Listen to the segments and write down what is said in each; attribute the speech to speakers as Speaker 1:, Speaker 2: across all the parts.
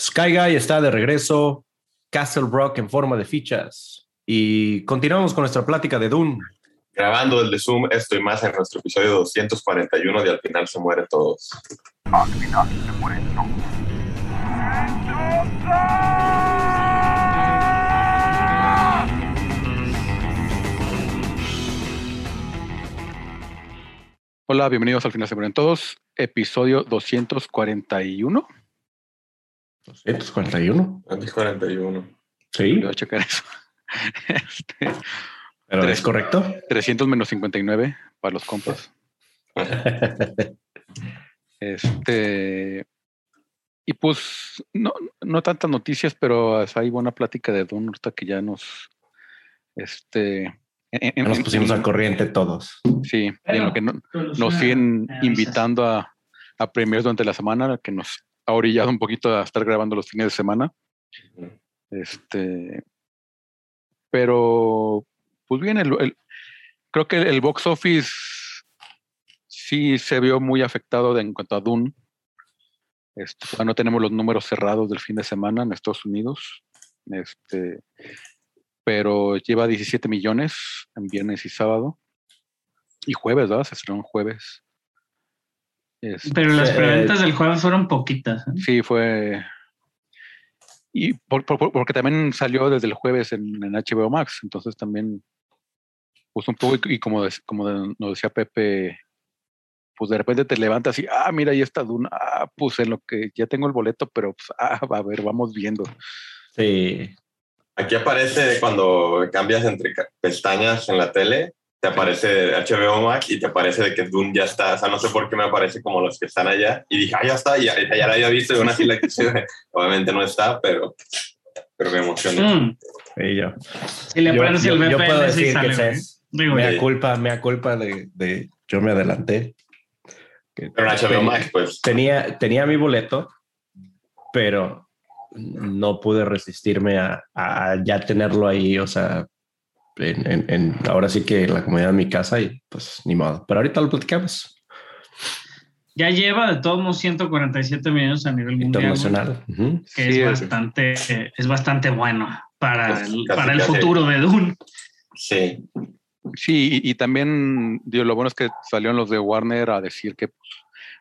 Speaker 1: Sky Guy está de regreso, Castle Rock en forma de fichas. Y continuamos con nuestra plática de Dune.
Speaker 2: Grabando el de Zoom, esto y más en nuestro episodio 241 de Al final se mueren todos. Al final se mueren todos.
Speaker 3: Hola, bienvenidos al final se mueren todos, episodio 241.
Speaker 1: 241.
Speaker 2: 241.
Speaker 1: Sí.
Speaker 3: Voy a checar eso. Este,
Speaker 1: ¿Pero es correcto?
Speaker 3: 300 menos 59 para los compas. Este. Y pues, no, no tantas noticias, pero hay buena plática de Don ahorita que ya nos. Este. en-
Speaker 1: Nos
Speaker 3: en-
Speaker 1: pusimos
Speaker 3: en-
Speaker 1: al corriente todos.
Speaker 3: Sí, en lo que no- nos siguen invitando a, a premiers durante la semana, que nos ha orillado un poquito a estar grabando los fines de semana. Este, pero, pues bien, el, el- creo que el, box office sí se vio muy afectado de- en cuanto a Dune. Este, no tenemos los números cerrados del fin de semana en Estados Unidos. Este, pero lleva 17 millones en viernes y sábado. Y jueves, ¿verdad? Se estrenó en jueves. Este,
Speaker 4: Pero las
Speaker 1: Eh,
Speaker 4: preventas del jueves fueron poquitas. ¿eh?
Speaker 3: Sí, fue. Y por- por- por- porque también salió desde el jueves en, en HBO Max, entonces también puso un poco, y, y como, como de- nos decía Pepe, pues de repente te levantas y, ah, mira, ahí está Duna, ah, pues en lo que ya tengo el boleto, pero pues, ah, a ver, vamos viendo.
Speaker 1: Sí.
Speaker 2: Aquí aparece cuando cambias entre pestañas en la tele, te aparece HBO Max y te aparece de que Dune ya está. O sea, no sé por qué me aparece como los que están allá. Y dije, ah, ya está, ya, ya la había visto y aún así la quise. Obviamente no está, pero, pero me emocioné.
Speaker 4: Mm,
Speaker 1: Y yo,
Speaker 4: Si le
Speaker 1: yo, yo-
Speaker 4: el
Speaker 1: yo puedo
Speaker 4: VPN, sí
Speaker 1: decir
Speaker 4: sale.
Speaker 1: que es
Speaker 4: Digo,
Speaker 1: mea
Speaker 2: Sí.
Speaker 1: culpa, mea culpa de, de yo me adelanté.
Speaker 2: Pero en HBO
Speaker 1: ten-
Speaker 2: Max, pues.
Speaker 1: tenía, tenía mi boleto, pero no pude resistirme a, a ya tenerlo ahí, o sea, en, en- en- ahora sí que en la comodidad de mi casa y pues ni modo. Pero ahorita lo platicamos.
Speaker 4: ya lleva de todos modos 147 millones a nivel mundial. güey,
Speaker 1: Internacional. Ujú.
Speaker 4: Que
Speaker 3: Sí,
Speaker 4: es
Speaker 3: es-
Speaker 4: bastante, es bastante bueno para
Speaker 2: Pues,
Speaker 4: el,
Speaker 2: casi,
Speaker 4: para el
Speaker 2: casi.
Speaker 4: futuro de Dune.
Speaker 2: Sí.
Speaker 3: Sí, y, y también, digo, lo bueno es que salieron los de Warner a decir que, pues,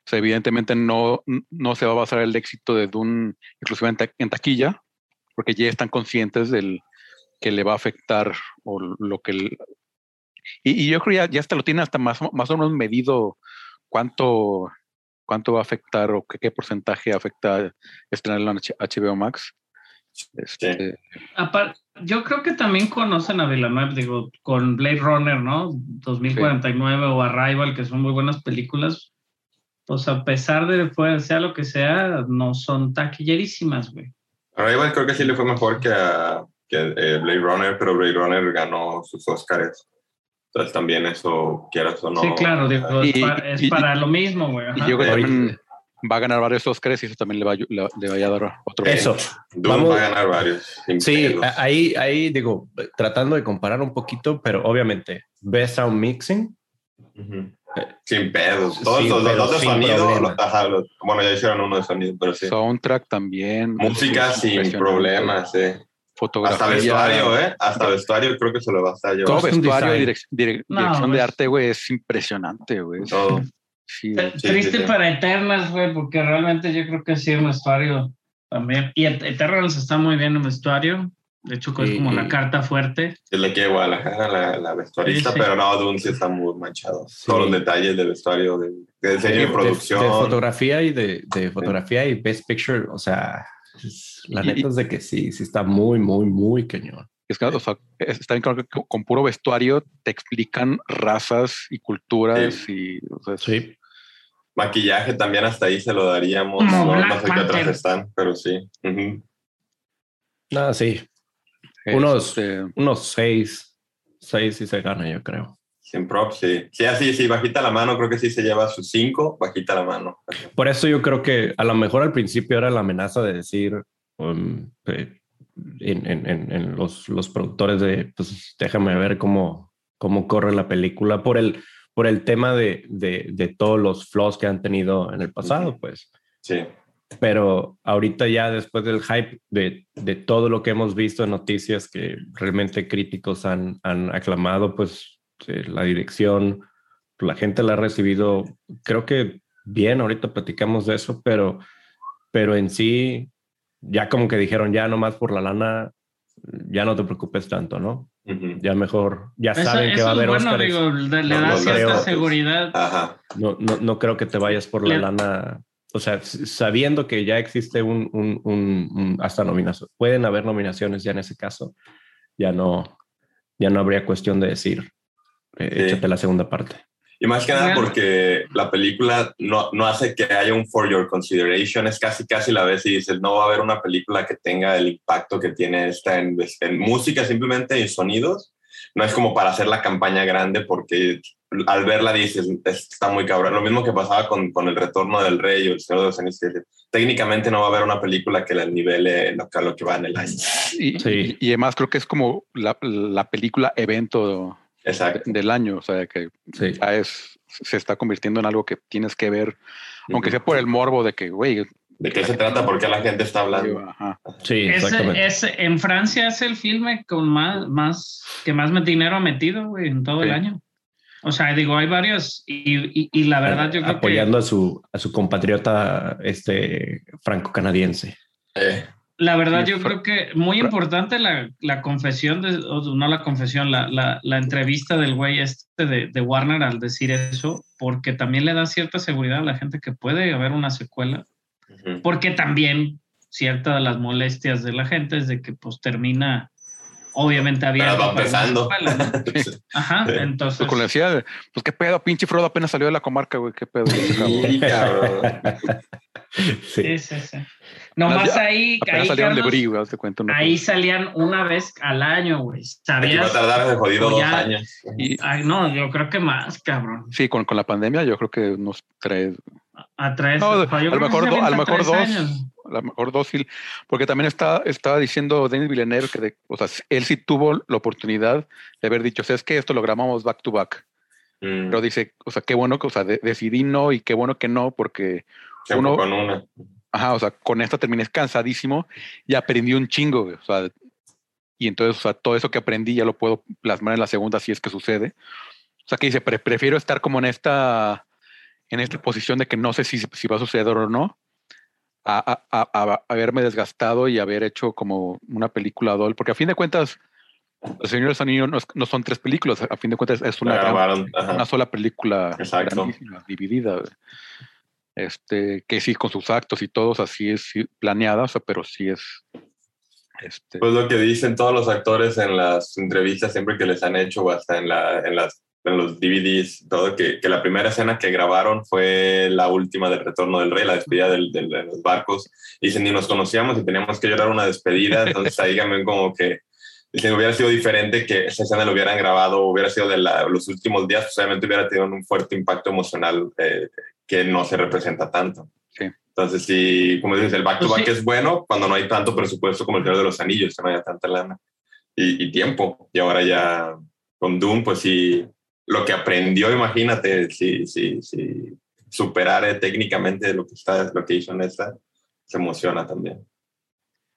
Speaker 3: o sea, evidentemente no, no se va a basar el éxito de Dune exclusivamente en taquilla, porque ya están conscientes del que le va a afectar o lo que... el- y, y yo creo ya, ya hasta lo tiene hasta más, o- más o menos medido cuánto, cuánto va a afectar o qué, qué porcentaje afecta estrenarlo en H- HBO Max. Este,
Speaker 4: yo creo que también conocen a Villeneuve, digo, con Blade Runner, ¿no? 2049 o Arrival, que son muy buenas películas. Pues a pesar de fue, sea lo que sea, no son taquillerísimas, güey.
Speaker 2: Arrival creo que sí le fue mejor que a que, eh, Blade Runner, pero Blade Runner ganó sus Oscars. Entonces también eso, quieras o no.
Speaker 4: sí, claro, digo, es,
Speaker 3: Y-
Speaker 4: pa- es
Speaker 3: y-
Speaker 4: para lo mismo, güey.
Speaker 3: y yo creo que también va a ganar varios Oscars y eso también le va, le, le vaya a dar otro.
Speaker 1: Eso. Vamos-
Speaker 2: va a ganar varios. sin
Speaker 1: Sí,
Speaker 2: pedos.
Speaker 1: ahí, ahí digo, tratando de comparar un poquito, pero obviamente, Best Sound Mixing,
Speaker 2: Ujú. Sin pedos. Todos
Speaker 1: Sí,
Speaker 2: los, los
Speaker 1: pero
Speaker 2: dos de
Speaker 1: sin
Speaker 2: sonido.
Speaker 1: problema.
Speaker 2: los- ajá, los- bueno, ya hicieron uno de sonido, pero sí.
Speaker 3: Soundtrack también.
Speaker 2: Música sin problemas, sí.
Speaker 3: Fotografía.
Speaker 2: Hasta vestuario, ¿eh? Hasta vestuario creo que se lo va a estar
Speaker 3: Todo vestuario y direc- direc-
Speaker 4: No,
Speaker 3: dirección de
Speaker 4: pues-
Speaker 3: arte, güey, es impresionante, güey.
Speaker 2: Todo.
Speaker 3: Sí,
Speaker 4: T-
Speaker 2: sí,
Speaker 4: Triste
Speaker 2: sí.
Speaker 4: para Eternals, güey, porque realmente yo creo que sí, el vestuario también. Y Et- Eternals está muy bien en vestuario. De hecho, es como la carta fuerte.
Speaker 2: Es la que de Guadalajara, la, la vestuarista,
Speaker 4: Sí, sí.
Speaker 2: pero no, Dune sí está muy manchado.
Speaker 1: Sí.
Speaker 2: Todos los detalles del vestuario, de, de diseño y
Speaker 1: de,
Speaker 2: producción.
Speaker 1: de fotografía y de, de fotografía y Best Picture, o sea, es- la
Speaker 3: Y-
Speaker 1: neta es de que sí, sí está muy, muy, muy cañón.
Speaker 3: es que, o sea, es- está bien claro que con, puro vestuario te explican razas y culturas y, o sea, es-
Speaker 1: Sí.
Speaker 2: Maquillaje también hasta ahí se lo daríamos. No, no
Speaker 4: Black
Speaker 2: sé qué otras están, pero sí. Ujú.
Speaker 1: Nada, sí.
Speaker 3: es,
Speaker 1: Unos,
Speaker 3: este,
Speaker 1: unos seis, seis sí se gana, yo creo.
Speaker 2: Sin props, sí. Sí, así, sí, bajita la mano, creo que sí se lleva sus cinco, bajita la mano.
Speaker 1: Por eso yo creo que a lo mejor al principio era la amenaza de decir um, eh, en, en- en- en los, los productores de, pues déjame ver cómo, cómo corre la película por el, por el tema de, de, de todos los flaws que han tenido en el pasado, pues.
Speaker 2: Sí.
Speaker 1: pero ahorita ya después del hype de, de, todo lo que hemos visto en noticias que realmente críticos han, han aclamado, pues la dirección, la gente la ha recibido, creo que bien, ahorita platicamos de eso, pero, pero en sí, ya como que dijeron, ya nomás por la lana, ya no te preocupes tanto, ¿no? Ya mejor, ya saben que va a haber
Speaker 4: bueno, Digo, le, da cierta seguridad.
Speaker 1: No, no, no creo que te vayas por la lana o sea, sabiendo que ya existe un, un, un, hasta nominación, pueden haber nominaciones ya en ese caso, ya no, ya no habría cuestión de decir, eh, échate la segunda parte.
Speaker 2: Y más que nada porque la película no, no, hace que haya un for your consideration, es casi casi la vez y dices, no va a haber una película que tenga el impacto que tiene esta en, en música simplemente y sonidos. No es como para hacer la campaña grande porque al verla dices, está muy cabrón. Lo mismo que pasaba con, con El Retorno del Rey o El Señor de los Anillos, técnicamente no va a haber una película que la nivele lo que, lo que va en el año.
Speaker 3: Y, sí. y, además creo que es como la, la película evento del año, o sea, que ya es, se está convirtiendo en algo que tienes que ver, aunque sea por el morbo de que, güey,
Speaker 2: ¿De qué se trata? ¿Por qué la gente está hablando?
Speaker 1: Sí, exactamente.
Speaker 4: Es, en Francia es el filme con más, más que más dinero ha metido güey, en todo el año. O sea, digo, hay varios y, y, la verdad yo creo
Speaker 1: Apoyando a su, a su compatriota este, franco-canadiense.
Speaker 4: Eh. La verdad yo creo que muy importante la, la confesión, de, no la confesión, la, la, la entrevista del güey este de, de, Warner al decir eso, porque también le da cierta seguridad a la gente que puede haber una secuela, porque también cierta de las molestias de la gente es de que pues termina obviamente había.
Speaker 2: va empezando.
Speaker 4: Ajá, entonces.
Speaker 3: Pues, decía, pues qué pedo, pinche Frodo apenas salió de la comarca, güey, qué pedo. sí,
Speaker 4: sí, sí, sí. Nomás ahí.
Speaker 3: ahí salieron de güey, te cuento.
Speaker 4: Ahí salían una vez al año, güey.
Speaker 2: ¿Sabías? Va a tardar de jodido dos años.
Speaker 4: Ay, no, yo creo que más, cabrón.
Speaker 3: Sí, con, con la pandemia, yo creo que unos tres.
Speaker 4: A tres.
Speaker 3: No, a, lo mejor, a lo mejor dos. A lo mejor dos, porque también está, estaba diciendo Denis Villeneuve que, o sea, él sí tuvo la oportunidad de haber dicho, o sea, es que esto lo grabamos back to back. Mm. Pero dice, o sea, qué bueno que, o sea, decidí no y qué bueno que no, porque uno.
Speaker 2: Con una.
Speaker 3: Ajá, o sea, con esta terminé cansadísimo y aprendí un chingo, o sea, y entonces, o sea, todo eso que aprendí ya lo puedo plasmar en la segunda si es que sucede. O sea, que dice, prefiero estar como en esta en esta posición de que no sé si, si va a suceder o no, a, a, a, haberme desgastado y haber hecho como una película doll, porque a fin de cuentas, El Señor de Anillos no, no, son tres películas, a fin de cuentas es una, una sola película dividida. Este, que sí, con sus actos y todos así es planeada, o sea, pero sí es. Este...
Speaker 2: Pues lo que dicen todos los actores en las entrevistas siempre que les han hecho, o hasta en, la, en las en los DVDs, todo, que, que, la primera escena que grabaron fue la última del Retorno del Rey, la despedida del, de los barcos. Dicen, ni nos conocíamos y teníamos que llorar una despedida, entonces ahí también como que, dicen, hubiera sido diferente que esa escena lo hubieran grabado, hubiera sido de la, los últimos días, pues obviamente hubiera tenido un fuerte impacto emocional eh, que no se representa tanto.
Speaker 3: Sí.
Speaker 2: Entonces, sí, como dices, el back-to-back pues es bueno cuando no hay tanto presupuesto como el Señor de los Anillos, que no haya tanta lana y, y tiempo. Y ahora ya con Doom, pues sí, lo que aprendió, imagínate, si, si, si superar técnicamente lo que, está, lo que hizo en esta, se emociona también.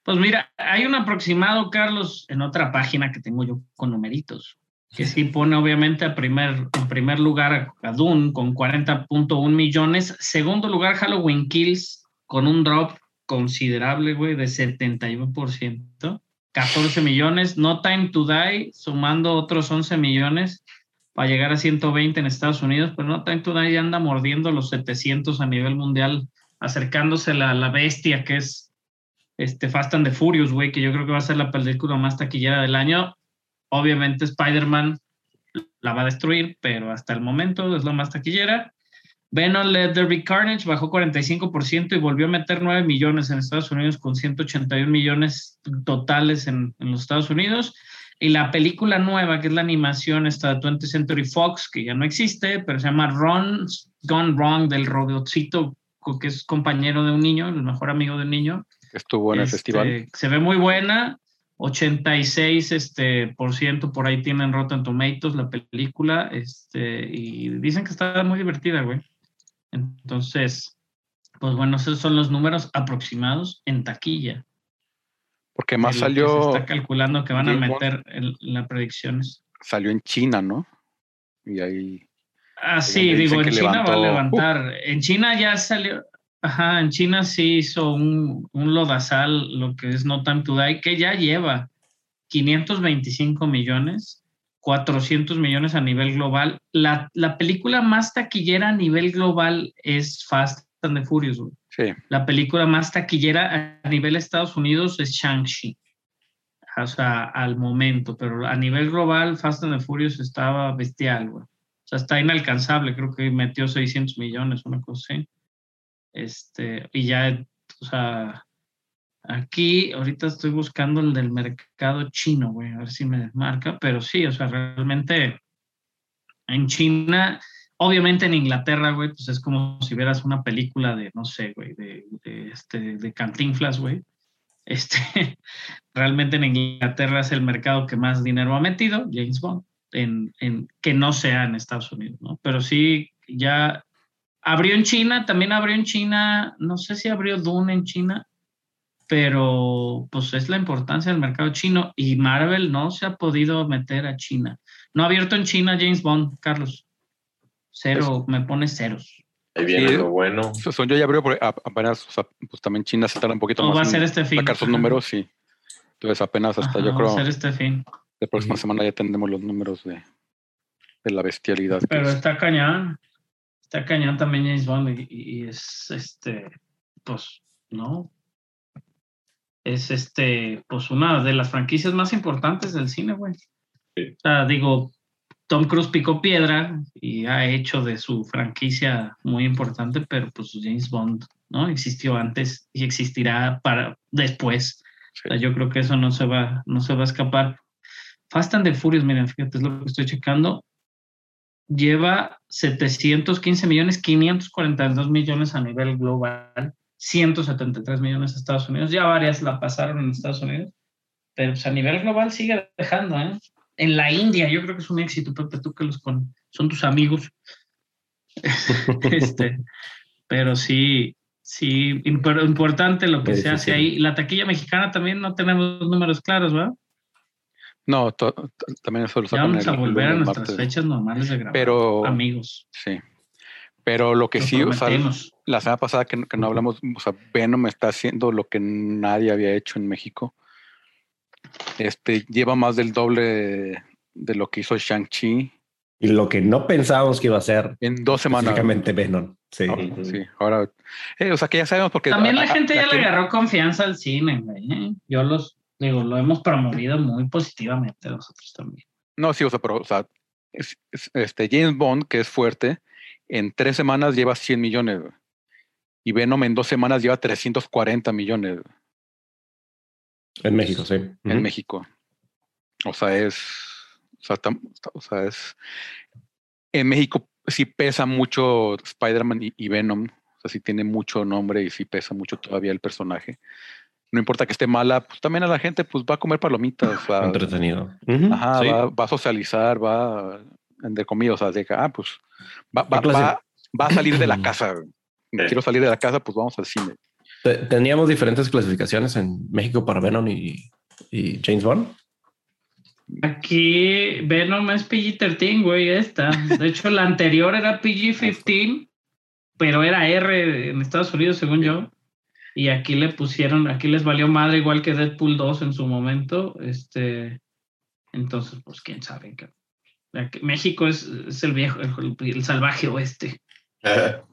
Speaker 4: Pues mira, hay un aproximado, Carlos, en otra página que tengo yo con numeritos, que sí pone obviamente a primer, en primer lugar a Dune con 40.1 millones, segundo lugar Halloween Kills con un drop considerable, güey, de 71%, 14 millones, No Time to Die sumando otros 11 millones, para llegar a 120 en Estados Unidos, pero no tanto nadie anda mordiendo los 700 a nivel mundial, acercándose a la, bestia que es este Fast and the Furious, güey, que yo creo que va a ser la película más taquillera del año. Obviamente Spider-Man la va a destruir, pero hasta el momento es la más taquillera. Venom Let There Be Carnage bajó 45% y volvió a meter 9 millones en Estados Unidos con 181 millones totales en, en los Estados Unidos. Y la película nueva, que es la animación esta de 20th Century Fox, que ya no existe, pero se llama Ron Gone Wrong del robotcito, que es compañero de un niño, el mejor amigo de un niño.
Speaker 3: Estuvo en el este, festival.
Speaker 4: Se ve muy buena. 86 este, por ciento por ahí tienen Rotten Tomatoes la película. Este, y dicen que está muy divertida, güey. Entonces, Pues bueno, esos son los números aproximados en taquilla.
Speaker 3: Porque más salió.
Speaker 4: se está calculando que van a meter en las predicciones.
Speaker 3: Salió en China, ¿no? Y ahí.
Speaker 4: Ah, sí, digo, en China va a levantar. En China ya salió. Ajá, en China sí hizo un, un lodazal, lo que es No Time to Die, que ya lleva 525 millones, 400 millones a nivel global. La, la película más taquillera a nivel global es Fast and the Furious.
Speaker 3: Sí.
Speaker 4: La película más taquillera a nivel Estados Unidos es Shang-Chi. O sea, al momento, pero a nivel global, Fast and the Furious estaba bestial, güey. O sea, está inalcanzable, creo que metió 600 millones, una cosa así. Este, y ya, o sea, aquí ahorita estoy buscando el del mercado chino, güey, a ver si me marca, pero sí, o sea, realmente en China, obviamente en Inglaterra, güey, pues es como si vieras una película de, no sé, güey, de, este, de Cantinflas, güey. Este, realmente en Inglaterra es el mercado que más dinero ha metido, James Bond, en, en que no sea en Estados Unidos, ¿no? Pero sí, ya Abrió en China, también abrió en China, no sé si abrió Dune en China, pero pues es la importancia del mercado chino y Marvel no se ha podido meter a China. No ha abierto en China James Bond, Carlos. Cero, me pone ceros.
Speaker 2: Ahí viene lo bueno.
Speaker 3: Son yo ya abrió apenas, pues también China se tarda un poquito más.
Speaker 4: va a ser este fin.
Speaker 3: Sacar sus números, sí. Entonces apenas hasta yo creo.
Speaker 4: Va a ser este fin.
Speaker 3: La próxima semana ya tendremos los números de, de la bestialidad.
Speaker 4: Pero está cañón está cañón también James Bond y, es este, pues, ¿no? Es este, pues una de las franquicias más importantes del cine, güey. O sea, digo, Tom Cruise picó piedra y ha hecho de su franquicia muy importante, pero pues James Bond, ¿no? Existió antes y existirá para después. O sea, yo creo que eso no se va, no se va a escapar. Fast and the Furious, miren, fíjate, es lo que estoy checando lleva 715 millones, 542 millones a nivel global, 173 millones a Estados Unidos. Ya varias la pasaron en Estados Unidos, pero pues, a nivel global sigue dejando. ¿eh? En la India, yo creo que es un éxito, Pepe, tú que los con, son tus amigos. este, pero sí, sí, importante lo que se hace ahí. La taquilla mexicana también no tenemos números claros, ¿verdad?
Speaker 3: No, también eso lo
Speaker 4: sacan vamos a volver a nuestras fechas normales de grabar.
Speaker 3: Pero,
Speaker 4: amigos.
Speaker 3: Sí. Pero lo que sí, o sea, la semana pasada que, no hablamos, o sea, Venom está haciendo lo que nadie había hecho en México. Este lleva más del doble de, lo que hizo Shang-Chi.
Speaker 1: Y lo que no pensábamos que iba a ser.
Speaker 3: En dos semanas.
Speaker 1: Básicamente Venom. Sí.
Speaker 3: sí. Ahora, eh, o sea, que ya sabemos porque.
Speaker 4: También la gente ya le agarró confianza al cine, güey. ¿eh? Yo los Digo, lo hemos promovido muy positivamente nosotros también.
Speaker 3: No, sí, o sea, pero, o sea, este James Bond, que es fuerte, en tres semanas lleva 100 millones. Y Venom en dos semanas lleva 340 millones.
Speaker 1: En México, sí.
Speaker 3: En México. O sea, es. O sea, o sea, es. En México sí pesa mucho Spider-Man y, y, Venom. O sea, sí tiene mucho nombre y sí pesa mucho todavía el personaje no importa que esté mala, pues también a la gente pues va a comer palomitas. Va,
Speaker 1: Entretenido.
Speaker 3: Ajá, va, a socializar, va, entre comillas, o sea, de ah, pues va, va, a salir de la casa. Quiero salir de la casa, pues vamos al cine.
Speaker 1: Teníamos diferentes clasificaciones en México para Venom y, y James Bond.
Speaker 4: Aquí Venom es PG-13, güey, esta. De hecho, la anterior era PG-15, pero era R en Estados Unidos, según yo y aquí le pusieron, aquí les valió madre igual que Deadpool 2 en su momento, este, entonces, pues quién sabe. México es, el viejo, el, salvaje oeste.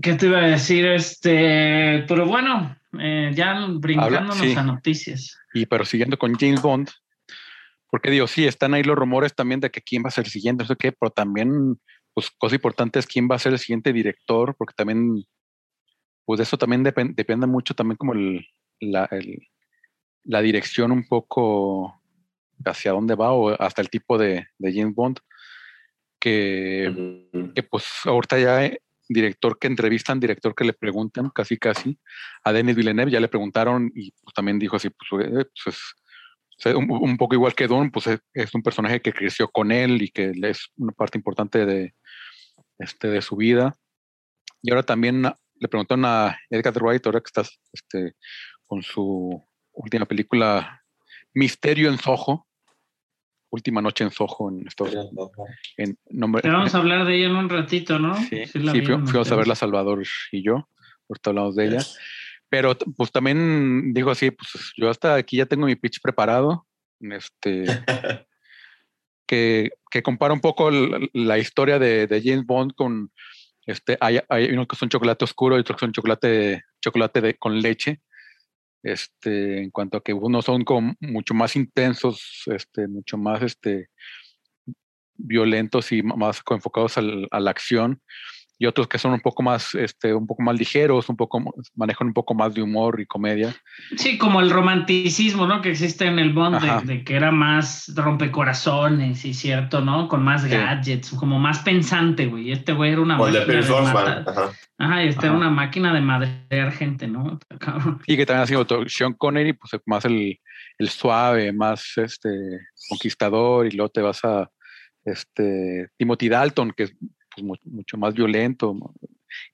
Speaker 4: ¿Qué te iba a decir? Este, pero bueno, eh, ya brincándonos a noticias.
Speaker 3: Y pero siguiendo con James Bond, porque digo, sí, están ahí los rumores también de que quién va a ser el siguiente, no sé qué, pero también, pues, cosa importante es quién va a ser el siguiente director, porque también pues eso también depende mucho también como el, la, la, dirección un poco hacia dónde va o hasta el tipo de, de James Bond, que, que pues ahorita ya eh, director que entrevistan, director que le preguntan casi casi, a Denis Villeneuve ya le preguntaron y pues también dijo así, pues, eh, pues un, poco igual que Don, pues es, es, un personaje que creció con él y que es una parte importante de, este, de su vida. Y ahora también le preguntaron a Edgar Wright, ahora que estás este, con su última película, Misterio en Soho, Última Noche en Soho en Estados
Speaker 4: En nombre, vamos a hablar de ella en un ratito, ¿no?
Speaker 3: Sí, sí, fuimos a verla Salvador y yo, ahorita hablamos de ella. Pero pues también digo así, pues yo hasta aquí ya tengo mi pitch preparado. Este, que, que compara un poco la, historia de, de, James Bond con este, hay, unos que son chocolate oscuro y otros que son chocolate, chocolate con leche. Este, en cuanto a que unos son como mucho más intensos, este, mucho más este, violentos y más enfocados a la acción y otros que son un poco más, este, un poco más ligeros, un poco manejan un poco más de humor y comedia.
Speaker 4: Sí, como el romanticismo, ¿no? Que existe en el Bond, de, que era más rompecorazones y cierto, ¿no? Con más gadgets, como más pensante, güey. Este güey era una máquina de, Ajá. Ajá, y este era una máquina de madrear gente, ¿no?
Speaker 3: Y que también ha sido Sean Connery, pues más el, el suave, más este conquistador, y luego te vas a este Timothy Dalton, que pues, mucho más violento.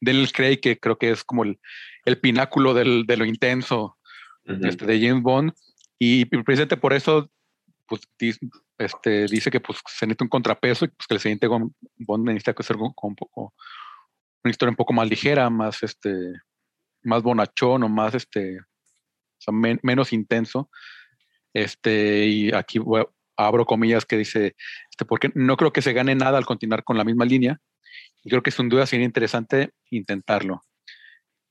Speaker 3: Del Craig, que creo que es como el, el pináculo del, de lo intenso este, de James Bond. Y precisamente por eso, pues este, dice que pues, se necesita un contrapeso y pues, que el siguiente Bond necesita ser con, un poco, una historia un poco más ligera, más, este, más bonachón o más, este, menos intenso. Este, y aquí abro comillas que dice, este, porque no creo que se gane nada al continuar con la misma línea, y creo que sin duda sería interesante intentarlo.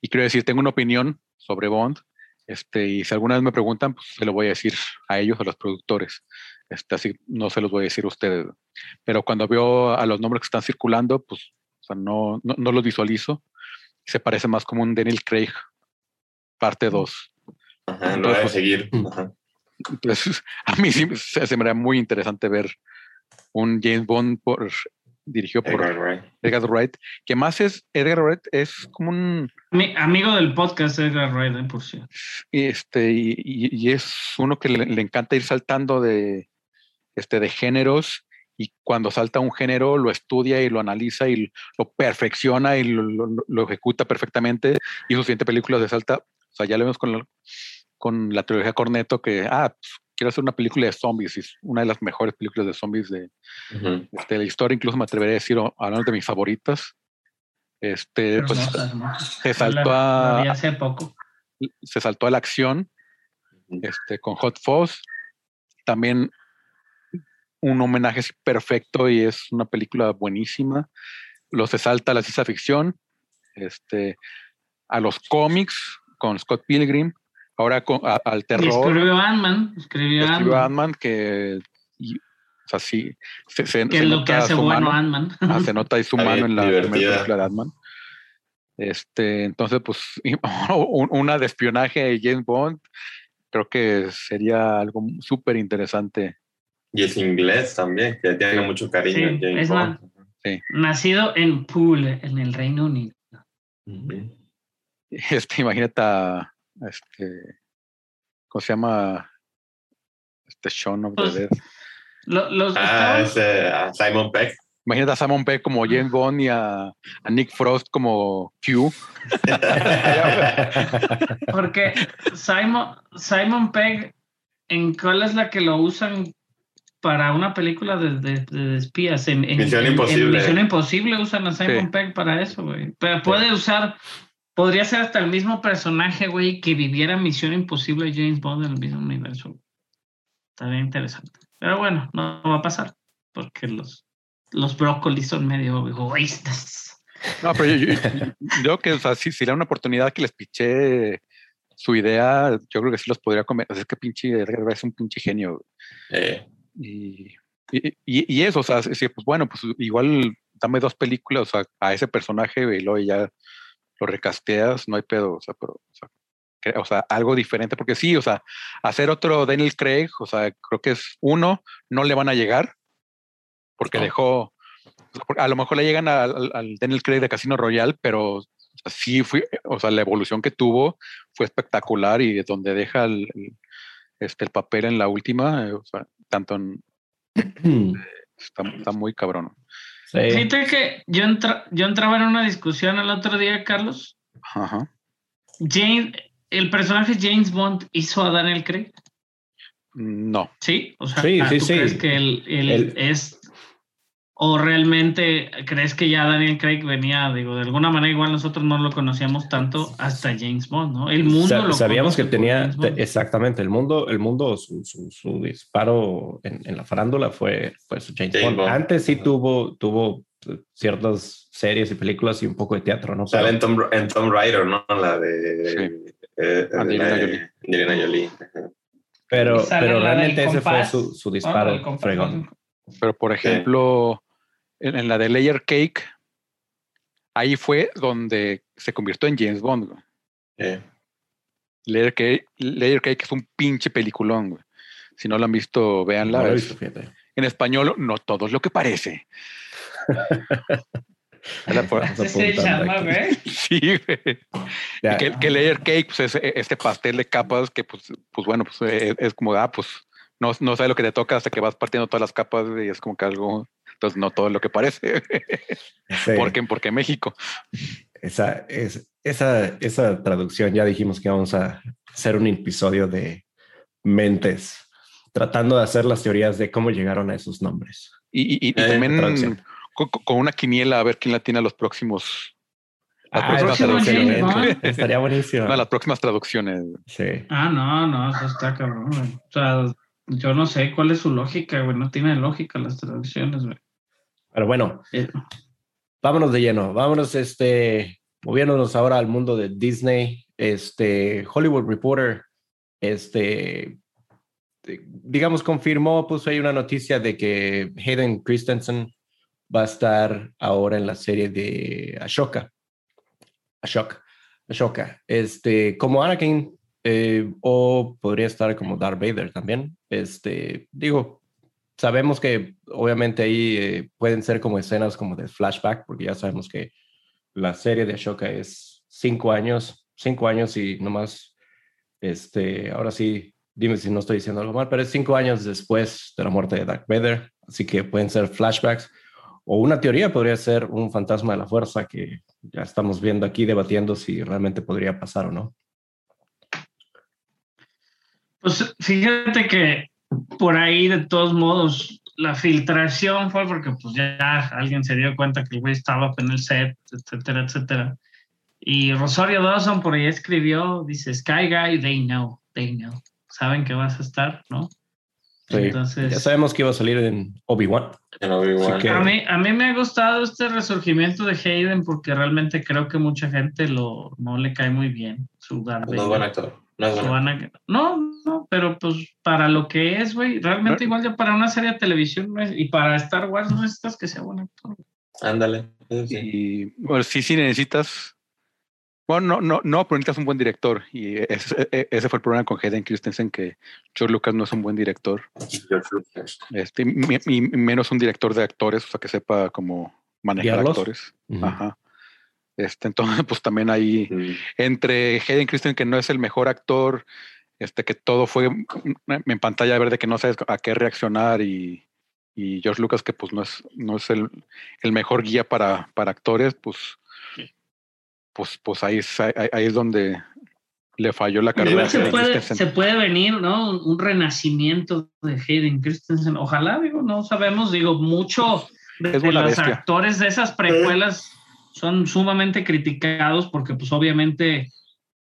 Speaker 3: Y quiero decir, tengo una opinión sobre Bond, este, y si alguna vez me preguntan, pues se lo voy a decir a ellos, a los productores. Este, así no se los voy a decir a ustedes. Pero cuando veo a los nombres que están circulando, pues no, no, los visualizo. Se parece más como un Daniel Craig, parte 2.
Speaker 2: Ajá, no a seguir.
Speaker 3: Entonces, a mí sí se, me haría muy interesante ver un James Bond por dirigió por Edgar Wright. que más es, Edgar Wright es como un...
Speaker 4: Mi amigo del podcast Edgar Wright, eh, por cierto.
Speaker 3: Este, y, es uno que le, encanta ir saltando de, este, de géneros y cuando salta un género lo estudia y lo analiza y lo perfecciona y lo, ejecuta perfectamente y sus siguiente películas de salta, o sea, ya lo vemos con la, con la trilogía Corneto que, ah, pues, quiero hacer una película de zombies, es una de las mejores películas de zombies de, este, la historia, incluso me atrevería a decir, hablando de mis favoritas. Este, pues, se saltó a.
Speaker 4: Hace poco.
Speaker 3: Se saltó a la acción este, con Hot Fuzz. También un homenaje perfecto y es una película buenísima. Lo se salta a la ciencia ficción, este, a los cómics con Scott Pilgrim Ahora al terror.
Speaker 4: escribió Ant-Man. Escribió,
Speaker 3: Ant-Man que. o sea, sí.
Speaker 4: Se, se, que es lo que hace bueno Ant-Man.
Speaker 3: Ah, se nota ahí su mano en la primera película de Ant-Man. Este, entonces, pues, una de espionaje de James Bond, creo que sería algo súper interesante.
Speaker 2: Y es inglés también, que tiene mucho cariño. James Bond.
Speaker 4: Sí. Nacido en Poole, en el Reino Unido.
Speaker 3: Este, imagínate a este, ¿cómo se llama? Este Sean of the
Speaker 4: Dead. los,
Speaker 2: ah, ese, Simon Peck.
Speaker 3: Imagínate a Simon Peck como James Bond y a, Nick Frost como Q.
Speaker 4: Porque Simon, Simon Pegg, ¿en cuál es la que lo usan para una película de, de, espías? En,
Speaker 2: Misión Imposible.
Speaker 4: Misión Imposible usan a Simon Pegg para eso, güey. Pero puede usar Podría ser hasta el mismo personaje, güey, que viviera Misión Imposible James Bond en el mismo universo. Estaría interesante. Pero bueno, no va a pasar, porque los, los brócolis son medio egoístas.
Speaker 3: No, pero yo, yo, que, o sea, si, si era una oportunidad que les piché su idea, yo creo que sí los podría comer. es que pinche Edgar es un pinche genio.
Speaker 2: Eh.
Speaker 3: Y, y, y, eso, o sea, decir, pues bueno, pues igual dame dos películas a ese personaje y luego ya lo recasteas, no hay pedo, o sea, pero, o sea, algo diferente, porque sí, o sea, hacer otro Daniel Craig, o sea, creo que es uno, no le van a llegar, porque dejó, a lo mejor le llegan al, Daniel Craig de Casino Royale, pero sí fue, o sea, la evolución que tuvo fue espectacular y donde deja el, este, el papel en la última, eh, o sea, tanto en, está, está, muy cabrón.
Speaker 4: Fíjate que yo, yo entraba en una discusión el otro día, Carlos,
Speaker 3: Ajá.
Speaker 4: James, ¿El personaje James Bond hizo a Daniel Craig?
Speaker 3: No.
Speaker 4: Sí, o sea,
Speaker 1: Sí, sí,
Speaker 4: ¿tú
Speaker 1: sí.
Speaker 4: crees que él, él
Speaker 1: Él-
Speaker 4: es o realmente crees que ya Daniel Craig venía, digo, de alguna manera igual nosotros no lo conocíamos tanto hasta James Bond, ¿no? El mundo
Speaker 1: Sa-
Speaker 4: lo
Speaker 1: sabíamos que tenía exactamente el mundo, el mundo, su, su, su disparo en, en la farándula fue, fue su James,
Speaker 2: James
Speaker 1: Bond.
Speaker 2: Bond.
Speaker 1: Antes sí tuvo, tuvo eh, ciertas series y películas y un poco de teatro, ¿no?
Speaker 2: Sale en Tomb, en Tomb Raider, ¿no? La de...
Speaker 3: Sí.
Speaker 2: eh,
Speaker 3: Angelina
Speaker 2: de
Speaker 3: Jolie.
Speaker 2: Angelina Jolie.
Speaker 1: Pero, pero realmente ese fue
Speaker 4: compás,
Speaker 1: su, su
Speaker 4: ¿no?
Speaker 1: disparo
Speaker 4: compás.
Speaker 1: fregón.
Speaker 3: Pero por ejemplo, en, en la de Layer Cake, ahí fue donde se convirtió en James Bond. güey.
Speaker 2: Eh,
Speaker 3: Layer Cake, Layer Cake es un pinche peliculón. güey. Si no lo han visto, véanla.
Speaker 1: No lo he
Speaker 3: Es-
Speaker 1: visto, fíjate.
Speaker 3: en español, no todo es lo que parece.
Speaker 4: Se llama, güey.
Speaker 3: Sí, güey.
Speaker 1: Ya,
Speaker 3: que, que layer cake, pues es este pastel de capas que, pues, pues bueno, pues es, como, ah, pues no, no sabes lo que te toca hasta que vas partiendo todas las capas y es como que algo, entonces no todo lo que parece.
Speaker 1: ese-
Speaker 3: ¿Por qué? Porque México.
Speaker 1: esa, es, esa, esa traducción, ya dijimos que vamos a hacer un episodio de mentes, tratando de hacer las teorías de cómo llegaron a esos nombres.
Speaker 3: Y, y- y
Speaker 2: Eh,
Speaker 3: también con, con una quiniela a ver quién la tiene a los próximos, las
Speaker 1: Ah,
Speaker 3: próximas traducciones.
Speaker 1: Estaría buenísimo.
Speaker 3: No, las próximas traducciones.
Speaker 1: Sí.
Speaker 4: Ah, no, no, eso está cabrón, güey. O sea, yo no sé cuál es su lógica, güey. No tiene lógica las traducciones, güey.
Speaker 1: Pero bueno,
Speaker 4: Eh,
Speaker 1: vámonos de lleno. Vámonos, este, moviéndonos ahora al mundo de Disney. Este, Hollywood Reporter, este, digamos, confirmó, puso ahí una noticia de que Hayden Christensen va a estar ahora en la serie de Ashoka. Ashoka. Ashoka. Este, como Anakin, eh, o podría estar como Darth Vader también. Este, digo, sabemos que obviamente ahí eh, pueden ser como escenas como de flashback, porque ya sabemos que la serie de Ashoka es cinco años, cinco años y nomás, este, ahora sí, dime si no estoy diciendo algo mal, pero es cinco años después de la muerte de Darth Vader, así que pueden ser flashbacks. O una teoría podría ser un fantasma de la fuerza que ya estamos viendo aquí debatiendo si realmente podría pasar o no.
Speaker 4: Pues fíjate que por ahí, de todos modos, la filtración fue porque pues ya alguien se dio cuenta que el güey estaba en el set, etcétera, etcétera. Y Rosario Dawson por ahí escribió, dice, Sky Guy, they know, they know. Saben que vas a estar, ¿no?
Speaker 1: Sí,
Speaker 4: Entonces-
Speaker 1: ya sabemos que iba a salir en Obi-Wan.
Speaker 2: Obi-Wan.
Speaker 1: que-
Speaker 4: A mí, a mí me ha gustado este resurgimiento de Hayden porque realmente creo que mucha gente lo, no le cae muy bien su Darth
Speaker 2: No es
Speaker 4: Vader.
Speaker 2: buen actor. No es.
Speaker 4: No, no, pero pues para lo que es, güey, realmente igual ya para una serie de televisión no es- y para Star Wars no necesitas que sea buen actor.
Speaker 2: Ándale. sí.
Speaker 3: Y bueno, sí, sí necesitas. Bueno, no, no, no, pero necesitas un buen director. Y ese, e- ese fue el problema con Hayden Christensen, que George Lucas no es un buen director.
Speaker 2: George Lucas.
Speaker 3: Este, y, y menos un director de actores, o sea, que sepa cómo manejar
Speaker 1: Guiarlos.
Speaker 3: actores. Ajá. Este, entonces, pues también ahí, entre Hayden Christensen, que no es el mejor actor, este, que todo fue en pantalla verde, que no sabes a qué reaccionar, y, y George Lucas, que pues no es, no es el, el mejor guía para, para actores, pues, pues, pues ahí, es- ahí, ahí es donde le falló la carrera.
Speaker 4: Se puede, se puede venir, ¿no? Un, un renacimiento de Hayden Christensen. Ojalá, digo, no sabemos, digo, mucho de, los
Speaker 3: bestia.
Speaker 4: actores de esas precuelas son sumamente criticados porque pues obviamente,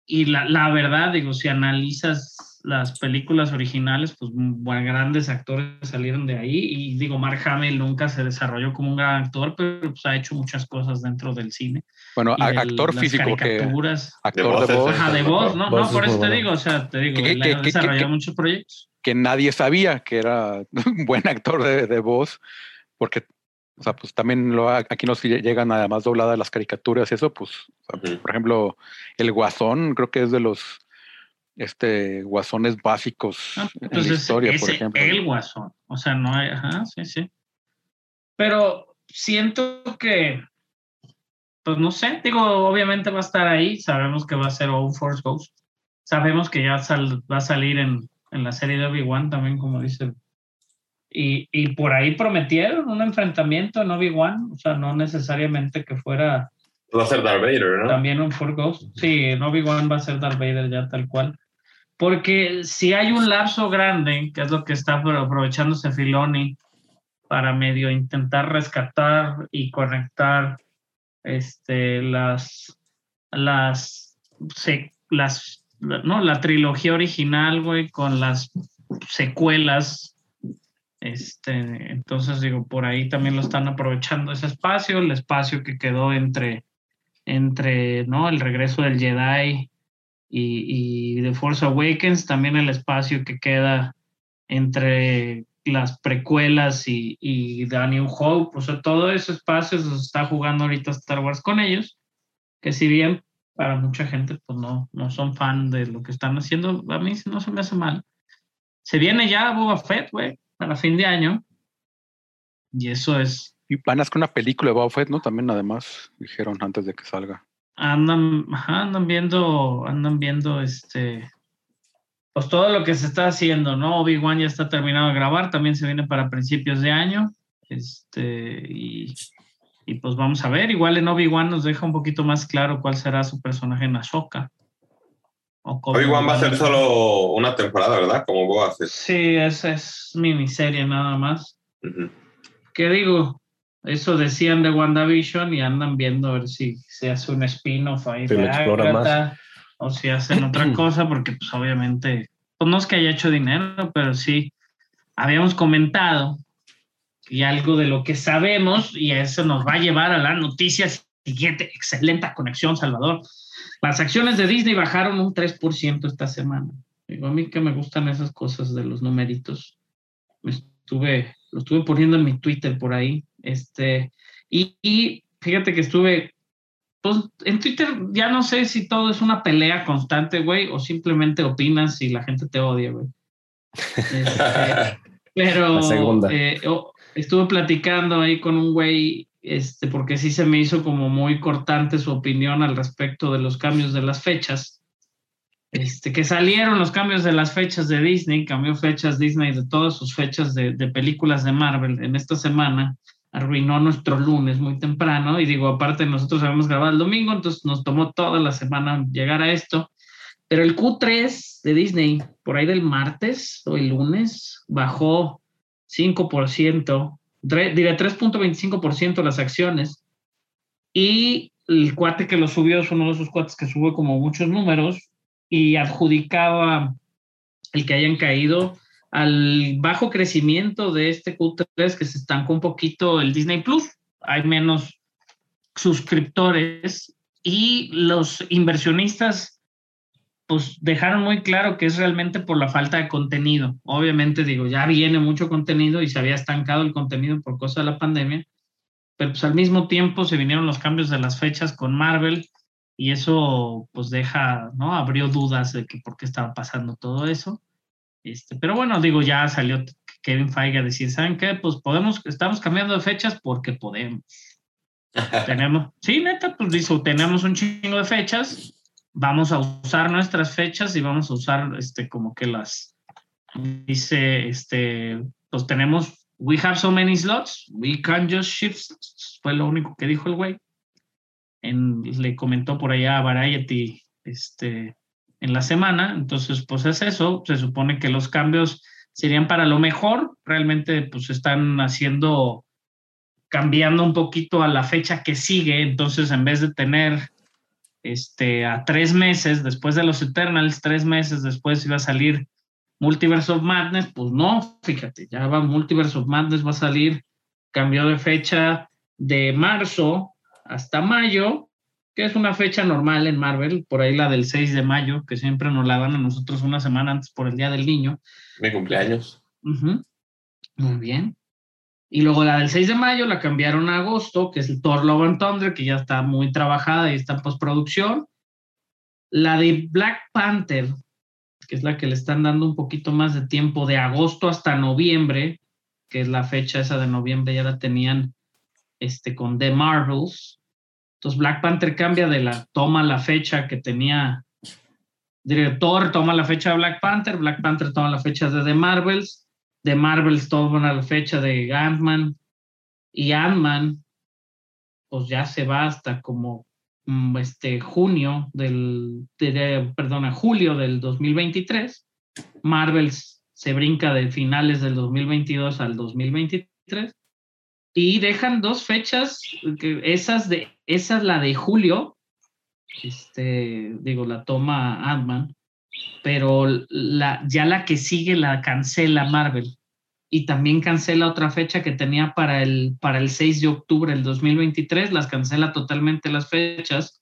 Speaker 4: y la, la verdad, digo, si analizas las películas originales, pues bueno, grandes actores salieron de ahí y digo, Mark Hamill nunca se desarrolló como un gran actor, pero pues ha hecho muchas cosas dentro del cine.
Speaker 3: Bueno,
Speaker 4: del-
Speaker 3: actor
Speaker 4: las
Speaker 3: físico,
Speaker 4: caricaturas.
Speaker 3: actor de voz.
Speaker 4: Ajá, de voz, ¿no? No, por eso te
Speaker 1: bueno.
Speaker 4: digo, o sea, te digo,
Speaker 3: ¿Qué-
Speaker 4: él
Speaker 3: qué-
Speaker 4: ha
Speaker 3: qué-
Speaker 4: desarrollado
Speaker 3: qué-
Speaker 4: muchos proyectos.
Speaker 3: que nadie sabía que era un buen actor de, de voz, porque, o sea, pues también lo, aquí nos llegan además dobladas las caricaturas y eso, pues, o sea,
Speaker 2: Ujú.
Speaker 3: por ejemplo, el Guasón, creo que es de los este guasones básicos
Speaker 4: Ah,
Speaker 3: en la historia, por ejemplo.
Speaker 4: El guasón. O sea, no hay, ajá, sí, sí. Pero siento que, pues no sé, digo, obviamente va a estar ahí, sabemos que va a ser All Force Ghost. Sabemos que ya sal- va a salir en, en la serie de Obi-Wan también, como dice. Y, y por ahí prometieron un enfrentamiento en Obi-Wan, o sea, no necesariamente que fuera
Speaker 2: Va a ser Darth Vader, ¿no?
Speaker 4: También un Force Ghost. Sí, Obi-Wan va a ser Darth Vader ya tal cual. Porque si hay un lapso grande, que es lo que está aprovechándose Filoni para medio intentar rescatar y conectar este, las, las, las, no, la trilogía original, güey, con las secuelas. Este, entonces digo, por ahí también lo están aprovechando ese espacio, el espacio que quedó entre, entre, ¿no? El regreso del Jedi y, y The Force Awakens, también el espacio que queda entre las precuelas y, y The New Hope, o sea, todo ese espacio se está jugando ahorita Star Wars con ellos, que si bien para mucha gente pues no, no son fan de lo que están haciendo, a mí no se me hace mal. Se viene ya Boba Fett, güey, para fin de año. Y eso es...
Speaker 3: Y van a con una película de Boba Fett, ¿no? También además dijeron antes de que salga.
Speaker 4: Andan, andan viendo, andan viendo este pues todo lo que se está haciendo, ¿no? Obi-Wan ya está terminado de grabar, también se viene para principios de año. Este, y, pues vamos a ver, igual en Obi-Wan nos deja un poquito más claro cuál será su personaje en Ahsoka.
Speaker 2: Obi-Wan va a ser solo una temporada, ¿verdad? Como Boba Fett.
Speaker 4: Sí, esa es miniserie nada más. ¿Qué digo? Eso decían de WandaVision y andan viendo a ver si se hace un spin-off ahí.
Speaker 1: Si explora más
Speaker 4: o si hacen otra cosa, porque pues obviamente, pues no es que haya hecho dinero, pero sí habíamos comentado y algo de lo que sabemos, y eso nos va a llevar a la noticia siguiente. Excelente conexión, Salvador. Las acciones de Disney bajaron un 3% esta semana. Digo, a mí que me gustan esas cosas de los numeritos. Me estuve, lo estuve poniendo en mi Twitter por ahí. Este, y, y fíjate que estuve pues en Twitter ya no sé si todo es una pelea constante, güey, o simplemente opinas y la gente te odia, güey. Este, pero eh, estuve platicando ahí con un güey, este, porque sí se me hizo como muy cortante su opinión al respecto de los cambios de las fechas. Este, que salieron los cambios de las fechas de Disney, cambió fechas Disney de todas sus fechas de, de películas de Marvel en esta semana arruinó nuestro lunes muy temprano y digo, aparte nosotros habíamos grabado el domingo, entonces nos tomó toda la semana llegar a esto, pero el Q3 de Disney, por ahí del martes o el lunes, bajó 5%, diré 3.25% las acciones y el cuate que lo subió es uno de esos cuates que sube como muchos números y adjudicaba el que hayan caído al bajo crecimiento de este Q3 que se estancó un poquito el Disney Plus. Hay menos suscriptores y los inversionistas pues dejaron muy claro que es realmente por la falta de contenido. Obviamente digo, ya viene mucho contenido y se había estancado el contenido por causa de la pandemia, pero pues al mismo tiempo se vinieron los cambios de las fechas con Marvel y eso pues deja, ¿no? Abrió dudas de que por qué estaba pasando todo eso. Este, pero bueno, digo, ya salió Kevin Feige a decir, ¿saben qué? Pues podemos, estamos cambiando de fechas porque podemos. tenemos, sí, neta, pues dice, tenemos un chingo de fechas, vamos a usar nuestras fechas y vamos a usar, este, como que las, dice, este, pues tenemos, we have so many slots, we can just shift, fue lo único que dijo el güey. En, le comentó por allá a Variety, este, en la semana. Entonces, pues es eso. Se supone que los cambios serían para lo mejor. Realmente, pues están haciendo, cambiando un poquito a la fecha que sigue. Entonces, en vez de tener este, a tres meses después de los Eternals, tres meses después iba a salir Multiverse of Madness, pues no, fíjate, ya va Multiverse of Madness, va a salir, cambió de fecha de marzo hasta mayo, que es una fecha normal en Marvel, por ahí la del 6 de mayo, que siempre nos la dan a nosotros una semana antes por el Día del Niño.
Speaker 2: Mi cumpleaños.
Speaker 4: Muy bien. Y luego la del 6 de mayo la cambiaron a agosto, que es el Thor Love and Thunder, que ya está muy trabajada y está en postproducción. La de Black Panther, que es la que le están dando un poquito más de tiempo, de agosto hasta noviembre, que es la fecha esa de noviembre, ya la tenían este, con The Marvels. Entonces Black Panther cambia de la, toma la fecha que tenía director, toma la fecha de Black Panther, Black Panther toma la fecha de The Marvels, The Marvels toma la fecha de Ant-Man. Y Ant-Man pues ya se va hasta como mm, este, junio del, perdona, julio del 2023. Marvel se brinca de finales del 2022 al 2023 y dejan dos fechas, que esas de, esa es la de julio, este, digo, la toma Ant-Man, pero la, ya la que sigue la cancela Marvel. Y también cancela otra fecha que tenía para el, para el 6 de octubre del 2023, las cancela totalmente las fechas.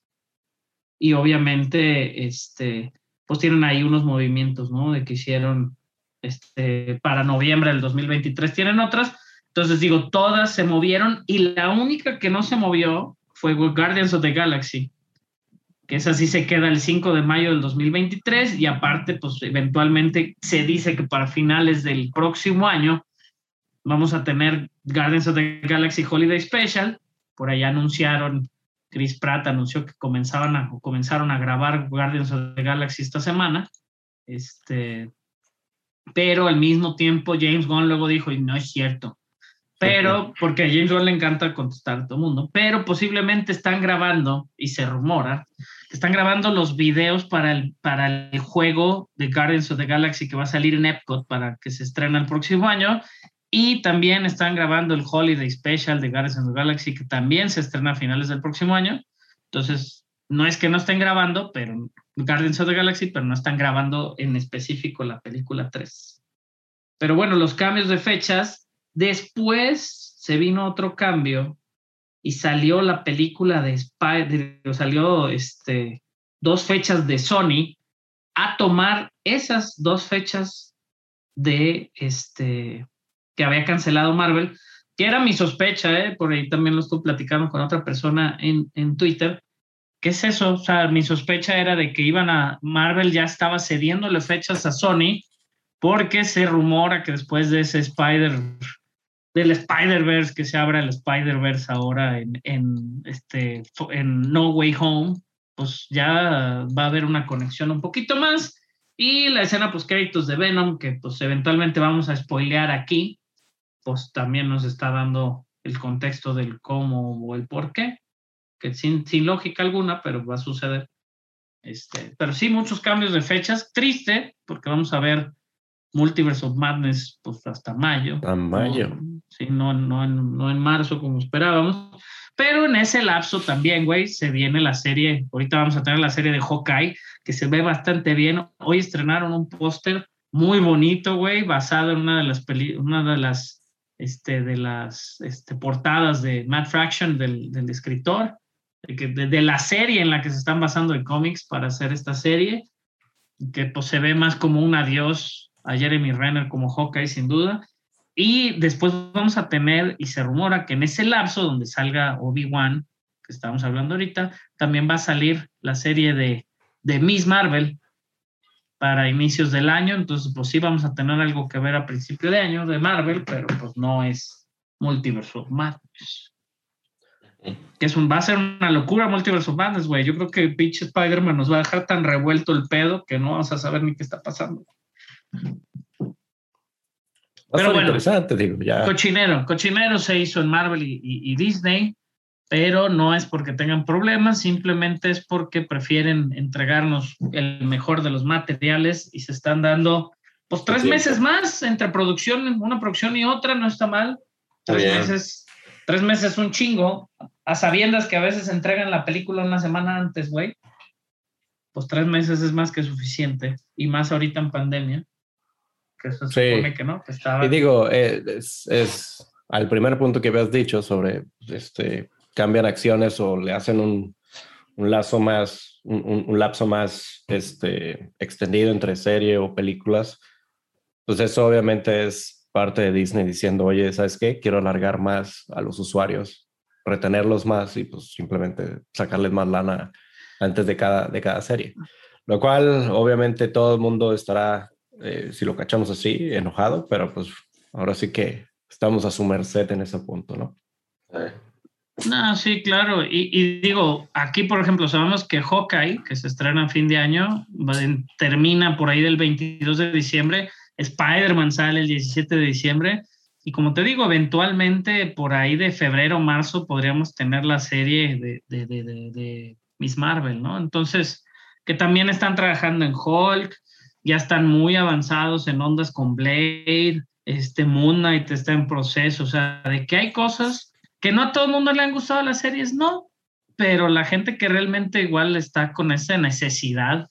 Speaker 4: Y obviamente este, pues tienen ahí unos movimientos, ¿no? De que hicieron este, para noviembre del 2023, tienen otras, entonces digo, todas se movieron y la única que no se movió fue Guardians of the Galaxy que esa sí se queda el 5 de mayo del 2023 y aparte, pues eventualmente se dice que para finales del próximo año vamos a tener Guardians of the Galaxy Holiday Special. Por allá anunciaron, Chris Pratt anunció que comenzaban a, comenzaron a grabar Guardians of the Galaxy esta semana. Este, pero al mismo tiempo James Gunn luego dijo, y no es cierto, pero porque a James Gunn le encanta contestar a todo el mundo, pero posiblemente están grabando, y se rumora, que están grabando los videos para el, para el juego de Guardians of the Galaxy que va a salir en Epcot para que se estrene el próximo año, y también están grabando el Holiday Special de Guardians of the Galaxy que también se estrena a finales del próximo año. Entonces, no es que no estén grabando, pero Guardians of the Galaxy, pero no están grabando en específico la película 3. Pero bueno, los cambios de fechas Después se vino otro cambio y salió la película de Spider, salió este, dos fechas de Sony a tomar esas dos fechas de este que había cancelado Marvel, que era mi sospecha, ¿eh? por ahí también lo estuve platicando con otra persona en, en Twitter. ¿Qué es eso? O sea, mi sospecha era de que iban a, Marvel ya estaba cediéndole fechas a Sony, porque se rumora que después de ese Spider del Spider-Verse, que se abra el Spider-Verse ahora en, en, este, en No Way Home, pues ya va a haber una conexión un poquito más. Y la escena post créditos de Venom, que pues eventualmente vamos a spoilear aquí, pues también nos está dando el contexto del cómo o el por qué, que sin, sin lógica alguna, pero va a suceder. Este, pero sí, muchos cambios de fechas. Triste, porque vamos a ver Multiverse of Madness pues hasta mayo.
Speaker 1: A mayo.
Speaker 4: sí, no, no, en, no en marzo como esperábamos. Pero en ese lapso también, güey, se viene la serie. Ahorita vamos a tener la serie de Hawkeye, que se ve bastante bien. Hoy estrenaron un póster muy bonito, güey, basado en una de las peli una de las este, de las este, portadas de Matt Fraction, del, del escritor, de, de, de, la serie en la que se están basando en cómics para hacer esta serie, que pues se ve más como un adiós a Jeremy Renner como Hawkeye sin duda. Y después vamos a tener, y se rumora que en ese lapso donde salga Obi-Wan, que estamos hablando ahorita, también va a salir la serie de, de Miss Marvel para inicios del año. Entonces, pues sí vamos a tener algo que ver a principio de año de Marvel, pero pues no es Multiverse of Madness. Que es un, va a ser una locura Multiverse of Madness, güey. Yo creo que pinche Spider-Man nos va a dejar tan revuelto el pedo que no vamos a saber ni qué está pasando.
Speaker 1: Pero bueno, interesante, digo, ya.
Speaker 4: Cochinero, cochinero se hizo en Marvel y, Disney, pero no es porque tengan problemas, simplemente es porque prefieren entregarnos el mejor de los materiales y se están dando, pues tres meses más entre producción, una producción y otra, no está mal. Tres meses, tres meses un chingo, a sabiendas que a veces entregan la película una semana antes, güey. Pues tres meses es más que suficiente, y más ahorita en pandemia
Speaker 1: sí. Y digo, eh, es, al primer punto que habías dicho sobre este, cambian acciones o le hacen un, un lazo más, un, un, lapso más este, extendido entre serie o películas, pues eso obviamente es parte de Disney diciendo, oye, ¿sabes qué? Quiero alargar más a los usuarios, retenerlos más y pues simplemente sacarles más lana antes de cada, de cada serie. Lo cual obviamente todo el mundo estará eh, si lo cachamos así, enojado, pero pues ahora sí que estamos a su merced en ese punto, ¿no?
Speaker 4: No, sí, claro. Y, digo, aquí, por ejemplo, sabemos que Hawkeye, que se estrena a fin de año, termina por ahí del 22 de diciembre. Spider-Man sale el 17 de diciembre. Y como te digo, eventualmente por ahí de febrero, marzo, podríamos tener la serie de, de, de, de Miss Marvel, ¿no? Entonces, que también están trabajando en Hulk, ya están muy avanzados en ondas con Blade, este Moon Knight está en proceso, o sea, de que hay cosas que no a todo el mundo le han gustado las series, no, pero la gente que realmente igual está con esa necesidad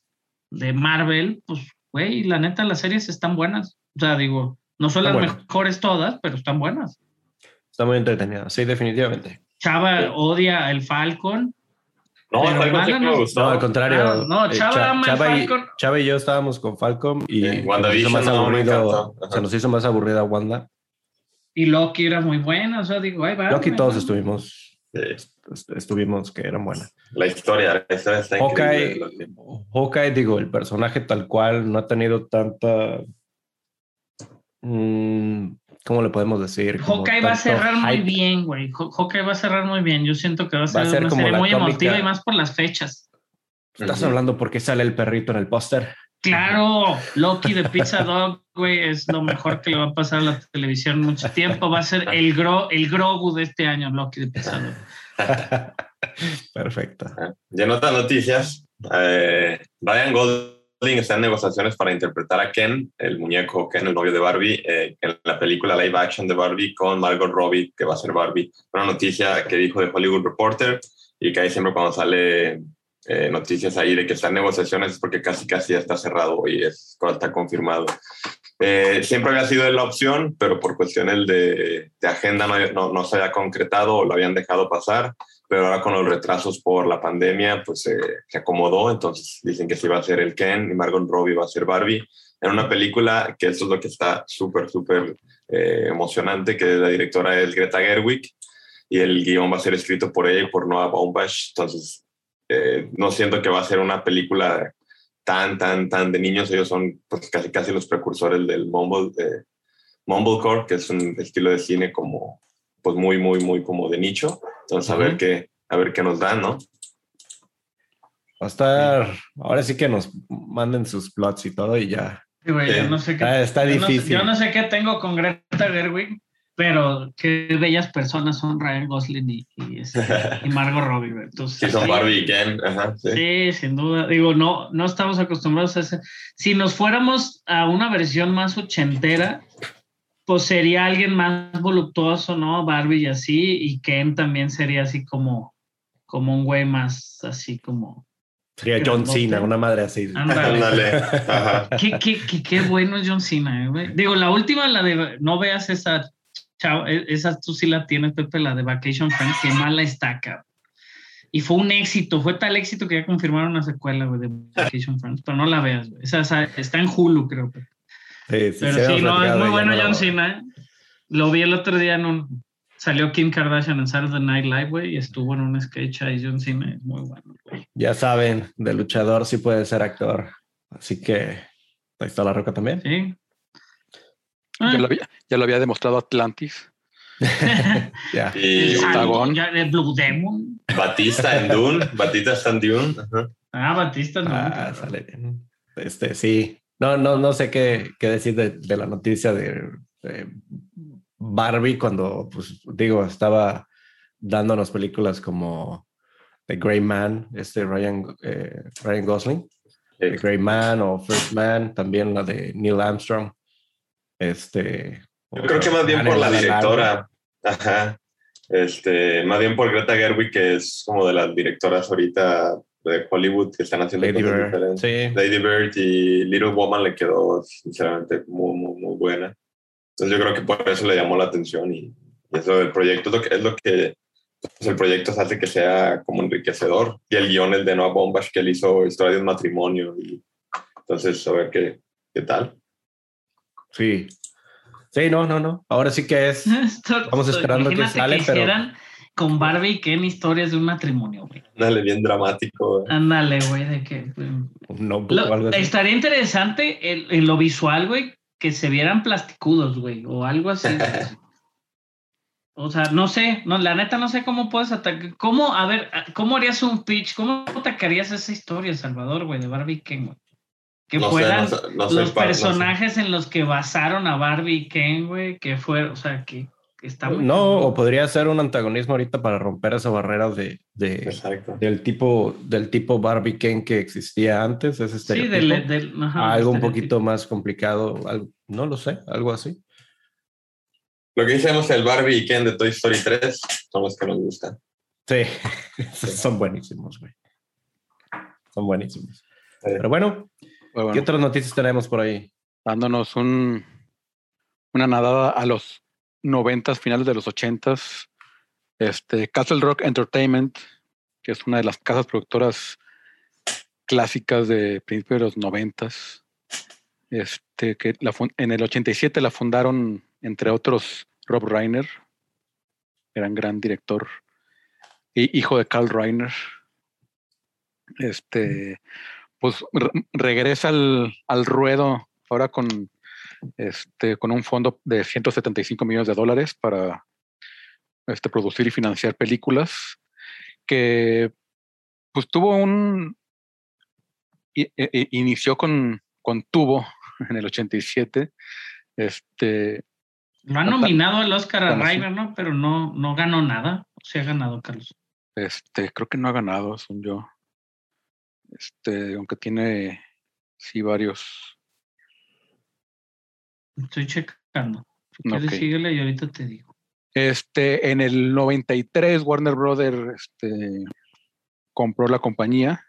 Speaker 4: de Marvel, pues, güey, la neta, las series están buenas. O sea, digo, no son las mejores todas, pero están buenas.
Speaker 1: Está muy entretenida, sí, definitivamente.
Speaker 4: Chava odia el Falcon.
Speaker 2: No, Falcon sí me gustó.
Speaker 1: No, al contrario.
Speaker 4: Ah, no,
Speaker 1: eh,
Speaker 4: Chava
Speaker 1: y,
Speaker 4: Falcon.
Speaker 1: Chava y yo estábamos con Falcon y se nos hizo más aburrido, se nos hizo más aburrida Wanda.
Speaker 4: Y Loki era muy buena, o sea, digo, ahí va.
Speaker 1: Loki todos estuvimos,
Speaker 2: Sí,
Speaker 1: est- estuvimos que eran buenas.
Speaker 2: La historia, la historia está
Speaker 1: Hawkeye,
Speaker 2: increíble.
Speaker 1: Hawkeye, digo, el personaje tal cual no ha tenido tanta. mm, ¿Cómo le podemos decir?
Speaker 4: Hawkeye va a cerrar muy bien, güey. Haw- Hawkeye va a cerrar muy bien. Yo siento que va a ser,
Speaker 1: Va a ser
Speaker 4: una
Speaker 1: como
Speaker 4: serie muy
Speaker 1: cómica.
Speaker 4: emotiva y más por las fechas.
Speaker 1: Estás
Speaker 2: Ujú.
Speaker 1: hablando porque sale el perrito en el póster.
Speaker 4: Claro, Loki de Pizza Dog, güey, es lo mejor que le va a pasar a la televisión mucho tiempo. Va a ser el, gro, el Grogu de este año, Loki de Pizza Dog.
Speaker 1: Perfecto.
Speaker 2: Y en otras noticias, eh, Ryan Gosling está en negociaciones para interpretar a Ken, el muñeco Ken, el novio de Barbie, eh, en la película live action de Barbie con Margot Robbie, que va a ser Barbie. Una noticia que dijo de Hollywood Reporter y que ahí siempre cuando sale eh, noticias ahí de que está en negociaciones es porque casi casi ya está cerrado y es, está confirmado. Eh, siempre había sido la opción, pero por cuestiones de, de agenda no, no, no se había concretado o lo habían dejado pasar pero ahora con los retrasos por la pandemia, pues eh, se acomodó, entonces dicen que sí va a ser el Ken y Margot Robbie va a ser Barbie, en una película que eso es lo que está súper, súper eh, emocionante, que la directora es Greta Gerwig y el guion va a ser escrito por ella y por Noah Baumbach, entonces eh, no siento que va a ser una película tan, tan, tan de niños, ellos son pues casi, casi los precursores del mumble, eh, mumblecore, que es un estilo de cine como pues muy, muy, muy como de nicho. Entonces, a ver qué, a ver qué nos dan, ¿no?
Speaker 1: Va a estar. Ahora sí que nos manden sus plots y todo y ya.
Speaker 4: Sí, güey, yo
Speaker 2: Sí.
Speaker 4: no sé qué.
Speaker 1: Ah, está
Speaker 4: yo no
Speaker 1: difícil.
Speaker 4: yo no sé qué tengo con Greta Gerwig, pero qué bellas personas son Ryan Gosling y, y, este, y Margot Robbie, güey. Entonces,
Speaker 2: Sí, son
Speaker 4: sí,
Speaker 2: Barbie y Ken. Ajá, sí.
Speaker 4: Sí, sin duda. Digo, no, no estamos acostumbrados a ese. Si nos fuéramos a una versión más ochentera, pues sería alguien más voluptuoso, ¿no? Barbie y así, y Ken también sería así como, como un güey más así como.
Speaker 1: Sería John. Cena, una madre así.
Speaker 4: Ándale.
Speaker 2: Ajá.
Speaker 4: qué, qué, qué, qué bueno es John Cena, eh, güey. Digo, la última, la de. No veas esa. chava- e- esa tú sí la tienes, Pepe, la de Vacation Friends, qué mala está, cabrón. Y fue un éxito, fue tal éxito que ya confirmaron una secuela, güey, de Vacation Friends, pero no la veas, güey. Esa, esa- está en Hulu, creo. Pepe.
Speaker 1: Sí, sí,
Speaker 4: Pero
Speaker 1: sí,
Speaker 4: no, es muy bueno John Cena. ¿eh? Lo vi el otro día en un. Salió Kim Kardashian en Saturday Night Live, güey, y estuvo en un sketch ahí. John Cena es muy bueno, güey.
Speaker 1: Ya saben, de luchador sí puede ser actor. Así que ahí está la roca también.
Speaker 4: Sí.
Speaker 3: Ya, lo
Speaker 4: Ah,
Speaker 3: había, ya lo había demostrado Atlantis.
Speaker 1: Ya.
Speaker 2: Y
Speaker 3: Octagon.
Speaker 4: Santo, ya de Blue Demon.
Speaker 2: Batista en Dune. Batista está en Dune. Ajá.
Speaker 4: Ah, Batista no.
Speaker 1: Ah, sale bien. Este, sí. No, no, no sé qué, qué decir de, de la noticia de, de Barbie cuando, pues, digo, estaba dándonos películas como The Gray Man, este Ryan, eh, Ryan Gosling, The Gray Man o First Man, también la de Neil Armstrong. Este.
Speaker 2: Yo creo que más bien por la directora. Ajá. Este, más bien por Greta Gerwig, que es como de las directoras ahorita de Hollywood que están haciendo
Speaker 1: Lady
Speaker 2: cosas
Speaker 1: Bird.
Speaker 2: diferentes.
Speaker 1: Sí.
Speaker 2: Lady Bird y Little Woman le quedó sinceramente muy, muy, muy buena. Entonces yo creo que por eso le llamó la atención y, y eso del proyecto es lo que, es lo que pues, el proyecto hace que sea como enriquecedor. Y el guion es de Noah Baumbach, que él hizo Historia de un matrimonio. Y, entonces, a ver qué, qué tal.
Speaker 1: Sí. Sí, no, no, no. Ahora sí que es.
Speaker 4: Esto-
Speaker 1: esperando que sale, pero-
Speaker 4: hicieran con Barbie y Ken historias de un matrimonio, güey.
Speaker 2: Dale, bien dramático. ¿eh?
Speaker 4: Ándale, güey, de que.
Speaker 1: notebook
Speaker 4: lo-
Speaker 2: pues,
Speaker 4: estaría interesante en, en lo visual, güey, que se vieran plasticudos, güey, o algo así. güey. O sea, no sé, no, la neta no sé cómo puedes atacar. ¿Cómo, a ver, cómo harías un pitch? ¿Cómo atacarías esa historia, Salvador, güey, de Barbie y Ken, güey? Que
Speaker 2: No sé,
Speaker 4: fueran
Speaker 2: no sé- no sé
Speaker 4: los
Speaker 2: pa- no sé.
Speaker 4: personajes en los que basaron a Barbie y Ken, güey, que fue, o sea, que está muy
Speaker 1: No,
Speaker 4: cabrón.
Speaker 1: o podría ser un antagonismo ahorita para romper esa barrera de, de- del tipo del tipo Barbie Ken que existía antes, ese
Speaker 4: Sí,
Speaker 1: estereotipo,
Speaker 4: del, del- ajá,
Speaker 1: a algo un poquito más complicado, algo- no lo sé, algo así.
Speaker 2: Lo que hicimos el Barbie y Ken de Toy Story 3 son los que nos gustan.
Speaker 1: Sí, son buenísimos, güey. Son buenísimos.
Speaker 2: Sí.
Speaker 1: Pero bueno,
Speaker 3: Pero bueno,
Speaker 1: ¿qué otras noticias tenemos por ahí?
Speaker 3: dándonos un, una nadada a los noventas, finales de los ochentas. Este, Castle Rock Entertainment, que es una de las casas productoras clásicas de principios de los noventas. Este, que la en el 87 la fundaron, entre otros, Rob Reiner, gran, gran director, hijo de Carl Reiner. Este, pues re- regresa al, al ruedo ahora con, este, con un fondo de 175 millones de dólares para este, producir y financiar películas que pues tuvo un i- i- i- inició con, con Tubo en el 87 este
Speaker 4: Lo han nominado al Oscar a. Reiner, ¿no? Pero no, no ganó nada. Se ha ganado, Carlos.
Speaker 3: este creo que no ha ganado son yo este aunque tiene sí varios
Speaker 4: Estoy checando. Si quieres,
Speaker 3: Ok.
Speaker 4: síguele y ahorita te digo.
Speaker 3: Este, en el 93, Warner Brothers este, compró la compañía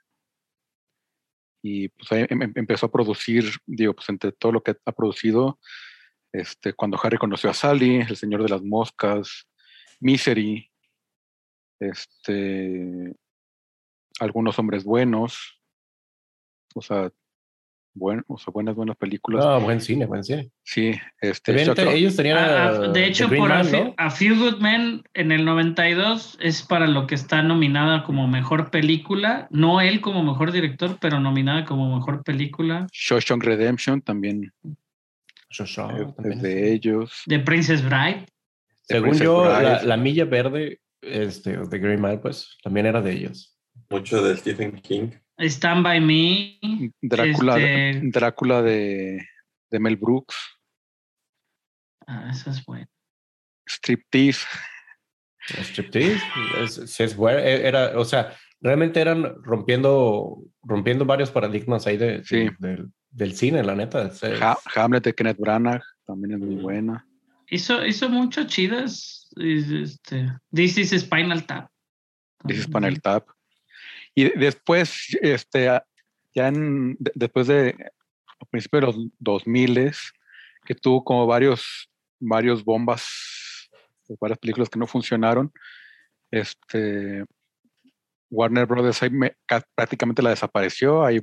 Speaker 3: y pues ahí em- em- empezó a producir, digo, pues entre todo lo que ha producido, este, cuando Harry conoció a Sally, El Señor de las Moscas, Misery, este, Algunos Hombres Buenos, o sea, buen, o sea buenas, buenas películas.
Speaker 1: No, buen cine, buen cine.
Speaker 3: Sí, este,
Speaker 1: te- ellos tenían.
Speaker 4: Ah,
Speaker 1: a-
Speaker 4: ah, de hecho, por a,
Speaker 1: Man,
Speaker 4: Few,
Speaker 1: ¿no?
Speaker 4: A Few Good Men en el 92 es para lo que está nominada como mejor película. No él como mejor director, pero nominada como mejor película.
Speaker 3: Shawshank Redemption también
Speaker 1: Ah, también
Speaker 3: de ellos.
Speaker 4: The Princess Bride.
Speaker 1: Según
Speaker 3: Princess
Speaker 1: yo,
Speaker 3: Bride.
Speaker 1: la, la milla verde este, de Green Mile, pues también era de ellos.
Speaker 2: Mucho de Stephen King.
Speaker 4: Stand By Me.
Speaker 3: Drácula,
Speaker 4: Este-
Speaker 3: Drácula de, de Mel Brooks,
Speaker 4: Ah, esa es buena.
Speaker 3: Striptease,
Speaker 1: Striptease, es, es bueno, e- era, o sea, realmente eran rompiendo, rompiendo varios paradigmas ahí de,
Speaker 3: Sí.
Speaker 1: del, del cine, la neta. es- es-
Speaker 3: Ha- Hamlet de Kenneth Branagh, también es muy
Speaker 2: Mm.
Speaker 3: buena.
Speaker 4: Hizo, hizo muchas chidas. Este, This is Spinal Tap.
Speaker 3: This is Panel Tap. Y de- después, este, ya en, de- después de, a principios de los 2000 que tuvo como varios, varios bombas, varias películas que no funcionaron, este, Warner Brothers ahí me- ca- prácticamente la desapareció. Hay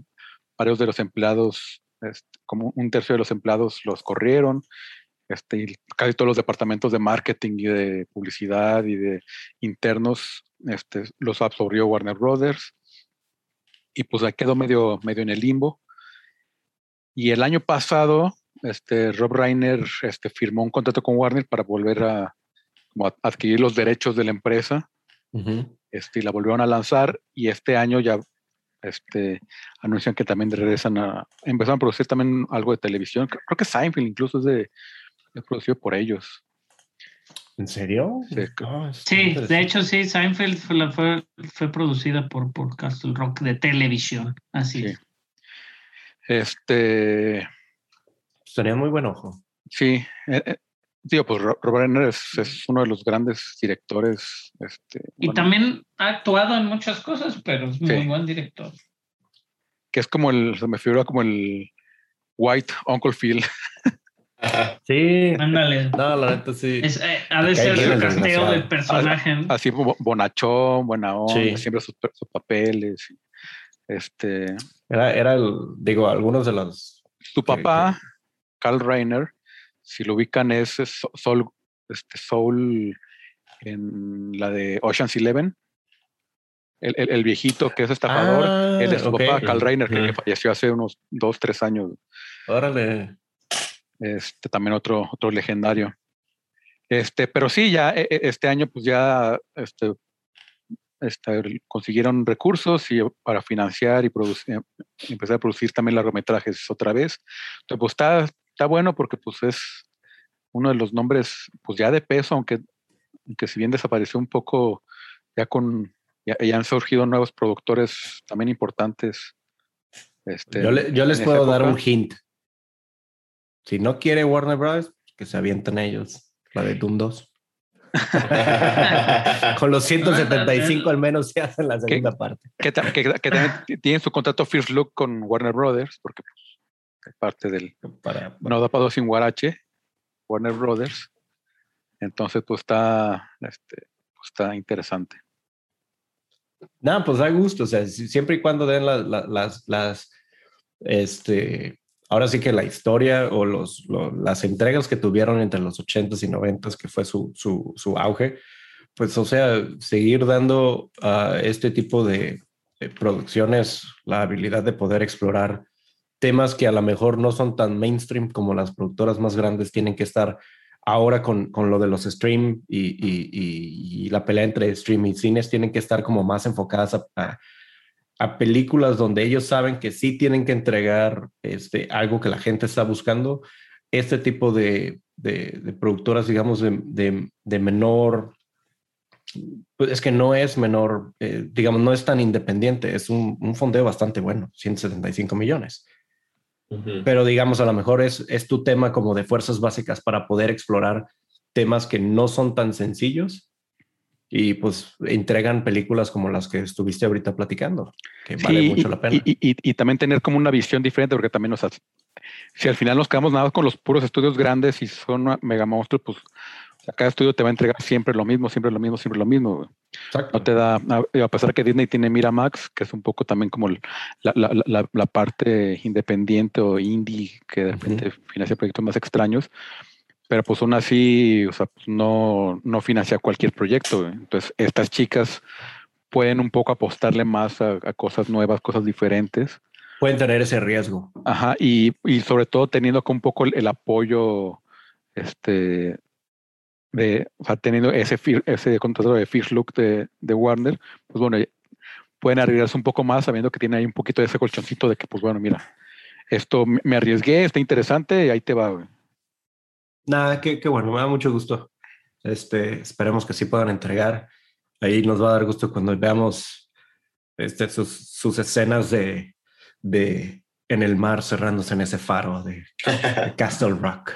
Speaker 3: varios de los empleados, este, como un tercio de los empleados los corrieron. Este, y casi todos los departamentos de marketing y de publicidad y de internos este, los absorbió Warner Brothers. Y pues ahí quedó medio, medio en el limbo. Y el año pasado, este, Rob Reiner este, firmó un contrato con Warner para volver a, como a adquirir los derechos de la empresa
Speaker 1: Ujú.
Speaker 3: este, y la volvieron a lanzar y este año ya este, anuncian que también regresan a, empezaron a producir también algo de televisión, creo, creo que Seinfeld incluso es, de, es producido por ellos.
Speaker 1: ¿En serio?
Speaker 3: Sí,
Speaker 1: es
Speaker 4: Sí, de hecho sí, Seinfeld fue, la- fue, fue producida por, por Castle Rock de televisión. Así
Speaker 3: Sí.
Speaker 4: es.
Speaker 3: Este,
Speaker 1: Pues tenían muy buen ojo.
Speaker 3: sí, eh, eh, digo, pues Ro- Robert Renner es, es uno de los grandes directores. Este,
Speaker 4: Y
Speaker 3: bueno,
Speaker 4: también ha actuado en muchas cosas, pero es muy
Speaker 3: Sí.
Speaker 4: buen director.
Speaker 3: que es como el, se me figura como el White Uncle Phil.
Speaker 1: Sí.
Speaker 4: Ándale.
Speaker 1: No, la neta sí.
Speaker 4: Es, eh, ha de ser
Speaker 1: el
Speaker 4: casteo del personaje. ¿no?
Speaker 3: así bo- bonachón, buena onda,
Speaker 1: Sí.
Speaker 3: siempre sus, sus papeles. Este,
Speaker 1: Era, era el, digo, algunos de los.
Speaker 3: su
Speaker 1: que-
Speaker 3: papá, Carl Reiner, si lo ubican es es So- Soul, este, Soul en la de Ocean's Eleven. El, el- el viejito que es estafador,
Speaker 1: Ah,
Speaker 3: él es su papá, Carl Reiner, que, que falleció hace unos dos, tres años.
Speaker 1: Órale.
Speaker 3: Este, también otro, otro legendario. Este, pero sí, ya e- e- este año, pues ya este, este, consiguieron recursos y para financiar y producir, empezar a producir también largometrajes otra vez. Entonces, pues está, está bueno porque pues es uno de los nombres, pues ya de peso, aunque, aunque si bien desapareció un poco, ya con, ya, han surgido nuevos productores también importantes.
Speaker 1: Este, yo, les puedo dar un hint. Si no quiere Warner Bros., que se avienten ellos, la de Doom 2. Con los 175 al menos se hacen la segunda parte.
Speaker 3: Que, tienen su contrato First Look con Warner Brothers, porque es parte del para, no da para sin Guarache, Warner Brothers. Entonces, pues está, este, pues, está interesante.
Speaker 1: No, pues da gusto, o sea, siempre y cuando den las, las, este, ahora sí que la historia o los, las entregas que tuvieron entre los 80s y 90s, que fue su, su, su auge, pues o sea, seguir dando a este tipo de, producciones la habilidad de poder explorar temas que a lo mejor no son tan mainstream como las productoras más grandes tienen que estar ahora con, con lo de los stream y, y, y, la pelea entre stream y cines, tienen que estar como más enfocadas a a películas donde ellos saben que sí tienen que entregar este, algo que la gente está buscando, este tipo de, de, productoras, digamos, de, de, menor, pues es que no es menor, eh, digamos, no es tan independiente, es un, un, fondeo bastante bueno, 175 millones. Pero digamos, a lo mejor es, es tu tema como de fuerzas básicas para poder explorar temas que no son tan sencillos y pues entregan películas como las que estuviste ahorita platicando, que vale mucho la pena.
Speaker 3: Y, y, y, también tener como una visión diferente, porque también, o sea, si al final nos quedamos nada con los puros estudios grandes y son mega monstruos, pues cada estudio te va a entregar siempre lo mismo, siempre lo mismo, siempre lo mismo. No te da, a pesar que Disney tiene Miramax, que es un poco también como la, la, la, la parte independiente o indie que de repente financia proyectos más extraños, pero pues aún así, o sea, pues, no, no financia cualquier proyecto. Entonces, estas chicas pueden un poco apostarle más a, cosas nuevas, cosas diferentes.
Speaker 1: Pueden tener ese riesgo.
Speaker 3: Ajá, y, y sobre todo teniendo un poco el, apoyo, este, de, o sea, teniendo ese, ese contrato de Fish Look de, de Warner, pues bueno, pueden arriesgarse un poco más sabiendo que tiene ahí un poquito de ese colchoncito de que, pues bueno, mira, esto me arriesgué, está interesante, y ahí te va, güey.
Speaker 1: Nada, qué, bueno, me da mucho gusto. Este, esperemos que sí puedan entregar. Ahí nos va a dar gusto cuando veamos este, sus, sus escenas de, de en el mar cerrándose en ese faro de, Castle Rock.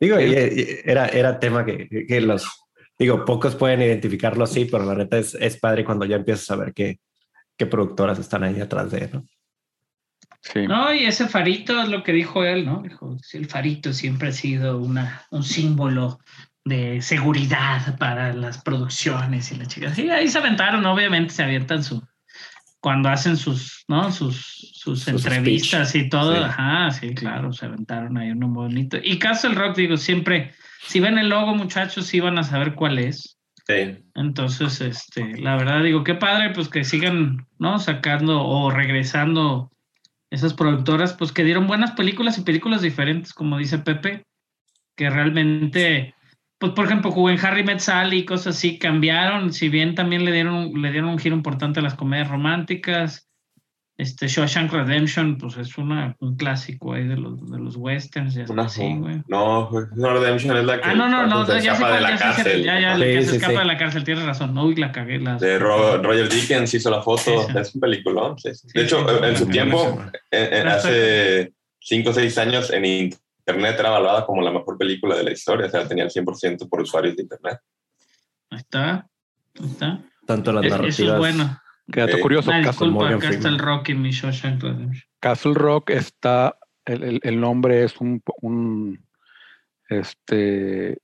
Speaker 1: Digo, era, era tema que, que, los, digo, pocos pueden identificarlo así, pero la neta es, es padre cuando ya empiezas a ver qué, qué productoras están ahí atrás de, ¿no?
Speaker 4: No, y ese farito es lo que dijo él, ¿no? Dijo, el farito siempre ha sido una, un símbolo de seguridad para las producciones y las chicas. Sí, ahí se aventaron, obviamente se avientan su, cuando hacen sus, ¿no? Sus, sus, entrevistas y todo. Ajá, sí, claro, se aventaron ahí uno bonito. Y Castle Rock, digo, siempre, si ven el logo, muchachos, sí van a saber cuál es. Sí. Entonces, este, la verdad, digo, qué padre, pues que sigan, ¿no? Sacando o regresando esas productoras, pues que dieron buenas películas y películas diferentes, como dice Pepe, que realmente, pues por ejemplo, jugó en Harry Met Sally y cosas así, cambiaron, si bien también le dieron, le dieron un giro importante a las comedias románticas, este Shawshank Redemption, pues es una, un clásico ahí de los, de los westerns y así, güey.
Speaker 2: No, no, Redemption es la que
Speaker 4: ah, no, no, no, se escapa de la cárcel. Ya, ya, sí, se escapa de la cárcel, tienes razón. No, y la cagué.
Speaker 2: De Roger Dickens hizo la foto, es un peliculón. De hecho, en su tiempo, hace 5 o 6 años, en Internet era evaluada como la mejor película de la historia, o sea, tenía el 100% por usuarios de Internet.
Speaker 4: Ahí está, ahí está.
Speaker 1: Tanto las narrativas. Eso
Speaker 4: es bueno.
Speaker 3: Qué dato curioso.
Speaker 4: Castle Rock mi
Speaker 3: Castle Rock está, el, el, nombre es un, un este,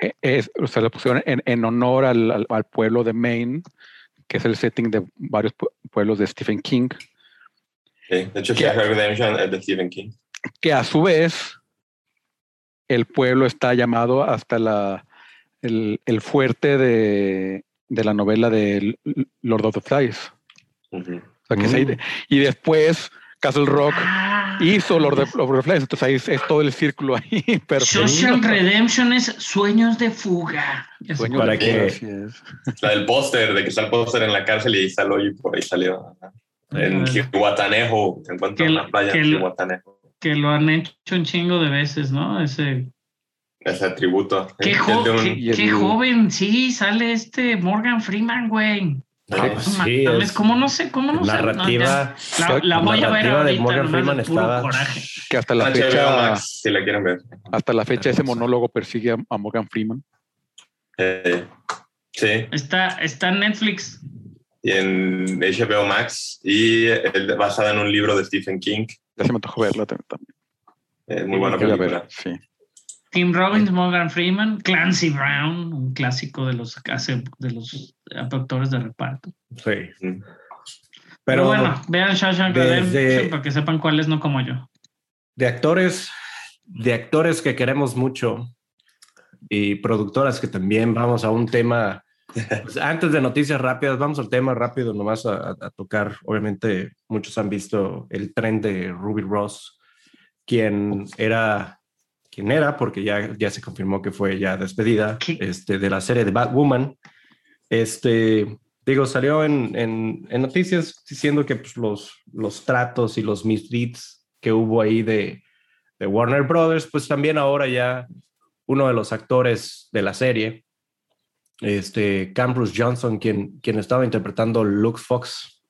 Speaker 3: e, es, o sea, le pusieron en, en honor al, al, pueblo de Maine, que es el setting de varios pueblos de Stephen King.
Speaker 2: de hecho, que, Redemption es de Stephen King.
Speaker 3: Que a su vez, el pueblo está llamado hasta la, el, el fuerte de de la novela de Lord of the Flies. y después Castle Rock ah. hizo Lord of, the Flies, entonces ahí es, todo el círculo ahí.
Speaker 4: Social Redemption es sueños de fuga.
Speaker 2: Sueños para que la del póster, de que está el póster en la cárcel y ahí está el hoyo y por ahí salió. En Guatanejo, se encuentra en la playa en Guatanejo.
Speaker 4: que lo han hecho un chingo de veces, ¿no? Ese.
Speaker 2: Ese atributo.
Speaker 4: Qué,
Speaker 2: Es
Speaker 4: jo- qué- qué joven, sí, sale este Morgan Freeman, güey.
Speaker 1: Ah, pues
Speaker 4: No
Speaker 1: sí, es
Speaker 4: ¿Cómo no sé? ¿Cómo no sé? No,
Speaker 1: narrativa.
Speaker 4: ya. la, la voy a ver
Speaker 1: narrativa de
Speaker 4: ahorita,
Speaker 1: Morgan Freeman estaba-
Speaker 4: coraje.
Speaker 3: Que hasta la fecha,
Speaker 2: Max, si la quieren ver.
Speaker 3: hasta la fecha ese monólogo persigue a, a Morgan Freeman.
Speaker 2: Eh, sí,
Speaker 4: Está, está en Netflix.
Speaker 2: y en HBO Max y el- basada en un libro de Stephen King.
Speaker 3: Ya se me antojó verla también. también.
Speaker 2: Es muy buena película.
Speaker 3: ver, sí.
Speaker 4: Tim Robbins, Morgan Freeman, Clancy Brown, un clásico de los hace- de los actores de reparto.
Speaker 1: Sí.
Speaker 4: Pero,
Speaker 1: Pero
Speaker 4: bueno, vean Shawshank Redemption para que sepan cuáles no como yo.
Speaker 1: de actores, de actores que queremos mucho y productoras que también vamos a un tema. pues, antes de noticias rápidas, vamos al tema rápido, nomás a, a- a tocar. Obviamente, muchos han visto el tren de Ruby Ross, quien era, quien era, porque ya, ya se confirmó que fue ya despedida
Speaker 4: ¿Qué?
Speaker 1: este, de la serie de Batwoman. Este, digo, salió en, en, en noticias diciendo que pues, los, los tratos y los misleads que hubo ahí de, de Warner Brothers, pues también ahora ya uno de los actores de la serie, este Cam Bruce Johnson, quien, quien estaba interpretando Luke Fox,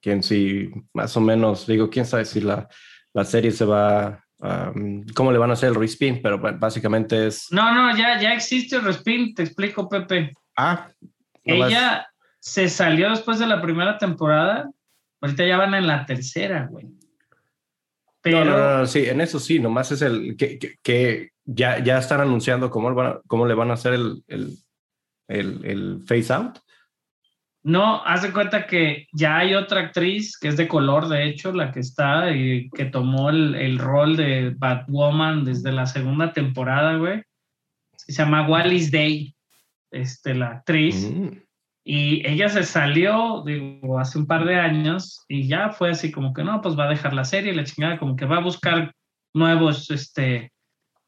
Speaker 1: quien sí, más o menos, digo, quién sabe si la, la serie se va, um, cómo le van a hacer el respin, pero básicamente es...
Speaker 4: No, no, ya, ya existe el respin, te explico, Pepe.
Speaker 1: Ah, nomás-
Speaker 4: Ella se salió después de la primera temporada. Ahorita ya van en la tercera, güey. Pero
Speaker 1: No, no, no, no, sí, en eso sí, nomás es el que, que, que ya, ya están anunciando cómo, van a- cómo le van a hacer el, el, el, el face out.
Speaker 4: No, haz de cuenta que ya hay otra actriz que es de color, de hecho, la que está y que tomó el, el rol de Batwoman desde la segunda temporada, güey. Se llama Wallis Day, este, la actriz.
Speaker 1: Mm.
Speaker 4: Y ella se salió, digo, hace un par de años y ya fue así como que no, pues va a dejar la serie, la chingada, como que va a buscar nuevos, este,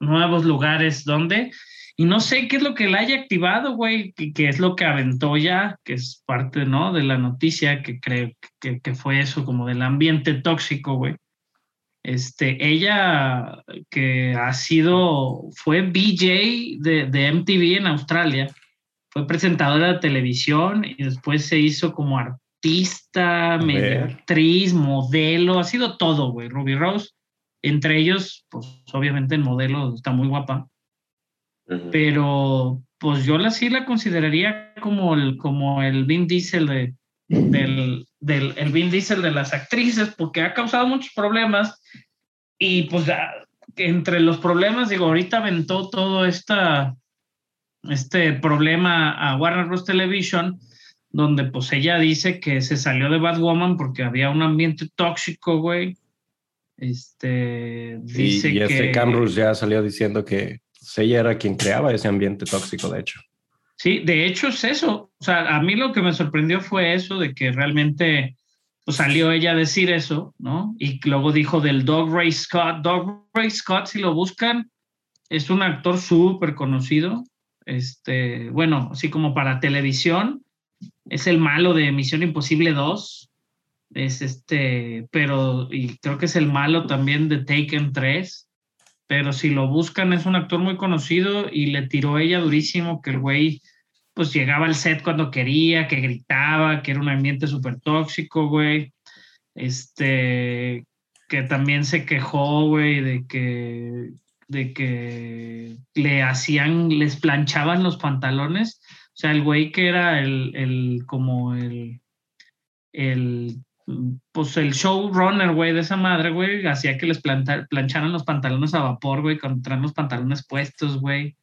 Speaker 4: nuevos lugares donde. Y no sé qué es lo que la haya activado, güey, que es lo que aventó ya, que es parte, ¿no? De la noticia, que creo que, que fue eso, como del ambiente tóxico, güey. Este, ella que ha sido, fue BJ de, de MTV en Australia fue presentadora de televisión y después se hizo como artista, medio actriz, modelo, ha sido todo, güey, Ruby Rose. Entre ellos, pues obviamente en modelo está muy guapa, Pero pues yo la sí la consideraría como el, como el Vin Diesel de, del, del el Vin Diesel de las actrices, porque ha causado muchos problemas y pues ya, entre los problemas, digo, ahorita aventó todo esta, este problema a Warner Bros. Television, donde pues ella dice que se salió de Batwoman porque había un ambiente tóxico, güey. Este,
Speaker 1: Y,
Speaker 4: dice
Speaker 1: y este
Speaker 4: que...
Speaker 1: Cam Bruce ya salió diciendo que ella era quien creaba ese ambiente tóxico, de hecho.
Speaker 4: Sí, de hecho es eso. O sea, a mí lo que me sorprendió fue eso, de que realmente pues, salió ella a decir eso, ¿no? Y luego dijo del Dog Ray Scott. Dog Ray Scott, si lo buscan, es un actor súper conocido. Este, bueno, así como para televisión, es el malo de Misión Imposible 2. Es este, pero, y creo que es el malo también de Taken 3 pero si lo buscan es un actor muy conocido y le tiró ella durísimo que el güey pues llegaba al set cuando quería, que gritaba, que era un ambiente súper tóxico, güey. Este, que también se quejó, güey, de que, de que le hacían, les planchaban los pantalones. O sea, el güey que era el, el como el, el pues el showrunner, güey, de esa madre, güey, hacía que les planta- plancharan los pantalones a vapor, güey, con traer los pantalones puestos, güey.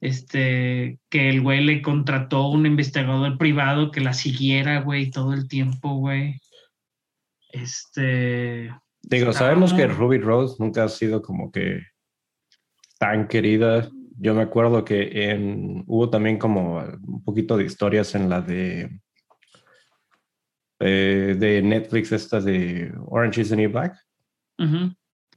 Speaker 4: Este, que el güey le contrató un investigador privado que la siguiera, güey, todo el tiempo, güey. Este,
Speaker 1: Digo,
Speaker 4: Está
Speaker 1: sabemos que Ruby Rose nunca ha sido como que tan querida. Yo me acuerdo que en, hubo también como un poquito de historias en la de eh, de Netflix, estas de Orange is the New Black.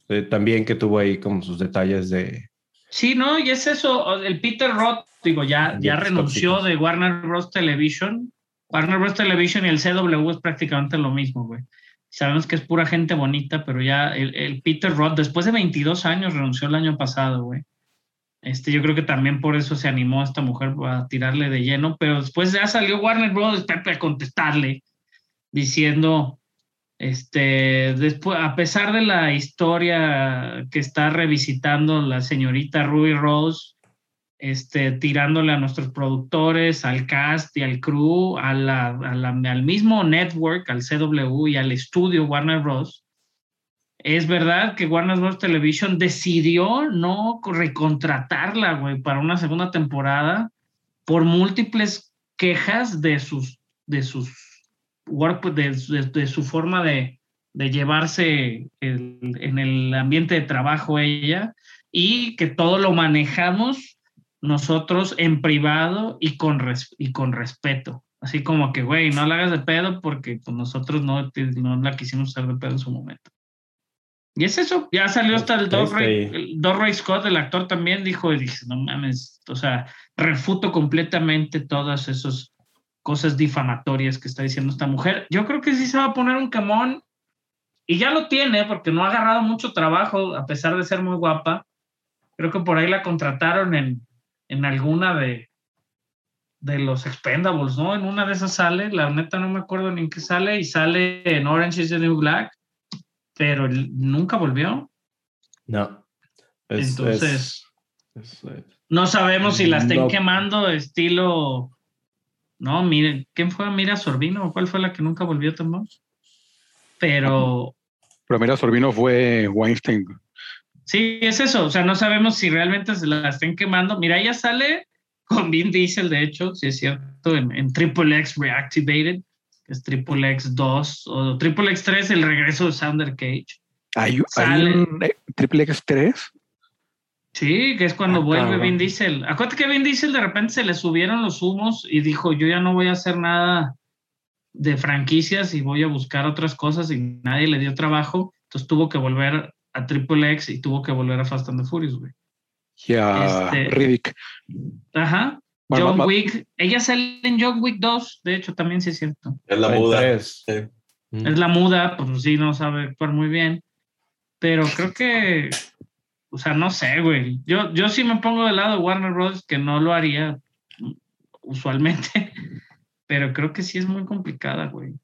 Speaker 1: Eh, también que tuvo ahí como sus detalles de...
Speaker 4: Sí, no, y es eso, el Peter Roth, digo, ya, ya renunció
Speaker 1: tóxicos.
Speaker 4: de Warner Bros. Television. Warner Bros. Television y el CW es prácticamente lo mismo, güey. Sabemos que es pura gente bonita, pero ya el, Peter Roth, después de 22 años, renunció el año pasado, güey. Este, yo creo que también por eso se animó a esta mujer a tirarle de lleno, pero después ya salió Warner Bros. A contestarle, diciendo, este, después, a pesar de la historia que está revisitando la señorita Ruby Rose, este, tirándole a nuestros productores, al cast y al crew, al mismo network, al CW y al estudio Warner Bros. Es verdad que Warner Bros. Television decidió no recontratarla, güey, para una segunda temporada por múltiples quejas de sus, de sus de, de, su forma de, de llevarse en el ambiente de trabajo ella y que todo lo manejamos nosotros en privado y con, y con respeto. Así como que, güey, no la hagas de pedo porque pues, nosotros no, no la quisimos hacer de pedo en su momento. Y es eso, ya salió hasta el Doug Ray, Scott, el actor también dijo, y dije, no mames, o sea, refuto completamente todas esas cosas difamatorias que está diciendo esta mujer. Yo creo que sí se va a poner un camón, y ya lo tiene, porque no ha agarrado mucho trabajo, a pesar de ser muy guapa. Creo que por ahí la contrataron en, en alguna de, de los Expendables, ¿no? En una de esas sale, la neta no me acuerdo ni en qué sale, y sale en Orange is the New Black, pero nunca volvió.
Speaker 1: No.
Speaker 4: Entonces, no sabemos si la estén quemando estilo. No, miren, ¿quién fue? Mira Sorbino, ¿cuál fue la que nunca volvió también? Pero.
Speaker 3: Pero Mira Sorbino fue Weinstein.
Speaker 4: Sí, es eso. O sea, no sabemos si realmente se la estén quemando. Mira, ella sale con Vin Diesel, de hecho, si es cierto, en, Triple X Reactivated, que es Triple X 2, o Triple X 3, el regreso de Sounder Cage.
Speaker 3: ¿Hay, un eh, Triple X 3?
Speaker 4: Sí, que es cuando ah, vuelve Vin Diesel. Acuérdate que Vin Diesel de repente se le subieron los humos y dijo, yo ya no voy a hacer nada de franquicias y voy a buscar otras cosas y nadie le dio trabajo. Entonces tuvo que volver a Triple X y tuvo que volver a Fast and the Furious, güey.
Speaker 3: Y a este, Riddick.
Speaker 4: Ajá. John Wick. Ella sale en John Wick 2, de hecho, también sí es cierto.
Speaker 2: Es la muda.
Speaker 4: Es, es la muda, pues sí, no sabe actuar muy bien. Pero creo que, o sea, no sé, güey. Yo, yo sí me pongo del lado de Warner Bros., que no lo haría usualmente, pero creo que sí es muy complicada, güey.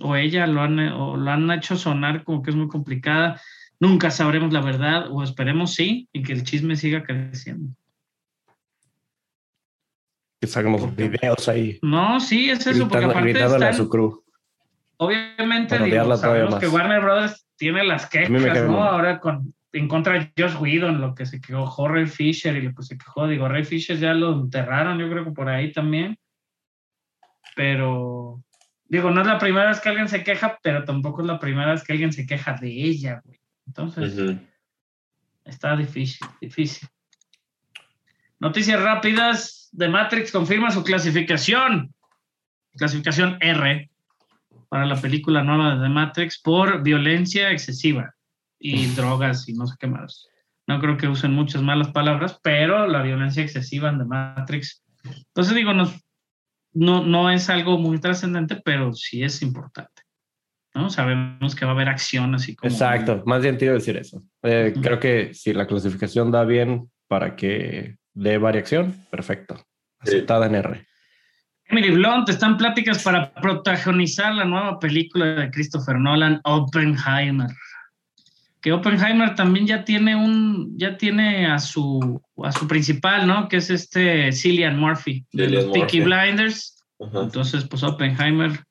Speaker 4: O ella lo han, o lo han hecho sonar como que es muy complicada. Nunca sabremos la verdad, o esperemos sí, y que el chisme siga creciendo.
Speaker 1: Que sacamos videos ahí.
Speaker 4: No, sí, es eso, porque aparte están,
Speaker 1: a su crew.
Speaker 4: Obviamente, digo, sabemos que Warner Brothers tiene las quejas, ¿no? Ahora con, en contra de Josh Whedon, lo que se quejó Ray Fisher y lo que se quejó, digo, Ray Fisher ya lo enterraron, yo creo que por ahí también. Pero, digo, no es la primera vez que alguien se queja, pero tampoco es la primera vez que alguien se queja de ella, güey. Entonces, está difícil, difícil. Noticias rápidas. de Matrix confirma su clasificación. Clasificación R para la película nueva de The Matrix por violencia excesiva y drogas y no sé qué más. No creo que usen muchas malas palabras, pero la violencia excesiva en The Matrix. Entonces digo, no, no es algo muy trascendente, pero sí es importante. ¿no? Sabemos que va a haber acción así como...
Speaker 1: Exacto, más bien te iba a decir eso. Eh, creo que si la clasificación da bien para que dé variación, perfecto. Aceptada en R.
Speaker 4: Emily Blunt está en pláticas para protagonizar la nueva película de Christopher Nolan, Oppenheimer. Que Oppenheimer también ya tiene un, ya tiene a su, a su principal, ¿no? Que es este Cillian Murphy de los Peaky Blinders. Entonces, pues Oppenheimer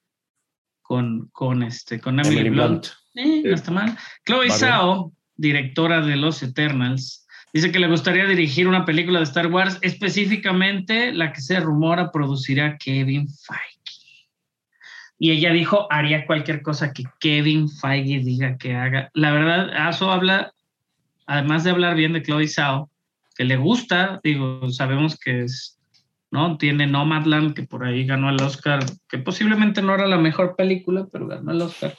Speaker 4: con, con, este, con Emily, Blunt. Eh, no está mal. Chloe Zhao, directora de Los Eternals, dice que le gustaría dirigir una película de Star Wars, específicamente la que se rumora producirá Kevin Feige. Y ella dijo, haría cualquier cosa que Kevin Feige diga que haga. La verdad, eso habla, además de hablar bien de Chloe Zhao, que le gusta, digo, sabemos que es ¿no? Tiene Nomadland, que por ahí ganó el Oscar, que posiblemente no era la mejor película, pero ganó el Oscar.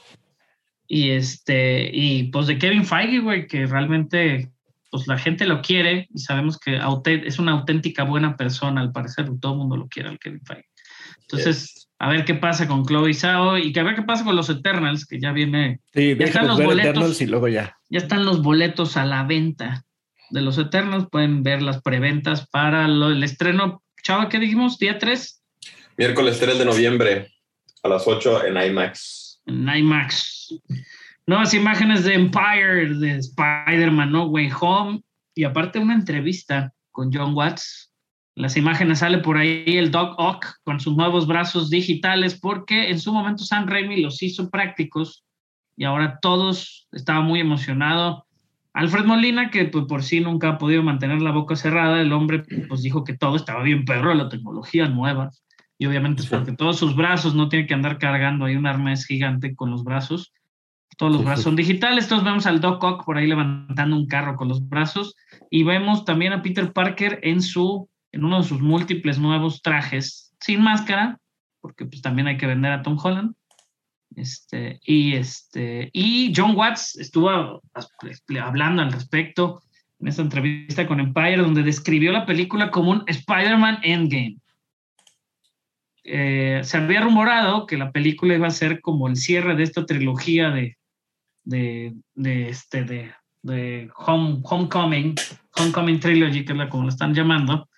Speaker 4: Y este, y pues de Kevin Feige, güey, que realmente, pues la gente lo quiere y sabemos que es una auténtica buena persona, al parecer, todo el mundo lo quiere al Kevin Feige. Entonces, a ver qué pasa con Chloe Zhao y que a ver qué pasa con los Eternals, que ya viene.
Speaker 1: Sí,
Speaker 4: ya están los
Speaker 1: ver
Speaker 4: boletos.
Speaker 1: Eternals y luego ya.
Speaker 4: Ya están los boletos a la venta de los Eternals. Pueden ver las preventas para lo- el estreno. Chava, ¿qué dijimos? ¿Día 3?
Speaker 2: Miércoles 3 de noviembre a las 8 en IMAX.
Speaker 4: En IMAX. Nuevas imágenes de Empire, de Spider-Man No Way Home. Y aparte una entrevista con John Watts. Las imágenes sale por ahí el Doc Ock con sus nuevos brazos digitales porque en su momento Sam Raimi los hizo prácticos y ahora todos estaba muy emocionado. Alfred Molina, que pues, por sí nunca ha podido mantener la boca cerrada, el hombre pues dijo que todo estaba bien perro, la tecnología nueva. Y obviamente es porque todos sus brazos no tienen que andar cargando ahí un arnés gigante con los brazos. Todos los brazos son digitales. Todos vemos al Doc Ock por ahí levantando un carro con los brazos. Y vemos también a Peter Parker en su en uno de sus múltiples nuevos trajes, sin máscara, porque pues también hay que vender a Tom Holland. Este, y, este, y John Watts estuvo hablando al respecto en esta entrevista con Empire, donde describió la película como un Spider-Man Endgame. Eh, se había rumorado que la película iba a ser como el cierre de esta trilogía de, de, de este, de, de Home, Homecoming, Homecoming Trilogy, que es la como lo están llamando,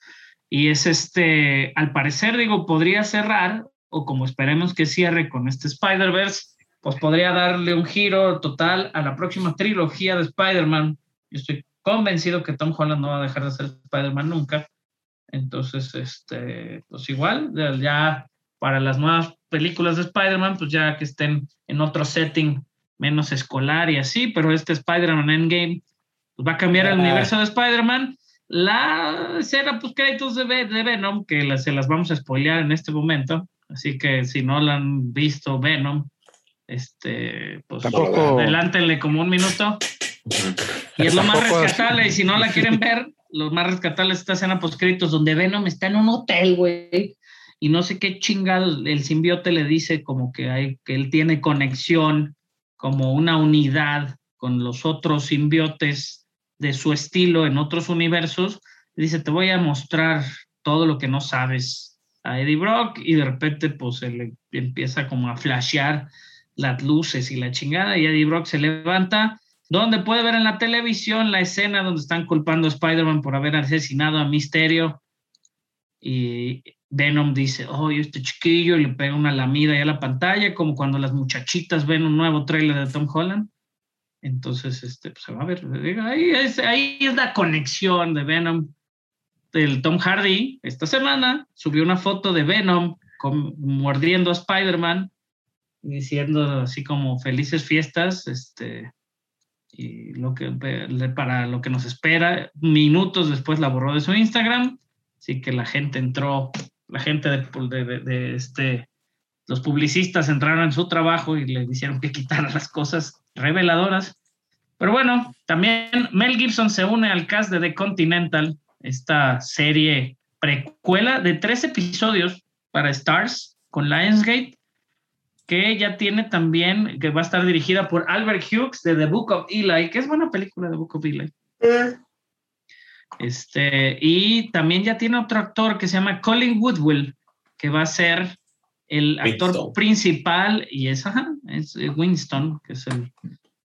Speaker 4: y es este, al parecer, digo, podría cerrar, o como esperemos que cierre con este Spider-Verse, pues podría darle un giro total a la próxima trilogía de Spider-Man. Yo estoy convencido que Tom Holland no va a dejar de ser Spider-Man nunca. Entonces, este, pues igual, ya, para las nuevas películas de Spider-Man, pues ya que estén en otro setting menos escolar y así, pero este Spider-Man Endgame pues va a cambiar el
Speaker 1: Ah.
Speaker 4: universo de Spider-Man la escena post créditos de, de Venom, que la- se las vamos a spoilear en este momento, así que si no la han visto Venom, este, pues
Speaker 3: Tampoco-
Speaker 4: adelántenle como un minuto. Y es lo más rescatable, y si no la quieren ver, lo más rescatable es esta escena post créditos donde Venom está en un hotel, güey, y no sé qué chingado el simbiote le dice como que hay, que él tiene conexión, como una unidad con los otros simbiotes de su estilo en otros universos, dice, te voy a mostrar todo lo que no sabes a Eddie Brock y de repente pues se le empieza como a flashear las luces y la chingada y Eddie Brock se levanta, donde puede ver en la televisión la escena donde están culpando a Spider-Man por haber asesinado a Misterio y Venom dice, oh, este chiquillo, y le pega una lamida ahí a la pantalla, como cuando las muchachitas ven un nuevo tráiler de Tom Holland. Entonces, este, pues, se va a ver. Ahí es, ahí es la conexión de Venom. El Tom Hardy, esta semana, subió una foto de Venom mordiendo a Spider-Man, diciendo así como felices fiestas, este, y lo que, para lo que nos espera. Minutos después la borró de su Instagram, así que la gente entró, la gente de- de este, los publicistas entraron en su trabajo y le hicieron que quitara las cosas reveladoras. Pero bueno, también Mel Gibson se une al cast de The Continental, esta serie precuela de tres episodios para Stars con Lionsgate, que ya tiene también, que va a estar dirigida por Albert Hughes de The Book of Eli, que es buena película The Book of Eli. Este, y también ya tiene otro actor que se llama Colin Woodwell, que va a ser el actor
Speaker 2: Winston.
Speaker 4: principal y es, ajá, es eh, Winston, que es el,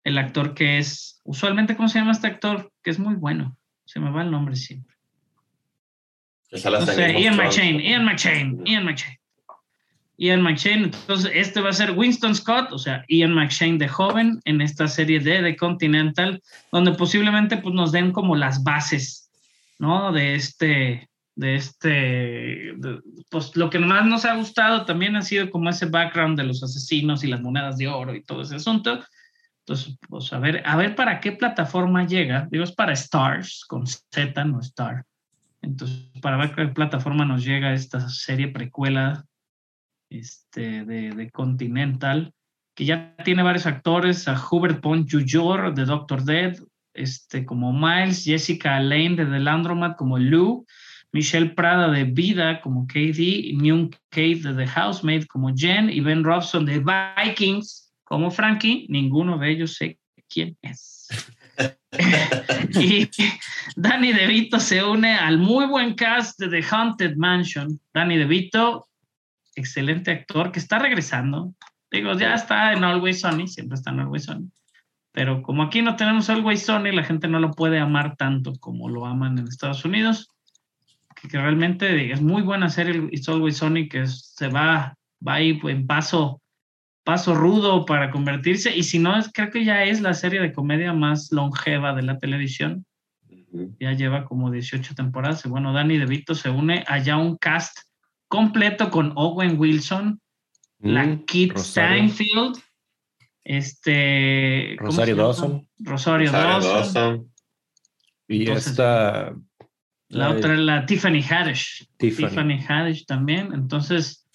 Speaker 4: el actor que es, usualmente, ¿cómo se llama este actor? Que es muy bueno, se me va el nombre siempre. Ian. McShane, Ian McShane, Ian McShane. Ian McShane, entonces este va a ser Winston Scott, o sea, Ian McShane de joven en esta serie de The Continental, donde posiblemente pues, nos den como las bases, ¿no? De este, de este, pues lo que más nos ha gustado también ha sido como ese background de los asesinos y las monedas de oro y todo ese asunto. Entonces, pues a ver, a ver para qué plataforma llega. Digo, es para Stars, con Z, no Star. Entonces, para ver qué plataforma nos llega esta serie precuela este, de, de Continental, que ya tiene varios actores, a Hubert Pont Jr. de Doctor Dead, este, como Miles, Jessica Lane de The Landromat como Lou, Michelle Prada de Vida como KD, Myung Kate de The Housemaid como Jen y Ben Robson de Vikings como Frankie. Ninguno de ellos sé quién es. y Danny DeVito se une al muy buen cast de The Haunted Mansion. Danny DeVito, excelente actor que está regresando. Digo, ya está en Always Sunny, siempre está en Always Sunny. Pero como aquí no tenemos Always Sunny, la gente no lo puede amar tanto como lo aman en Estados Unidos. Que, que realmente es muy buena serie It's Always Sunny, que se va, va ahí en paso, paso rudo para convertirse. Y si no, es, creo que ya es la serie de comedia más longeva de la televisión. Ya lleva como 18 temporadas. Y bueno, Danny DeVito se une allá un cast completo con Owen Wilson, la
Speaker 1: Mm,
Speaker 4: Kit
Speaker 1: Rosario.
Speaker 4: Steinfeld, este ¿cómo
Speaker 1: Rosario? Dawson.
Speaker 4: Rosario
Speaker 2: Rosario
Speaker 4: Dawson.
Speaker 2: Dawson.
Speaker 1: Y
Speaker 4: Entonces,
Speaker 1: esta.
Speaker 4: La otra es la Tiffany Haddish.
Speaker 1: Tiffany.
Speaker 4: Tiffany Haddish también. Entonces,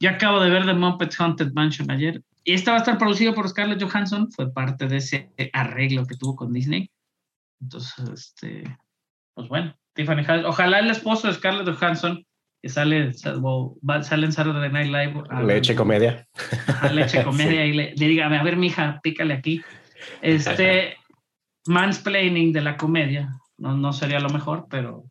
Speaker 4: yo acabo de ver The Muppets Haunted Mansion ayer. Y esta va a estar producido por Scarlett Johansson. Fue parte de ese arreglo que tuvo con Disney. Entonces, este, pues bueno, Tiffany Haddish. Ojalá el esposo de Scarlett Johansson, que sale, sale en Saturday Night Live. a-
Speaker 1: Leche comedia.
Speaker 4: Ajá, leche comedia y le, le diga, a ver, mija, pícale aquí. Este mansplaining de la comedia. No, no sería lo mejor, pero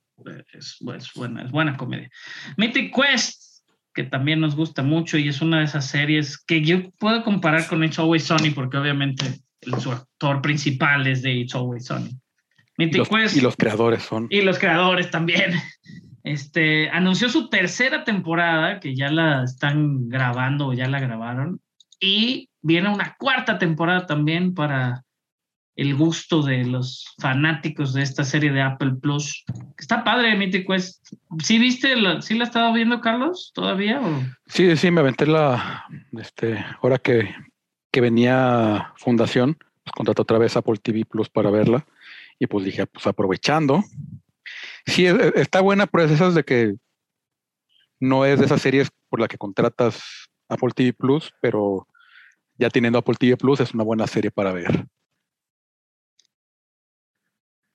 Speaker 4: es, es buena, es buena comedia. Mythic Quest, que también nos gusta mucho y es una de esas series que yo puedo comparar con It's Always Sunny, porque obviamente el, su actor principal es de It's Always Sunny. Mythic
Speaker 3: los,
Speaker 4: Quest
Speaker 3: y los creadores son.
Speaker 4: y los creadores también. Este, anunció su tercera temporada, que ya la están grabando o ya la grabaron, y viene una cuarta temporada también para el gusto de los fanáticos de esta serie de Apple Plus. Está padre, Mythic Quest. ¿Sí viste, la, sí la has estado viendo, Carlos, todavía? O?
Speaker 3: Sí, sí, me aventé la. Este, ahora que, que venía Fundación, pues contraté otra vez Apple TV Plus para verla. Y pues dije, pues aprovechando. Sí, e- e- está buena, pero es esas de que no es de esas series por la que contratas Apple TV Plus, pero ya teniendo Apple TV Plus es una buena serie para ver.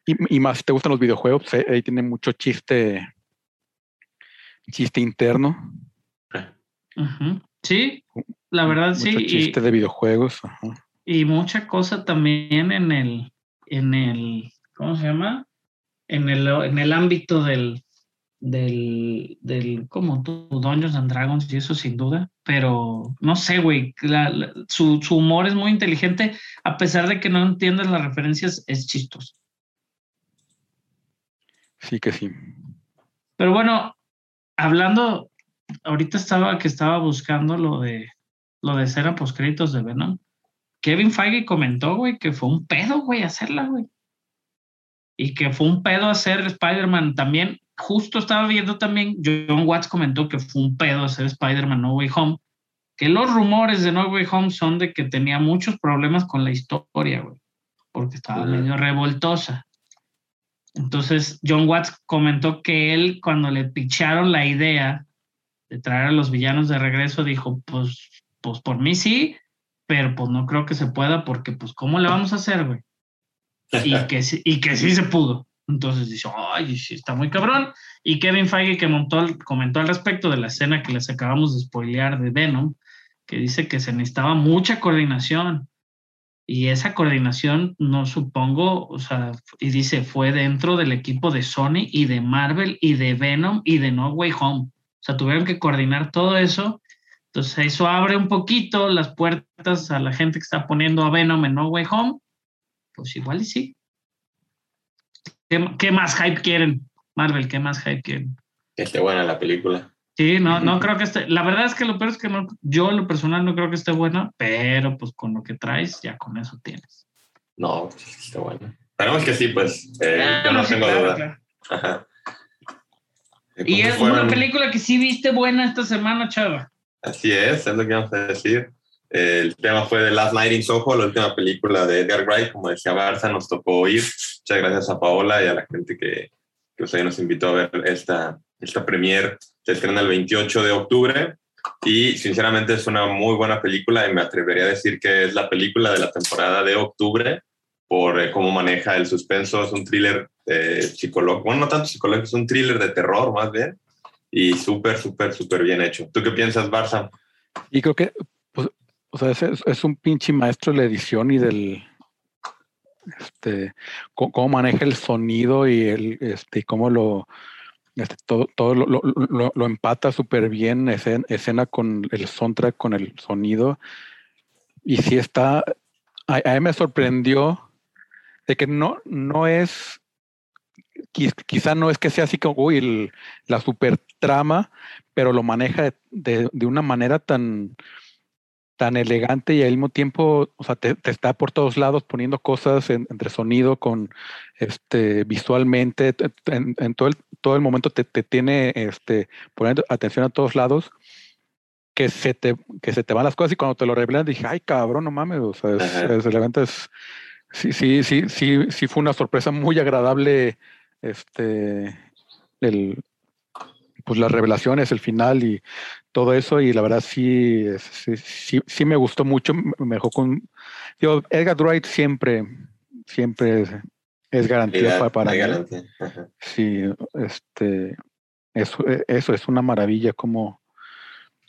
Speaker 3: Y, y más, si te gustan los videojuegos, eh, ahí tiene mucho chiste, chiste interno.
Speaker 4: Sí, la verdad sí.
Speaker 3: Mucho
Speaker 4: y-
Speaker 3: chiste de videojuegos.
Speaker 4: y mucha cosa también en el, en el, ¿cómo se llama? En el, en el ámbito del, del, del, como tú, Dungeons and Dragons y eso sin duda, pero no sé, güey, la- la- su, su humor es muy inteligente, a pesar de que no entiendes las referencias, es chistoso.
Speaker 3: Sí que sí.
Speaker 4: Pero bueno, hablando, ahorita estaba que estaba buscando lo de lo de escena postcréditos de Venom. Kevin Feige comentó, güey, que fue un pedo, güey, hacerla, güey. Y que fue un pedo hacer Spider-Man también. Justo estaba viendo también, John Watts comentó que fue un pedo hacer Spider-Man No Way Home. Que los rumores de No Way Home son de que tenía muchos problemas con la historia, güey. Porque estaba medio revoltosa. Entonces, John Watts comentó que él, cuando le picharon la idea de traer a los villanos de regreso, dijo, pues, pues por mí sí, pero pues no creo que se pueda porque, pues, ¿cómo le vamos a hacer, güey? Y que, sí- y que sí se pudo. Entonces dice, ay, sí, está muy cabrón. Y Kevin Feige que montó, comentó al respecto de la escena que les acabamos de spoilear de Venom, que dice que se necesitaba mucha coordinación. Y esa coordinación, no supongo, o sea, y dice, fue dentro del equipo de Sony y de Marvel y de Venom y de No Way Home. O sea, tuvieron que coordinar todo eso. Entonces, eso abre un poquito las puertas a la gente que está poniendo a Venom en No Way Home. Pues igual y sí. ¿Qué, qué más hype quieren? Marvel, ¿qué más hype quieren?
Speaker 2: Que esté buena la película.
Speaker 4: Sí, no, no creo que esté. La verdad es que lo peor es que no, yo en lo personal no creo que esté buena, pero pues con lo que traes, ya con eso tienes.
Speaker 2: No, sí está buena. Esperemos que sí, pues. eh,
Speaker 4: Ah,
Speaker 2: yo no
Speaker 4: sí,
Speaker 2: tengo
Speaker 4: claro,
Speaker 2: duda.
Speaker 4: claro.
Speaker 2: Ajá.
Speaker 4: Y
Speaker 2: pues,
Speaker 4: es
Speaker 2: fueron-
Speaker 4: una película que sí viste buena esta semana, chava.
Speaker 2: Así es, es lo que vamos a decir. El tema fue de Last Night in Soho, la última película de Edgar Wright. Como decía Barça, nos tocó ir. Muchas gracias a Paola y a la gente que, que pues, nos invitó a ver esta, esta premiere. Se estrena el 28 de octubre y sinceramente es una muy buena película y me atrevería a decir que es la película de la temporada de octubre por eh, cómo maneja el suspenso. Es un thriller eh, psicológico, bueno, no tanto psicológico, es un thriller de terror más bien y súper, súper, súper bien hecho. ¿Tú qué piensas, Barça?
Speaker 3: Y creo que, pues, o sea, es, es- un pinche maestro de la edición y del, este, cómo, maneja el sonido y el, este, y cómo lo, Este, todo todo lo, lo, empata súper bien, escena, escena, con el soundtrack, con el sonido. Y sí está, a, a mí me sorprendió de que no, no es, quizá no es que sea así como uy, la super trama, pero lo maneja de, de, de, una manera tan, tan elegante y al mismo tiempo, o sea, te, te está por todos lados poniendo cosas en, entre sonido con este visualmente, en, en, todo el todo el momento te, te, tiene este poniendo atención a todos lados que se te que se te van las cosas y cuando te lo revelan dije, "Ay, cabrón, no mames", o sea, es, es, el evento es sí sí sí sí sí fue una sorpresa muy agradable este el pues las revelaciones, el final y todo eso, y la verdad sí, sí, sí, sí me gustó mucho, me dejó con... Digo, Edgar Wright siempre, siempre es, garantía para. Garantía. Sí, este, eso, eso es una maravilla, cómo,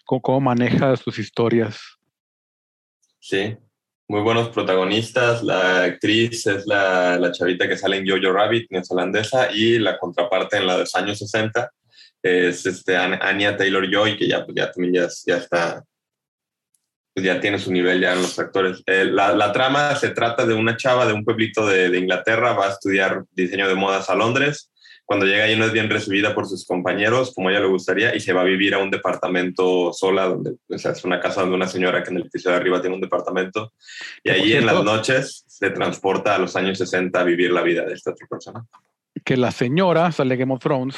Speaker 3: cómo, maneja sus historias.
Speaker 2: Sí, muy buenos protagonistas. La actriz es la, la chavita que sale en Jojo Rabbit, neozelandesa, y la contraparte en la de los años 60 es este, Anya Taylor Joy, que ya, pues, ya también ya, ya está, ya tiene su nivel ya en los actores. Eh, la, la, trama se trata de una chava de un pueblito de, de, Inglaterra, va a estudiar diseño de modas a Londres. Cuando llega ahí no es bien recibida por sus compañeros, como ella le gustaría, y se va a vivir a un departamento sola, donde o sea, es una casa donde una señora que en el piso de arriba tiene un departamento. Y ahí en las noches se transporta a los años 60 a vivir la vida de esta otra persona.
Speaker 3: Que la señora sale Game of Thrones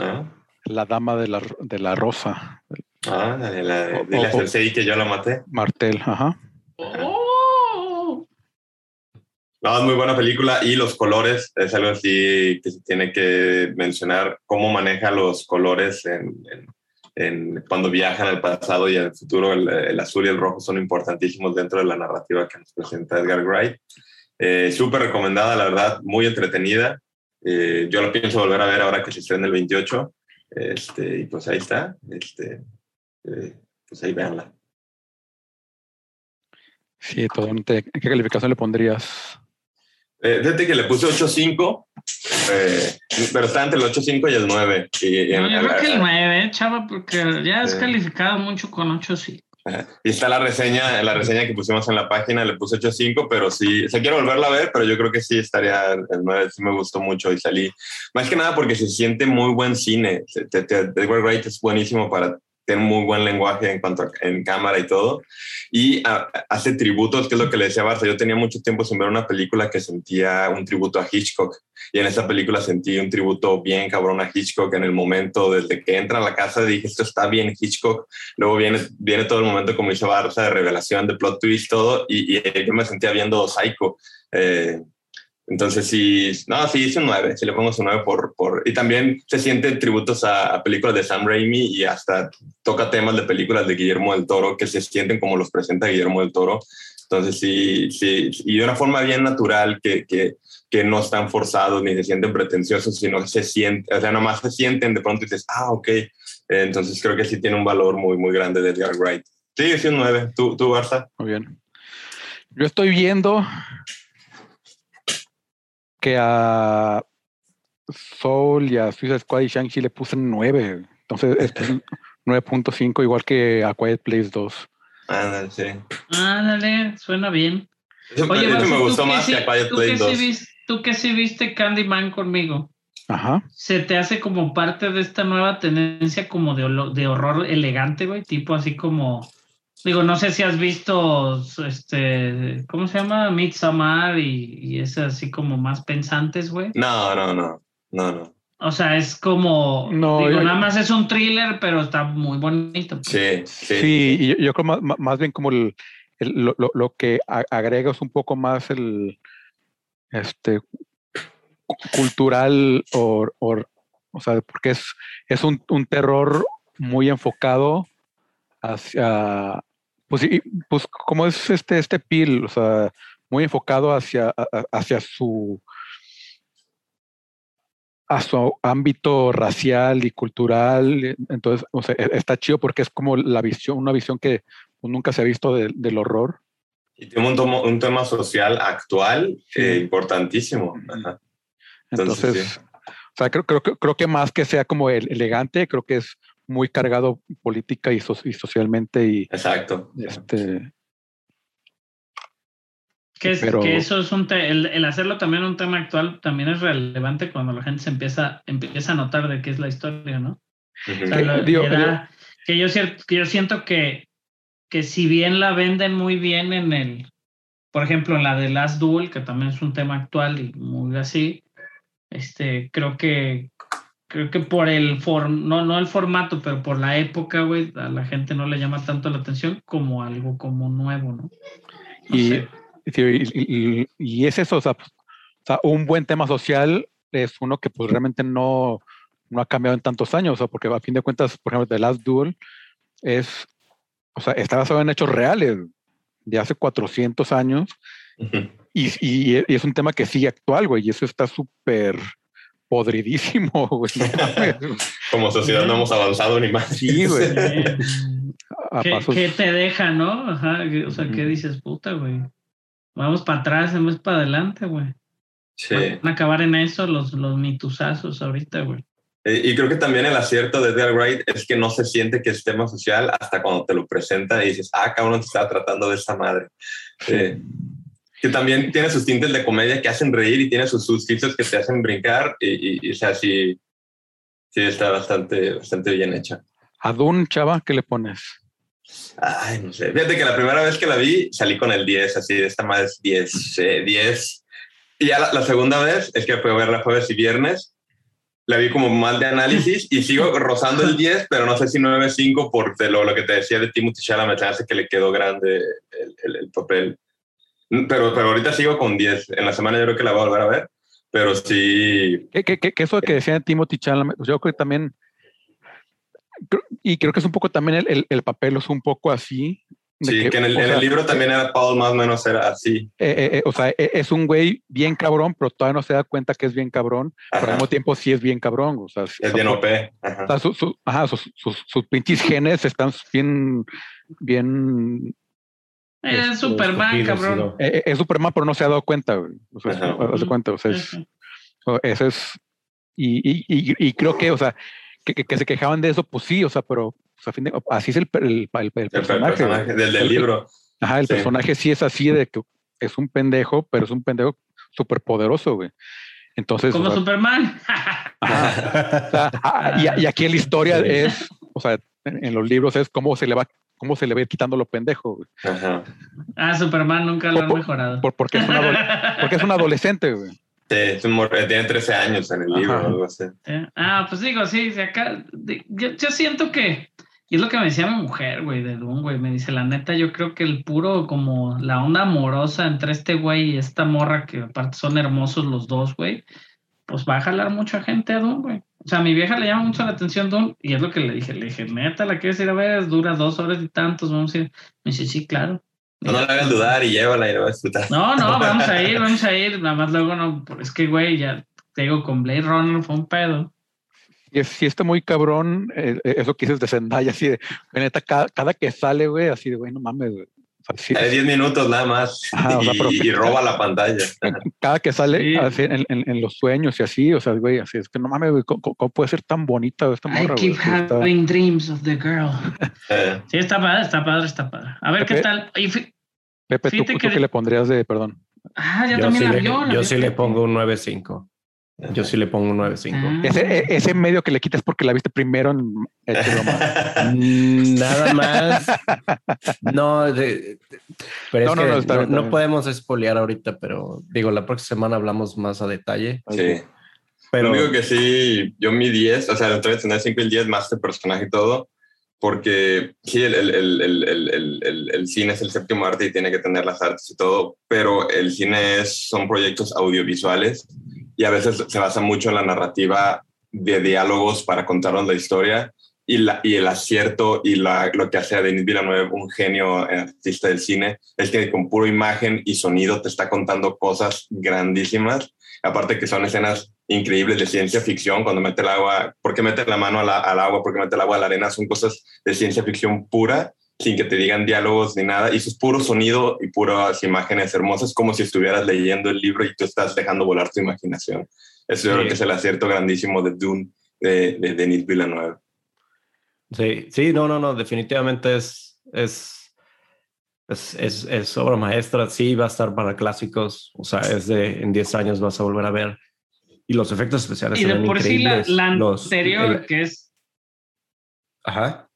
Speaker 3: Ah. La dama de la, de la rosa.
Speaker 2: Ah, de la, de la Cersei que yo la maté.
Speaker 3: Martel, ajá.
Speaker 2: Oh. No, es muy buena película y los colores es algo así que se tiene que mencionar, cómo maneja los colores en, en, en cuando viajan al pasado y al futuro. El, el, azul y el rojo son importantísimos dentro de la narrativa que nos presenta Edgar Wright. Eh, Súper recomendada, la verdad, muy entretenida. Eh, yo lo pienso volver a ver ahora que se estrena el 28. Este, y pues ahí está. Este, eh, pues ahí véanla.
Speaker 3: Sí, totalmente. ¿Qué calificación le pondrías?
Speaker 2: Eh, fíjate que le puse 8.5, eh, pero está entre el 8.5 y el 9. Y,
Speaker 4: no, yo creo que el 9, chava, porque ya has calificado mucho con 8.5.
Speaker 2: Y está la reseña, la reseña que pusimos en la página, le puse 8.5, pero sí, se quiero volverla a ver, pero yo creo que sí estaría el 9, sí me gustó mucho y salí. Más que nada porque se siente muy buen cine. Edward Wright es buenísimo para tiene muy buen lenguaje en cuanto a, en cámara y todo. Y a, hace tributos, que es lo que le decía Barça. Yo tenía mucho tiempo sin ver una película que sentía un tributo a Hitchcock. Y en esa película sentí un tributo bien cabrón a Hitchcock en el momento, desde que entra a la casa, dije, esto está bien Hitchcock. Luego viene, viene todo el momento, como dice Barça, de revelación, de plot twist, todo. Y, y yo me sentía viendo Psycho. Eh, entonces, sí, no, sí, es un 9, sí le pongo un 9 por, por... Y también se sienten tributos a, a, películas de Sam Raimi y hasta toca temas de películas de Guillermo del Toro que se sienten como los presenta Guillermo del Toro. Entonces, sí, sí, y de una forma bien natural que, que, que no están forzados ni se sienten pretenciosos, sino se sienten, o sea, nomás se sienten de pronto y dices, ah, ok. Entonces, creo que sí tiene un valor muy, muy grande de Edgar Wright. Sí, sí, un 9. ¿Tú, tú Barça?
Speaker 3: Muy bien. Yo estoy viendo que a Soul y a Suicide Squad y Shang-Chi le puse 9. Entonces, es 9.5, igual que a Quiet Place 2.
Speaker 2: Ándale, sí.
Speaker 4: Ándale, suena bien.
Speaker 2: Oye, eso me gustó más que a Quiet Place 2.
Speaker 4: Sí viste, tú que sí viste Candyman conmigo.
Speaker 3: Ajá.
Speaker 4: Se te hace como parte de esta nueva tendencia como de, de horror elegante, güey, tipo así como Digo, no sé si has visto, este, ¿cómo se llama? Midsommar y, y es así como más pensantes, güey.
Speaker 2: No, no, no, no, no.
Speaker 4: O sea, es como,
Speaker 3: no,
Speaker 4: digo,
Speaker 3: yo,
Speaker 4: nada más es un thriller, pero está muy bonito.
Speaker 2: Sí, sí.
Speaker 3: Sí, y yo, yo creo más, más, bien como el, el lo, lo, lo, que agrega es un poco más el, este, cultural o, o, o sea, porque es, es un, un terror muy enfocado hacia pues, y, pues como es este, este pil, o sea, muy enfocado hacia, hacia su a su ámbito racial y cultural, entonces o sea, e, está chido porque es como la visión, una visión que nunca se ha visto de, del horror.
Speaker 2: Y tiene un, tomo, un tema social actual sí. eh, importantísimo. Ajá.
Speaker 3: Entonces, Entonces sí. O sea, creo, creo, creo que más que sea como el elegante, creo que es muy cargado política y, y socialmente. Y,
Speaker 2: Exacto.
Speaker 3: Este,
Speaker 4: que, es, que eso es un el, el, hacerlo también un tema actual también es relevante cuando la gente se empieza, empieza a notar de qué es la historia, ¿no? o sea, lo, digo, era, que, yo, que yo siento que, que si bien la venden muy bien en el, por ejemplo, en la de Last Duel, que también es un tema actual y muy así, este, creo que creo que por el form, no, no el formato, pero por la época, güey, a la gente no le llama tanto la atención como algo como nuevo, ¿no?
Speaker 3: no y, sé. Y, y, es eso, o sea, un buen tema social es uno que pues realmente no, no ha cambiado en tantos años, o sea, porque a fin de cuentas, por ejemplo, The Last Duel es, o sea, está basado en hechos reales de hace 400 años y, y, es un tema que sigue actual, güey, y eso está súper podridísimo, güey.
Speaker 2: Como sociedad no hemos avanzado ni más.
Speaker 3: Sí, güey.
Speaker 4: ¿Qué, ¿Qué, te deja, no? Ajá, o sea, ¿qué dices, puta, güey? Vamos para atrás, vamos para adelante, güey.
Speaker 2: Sí.
Speaker 4: Van a acabar en eso los, los mituzazos ahorita, güey.
Speaker 2: Y creo que también el acierto de Edgar Wright es que no se siente que es tema social hasta cuando te lo presenta y dices, ah, cabrón, te estaba tratando de esta madre. Sí. Que también tiene sus tintes de comedia que hacen reír y tiene sus sustitos que te hacen brincar y, y, o sea, sí, sí está bastante, bastante bien hecha.
Speaker 3: ¿A Dune, chava, qué le pones?
Speaker 2: Ay, no sé. Fíjate que la primera vez que la vi salí con el 10, así, de esta es 10, eh, 10. Y ya la, la, segunda vez es que fue a verla jueves y viernes. La vi como mal de análisis y sigo rozando el 10, pero no sé si 9.5 por lo, lo que te decía de Timothy Chalamet, hace que le quedó grande el, el, el, papel. Pero, pero ahorita sigo con 10. En la semana yo creo que la voy a volver a ver, pero sí.
Speaker 3: ¿Qué, qué, qué eso que decía de Timothy Chalamet? Yo creo que también y creo que es un poco también el, el, el papel es un poco así.
Speaker 2: Sí, que, que en, el, en sea, el, libro también era Paul más o menos era así.
Speaker 3: Eh, eh, eh, o sea, es un güey bien cabrón, pero todavía no se da cuenta que es bien cabrón, ajá. pero al mismo tiempo sí es bien cabrón. O sea,
Speaker 2: es bien OP. Ajá.
Speaker 3: O sea, su, su, ajá, sus, sus, sus, pinches genes están bien, bien
Speaker 4: es Superman, cabrón.
Speaker 3: Es, es, Superman, pero no se ha dado cuenta, güey. O sea, se da cuenta. O sea, es, eso es. Y, y, y, y, creo que, o sea, que, que, que, se quejaban de eso, pues sí, o sea, pero a fin de, así es el, el, el, el personaje.
Speaker 2: personaje del, del, libro.
Speaker 3: Ajá, el sí. personaje sí es así de que es un pendejo, pero es un pendejo súper poderoso, güey. Entonces.
Speaker 4: Como
Speaker 3: o sea,
Speaker 4: Superman.
Speaker 3: Ajá, o sea, ah, y, y, aquí en la historia sí. es, o sea, en, en, los libros es cómo se le va cómo se le ve quitando lo pendejo. Güey.
Speaker 2: Ajá.
Speaker 4: Ah, Superman nunca lo han mejorado.
Speaker 3: Por, porque, es una, porque es un adolescente, güey.
Speaker 2: Sí, es un, tiene 13 años en el Ajá. libro, algo así.
Speaker 4: Ah, pues digo, sí, de acá, de, yo, yo, siento que, y es lo que me decía mi mujer, güey, de Doom, güey, me dice, la neta, yo creo que el puro, como la onda amorosa entre este güey y esta morra, que aparte son hermosos los dos, güey, pues va a jalar mucha gente a Doom, güey. O sea, a mi vieja le llama mucho la atención Doom, y es lo que le dije, le dije, neta, ¿la quieres ir a ver? Dura dos horas y tantos, vamos a ir. Me dice, sí, claro.
Speaker 2: No, no la hagas dudar y llévala y lo vas a disfrutar.
Speaker 4: No, no, vamos a ir, vamos a ir. Nada más luego no, es que, güey, ya te digo, con Blade Runner fue un pedo.
Speaker 3: Y sí está muy cabrón, eh, eso que dices de Zendaya, así de, neta, cada, cada que sale, güey, así de, güey, no mames, güey.
Speaker 2: Sí, Hay 10 minutos nada más Ajá, y, o sea, pero, y, roba la pantalla.
Speaker 3: Cada que sale sí. así, en, en, en, los sueños y así, o sea, güey, así es que no mames, güey, ¿cómo, ¿cómo, puede ser tan bonita esta morra?
Speaker 4: I keep
Speaker 3: güey?
Speaker 4: having está... dreams of the girl. Eh. Sí, está padre, está padre, está padre. A ver qué tal. Y
Speaker 3: Pepe, ¿tú, ¿tú que... qué le pondrías de perdón?
Speaker 4: Ah, yo, yo también
Speaker 1: sí
Speaker 4: la
Speaker 1: le,
Speaker 4: vio.
Speaker 1: Yo sí le pongo un 9.5. Yo sí le pongo un 9.5.
Speaker 3: Ah. Ese, ese medio que le quitas porque la viste primero en
Speaker 1: mm, Nada más. No, de, pero es no, que no, está, no, no podemos espolear ahorita, pero digo, la próxima semana hablamos más a detalle.
Speaker 2: Sí. Pero Lo único que sí, yo mi 10, o sea, entre el 5 y el 10, más de personaje y todo, porque sí, el, el, el, el, cine es el séptimo arte y tiene que tener las artes y todo, pero el cine es, son proyectos audiovisuales y a veces se basa mucho en la narrativa de diálogos para contarnos la historia y, la, y el acierto y la, lo que hace a Denis Villeneuve un genio artista del cine es que con puro imagen y sonido te está contando cosas grandísimas aparte que son escenas increíbles de ciencia ficción, cuando mete el agua, ¿por qué mete la mano la, al agua? ¿Por qué mete el agua a la arena? Son cosas de ciencia ficción pura sin que te digan diálogos ni nada, y eso es puro sonido y puras imágenes hermosas, como si estuvieras leyendo el libro y tú estás dejando volar tu imaginación. Eso yo creo que es el acierto grandísimo de Dune de, de Denis Villeneuve.
Speaker 1: Sí, sí, no, no, no, definitivamente es, es, es, es, obra maestra, sí va a estar para clásicos, o sea, es de, en 10 años vas a volver a ver, y los efectos especiales
Speaker 4: y de por sí la, anterior que es...
Speaker 1: Ajá.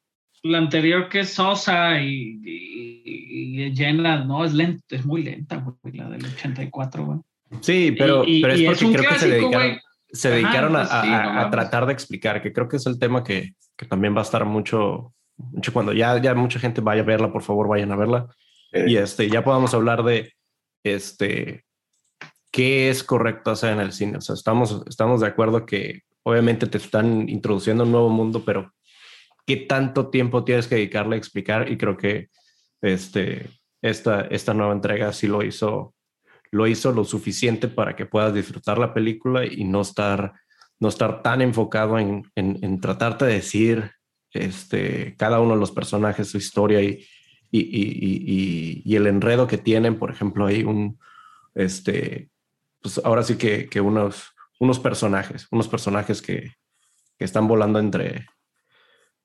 Speaker 4: La anterior que es Sosa y, y, llena, no, es lenta, es muy lenta, güey, la del 84, güey.
Speaker 1: Sí, pero, pero es porque creo que se dedicaron, se dedicaron a, pues tratar de explicar, que creo que es el tema que, que, también va a estar mucho, mucho cuando ya, ya mucha gente vaya a verla, por favor, vayan a verla. Y este, ya podamos hablar de este, qué es correcto hacer en el cine. O sea, estamos, estamos de acuerdo que obviamente te están introduciendo un nuevo mundo, pero qué tanto tiempo tienes que dedicarle a explicar. Y creo que este, esta, esta nueva entrega sí lo hizo lo hizo lo suficiente para que puedas disfrutar la película y no estar, no estar tan enfocado en, en, tratarte de decir este, cada uno de los personajes, su historia y, y, y, y, el enredo que tienen. Por ejemplo, hay un, este, pues ahora sí que, que unos, unos personajes, unos personajes que, que están volando entre,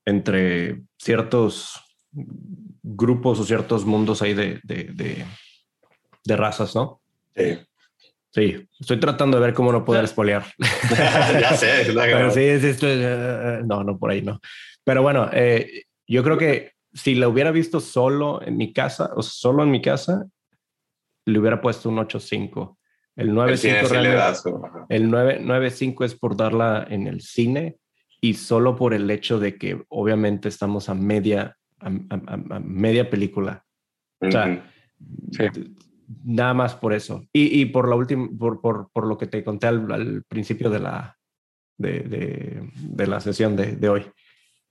Speaker 1: entre ciertos grupos o ciertos mundos ahí de, de, de, de razas, ¿no?
Speaker 2: Sí.
Speaker 1: Sí, estoy tratando de ver cómo no poder espolear.
Speaker 2: ya sé,
Speaker 1: sí, sí, eh, no, no, por ahí no. Pero bueno, eh, yo creo que si la hubiera visto solo en mi casa o solo en mi casa, le hubiera puesto un 8.5. El 9.5 el 9.5 es por darla en el cine y solo por el hecho de que obviamente estamos a media, a, media película. O sea, sí nada más por eso. Y, y por, la última, por, por, por, lo que te conté al, principio de la, de, de, de la sesión de, de, hoy,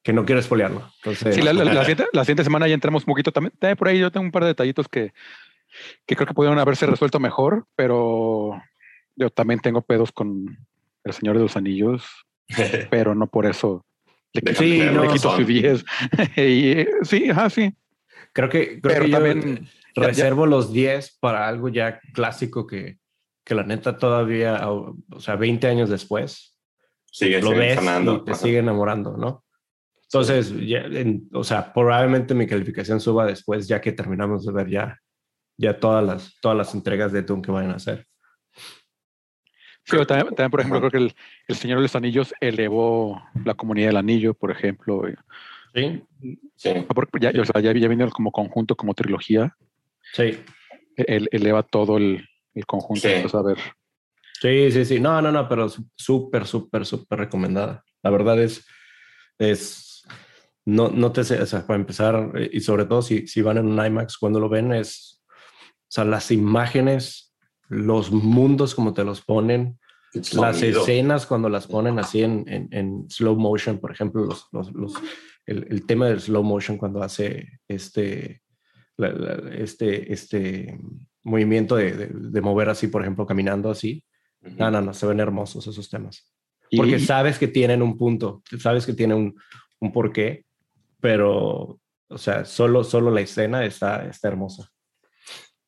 Speaker 1: que no quiero espolearlo. Entonces,
Speaker 3: sí, la, la, la, siguiente, semana ya entramos un poquito también. Por ahí yo tengo un par de detallitos que, que creo que pudieron haberse resuelto mejor, pero yo también tengo pedos con El Señor de los Anillos, pero no por eso le, sí, no, le quito su 10. y, sí, ajá, sí.
Speaker 1: Creo que, creo pero que también reservo los 10 para algo ya clásico que, que la neta todavía, o sea, 20 años después,
Speaker 2: sigue,
Speaker 1: lo ves y te sigue enamorando, ¿no? Entonces, ya, o sea, probablemente mi calificación suba después, ya que terminamos de ver ya, ya todas, las, todas las entregas de Doom que vayan a hacer.
Speaker 3: Sí, también, por ejemplo, creo que el, el, Señor de los Anillos elevó la comunidad del anillo, por ejemplo.
Speaker 1: Sí.
Speaker 3: sí. Ya, o sea, ya, ya vino como conjunto, como trilogía.
Speaker 1: Sí.
Speaker 3: Él eleva todo el, el conjunto. Sí. a ver.
Speaker 1: Sí, sí, sí. No, no, no, pero súper, súper, súper recomendada. La verdad es, es, no, no te, o sea, para empezar, y sobre todo si, si van en un IMAX, cuando lo ven es, o sea, las imágenes, los mundos como te los ponen, las escenas cuando las ponen así en, en, en slow motion, por ejemplo, los, los, los el, el, tema del slow motion cuando hace este este, este movimiento de, de, mover así, por ejemplo, caminando así. No, no, no, se ven hermosos esos temas. Porque sabes que tienen un punto, sabes que tienen un, un porqué, pero, o sea, solo, solo la escena está, está hermosa.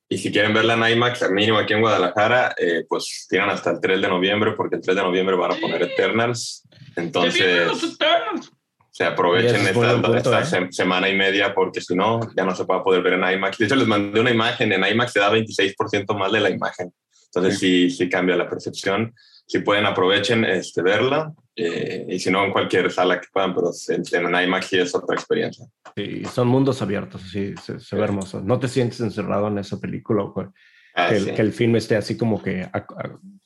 Speaker 2: Y si quieren verla en IMAX, al mínimo aquí en Guadalajara, eh, pues tienen hasta el 3 de noviembre, porque el 3 de noviembre van a poner Eternals. Entonces, se aprovechen esta, ¿eh? semana y media porque si no, ya no se va a poder ver en IMAX. De hecho, les mandé una imagen, en IMAX se da 26% más de la imagen. Entonces sí, sí cambia la percepción. Si pueden, aprovechen este, verla eh, y si no, en cualquier sala que puedan, pero en, en IMAX sí es otra experiencia.
Speaker 1: Sí, son mundos abiertos, sí, se, ve hermoso. No te sientes encerrado en esa película, ah, que, el, que, el, film esté así como que,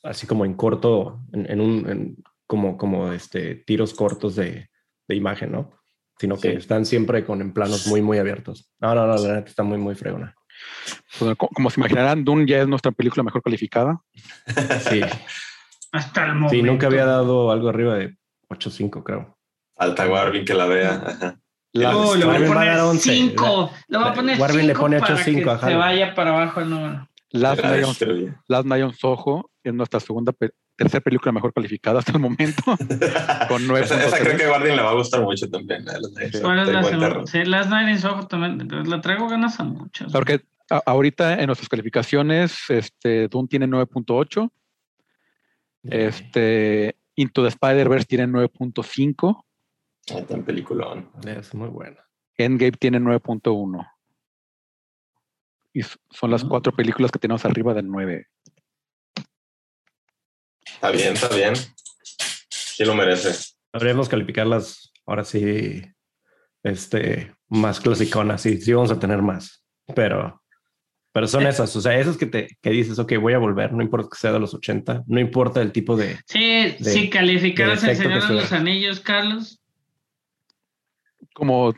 Speaker 1: así como en corto, en, un, como, como este, tiros cortos de de imagen, ¿no? Sino que están siempre con en planos muy, muy abiertos. No, no, no, la neta está muy, muy fregona.
Speaker 3: Pues, como se imaginarán, Dune ya es nuestra película mejor calificada.
Speaker 1: Sí.
Speaker 4: Hasta el momento.
Speaker 1: Sí, nunca había dado algo arriba de 8.5, creo.
Speaker 2: Falta Warvin que la vea.
Speaker 4: no, le voy a poner 5. Le voy a poner
Speaker 1: Warvin le pone 8.5.
Speaker 4: Se vaya para abajo el número.
Speaker 3: Last
Speaker 2: La
Speaker 3: Night, on, Soho es nuestra segunda, pe- tercera película mejor calificada hasta el momento. Con nueve
Speaker 2: esa, esa creo que a Guardian le va a gustar mucho también. ¿eh? Knights.
Speaker 4: ¿Cuál es la segunda? Sí, Last Night Soho también. La traigo ganas a muchas.
Speaker 3: Porque a- ahorita en nuestras calificaciones, este, Dune tiene 9.8, este, Into the Spider-Verse tiene 9.5,
Speaker 2: Ahí está en peliculón.
Speaker 1: Es muy bueno.
Speaker 3: Endgame tiene 9.1. Y son las
Speaker 1: Ah.
Speaker 3: cuatro películas que tenemos arriba del 9.
Speaker 2: Está bien, está bien. Sí lo merece.
Speaker 1: Habríamos calificarlas ahora sí, este, más clasiconas. Sí, sí vamos a tener más, pero, pero son
Speaker 4: Eh.
Speaker 1: esas. O sea, esas que te que dices, ok, voy a volver, no importa que sea de los 80, no importa el tipo de.
Speaker 4: Sí,
Speaker 1: de-
Speaker 4: si calificaras el Señor de los. Anillos, Carlos.
Speaker 3: Como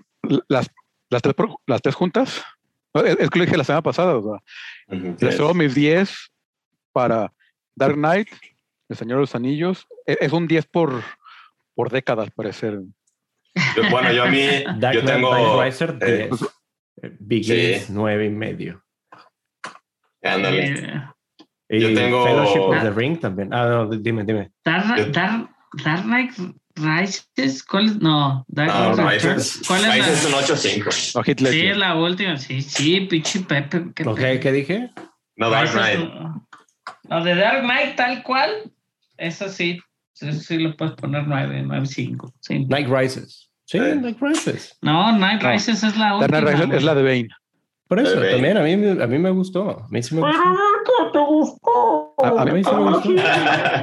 Speaker 3: las, las, tres, las tres juntas. Es es que lo dije la semana pasada. O sea,
Speaker 2: sí.
Speaker 3: doy mis 10 para Dark Knight, El Señor de los Anillos. E- Es un 10 por, por década, al parecer.
Speaker 2: Yo- Bueno, yo a mí,
Speaker 1: Dark
Speaker 2: yo
Speaker 1: Knight
Speaker 2: tengo.
Speaker 1: Riser,
Speaker 2: eh,
Speaker 1: 10. Eh, Begins,
Speaker 2: Sí.
Speaker 1: 9 y medio.
Speaker 2: Ándale.
Speaker 4: Eh,
Speaker 1: Y
Speaker 2: Yo tengo-
Speaker 1: Fellowship of the Ring también. Ah, no, dime, dime.
Speaker 4: Dark, Dark, Dark Knight Rises, ¿cuál es? No, Dark
Speaker 2: No,
Speaker 4: Knight
Speaker 2: Rises.
Speaker 4: ¿Cuál es
Speaker 2: Rises es
Speaker 4: la?
Speaker 2: un 8-5.
Speaker 3: No, Heath
Speaker 4: Sí,
Speaker 3: Ledger.
Speaker 4: es la última. Sí, sí, pinche Pepe. qué
Speaker 1: Ok,
Speaker 4: pedo.
Speaker 1: ¿qué dije?
Speaker 2: No, Dark Knight.
Speaker 4: no. No, de Dark Knight tal cual, eso sí, eso sí lo puedes poner 9, 9, 5. Sí.
Speaker 1: Night Rises. Sí. Night Rises.
Speaker 4: No, Night
Speaker 3: No.
Speaker 4: Rises es la
Speaker 3: Dark
Speaker 4: última.
Speaker 3: Knight Rises es la de Bane.
Speaker 1: Por eso,
Speaker 2: Bebé.
Speaker 1: también a mí, me- a mí me gustó. A mí sí me gustó.
Speaker 4: ¿qué te gustó?
Speaker 1: A, a mí sí me gustó.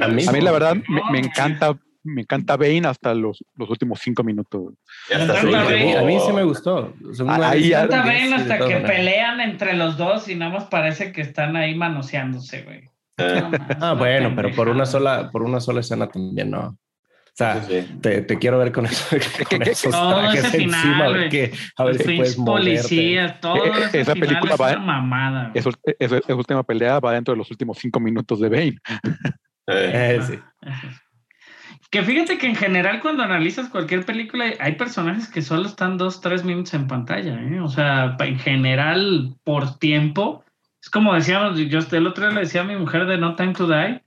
Speaker 1: A mí,
Speaker 3: A mí la verdad me, me encanta, me encanta Bane hasta los, los últimos cinco minutos.
Speaker 4: Me
Speaker 1: Sí,
Speaker 4: encanta
Speaker 1: a, mí,
Speaker 2: último-
Speaker 1: a mí sí me gustó.
Speaker 3: Ah, ahí
Speaker 1: sí,
Speaker 4: bien
Speaker 1: de
Speaker 4: hasta que pelean entre los dos y nada más parece que están ahí manoseándose, güey.
Speaker 2: Eh,
Speaker 4: No
Speaker 1: Ah, bueno, pero por una sola, por una sola escena también no. O sea,
Speaker 2: sí, sí.
Speaker 1: te, te quiero ver con, eso, con esos
Speaker 4: todo
Speaker 1: trajes
Speaker 4: ese final,
Speaker 1: encima, a ver, que, a ver
Speaker 4: Los
Speaker 1: si puedes
Speaker 4: policías, todo
Speaker 3: eh,
Speaker 4: ese
Speaker 3: esa
Speaker 4: final
Speaker 3: película
Speaker 4: es
Speaker 3: va-
Speaker 4: una mamada.
Speaker 3: Esa, esa- esa última pelea va dentro de los últimos cinco minutos de Bane.
Speaker 2: Eh,
Speaker 1: sí.
Speaker 4: Que fíjate que en general cuando analizas cualquier película hay personajes que solo están dos, tres minutos en pantalla, ¿eh? O sea, en general por tiempo. Es como decíamos, yo el otro día le decía a mi mujer de No Time to Die.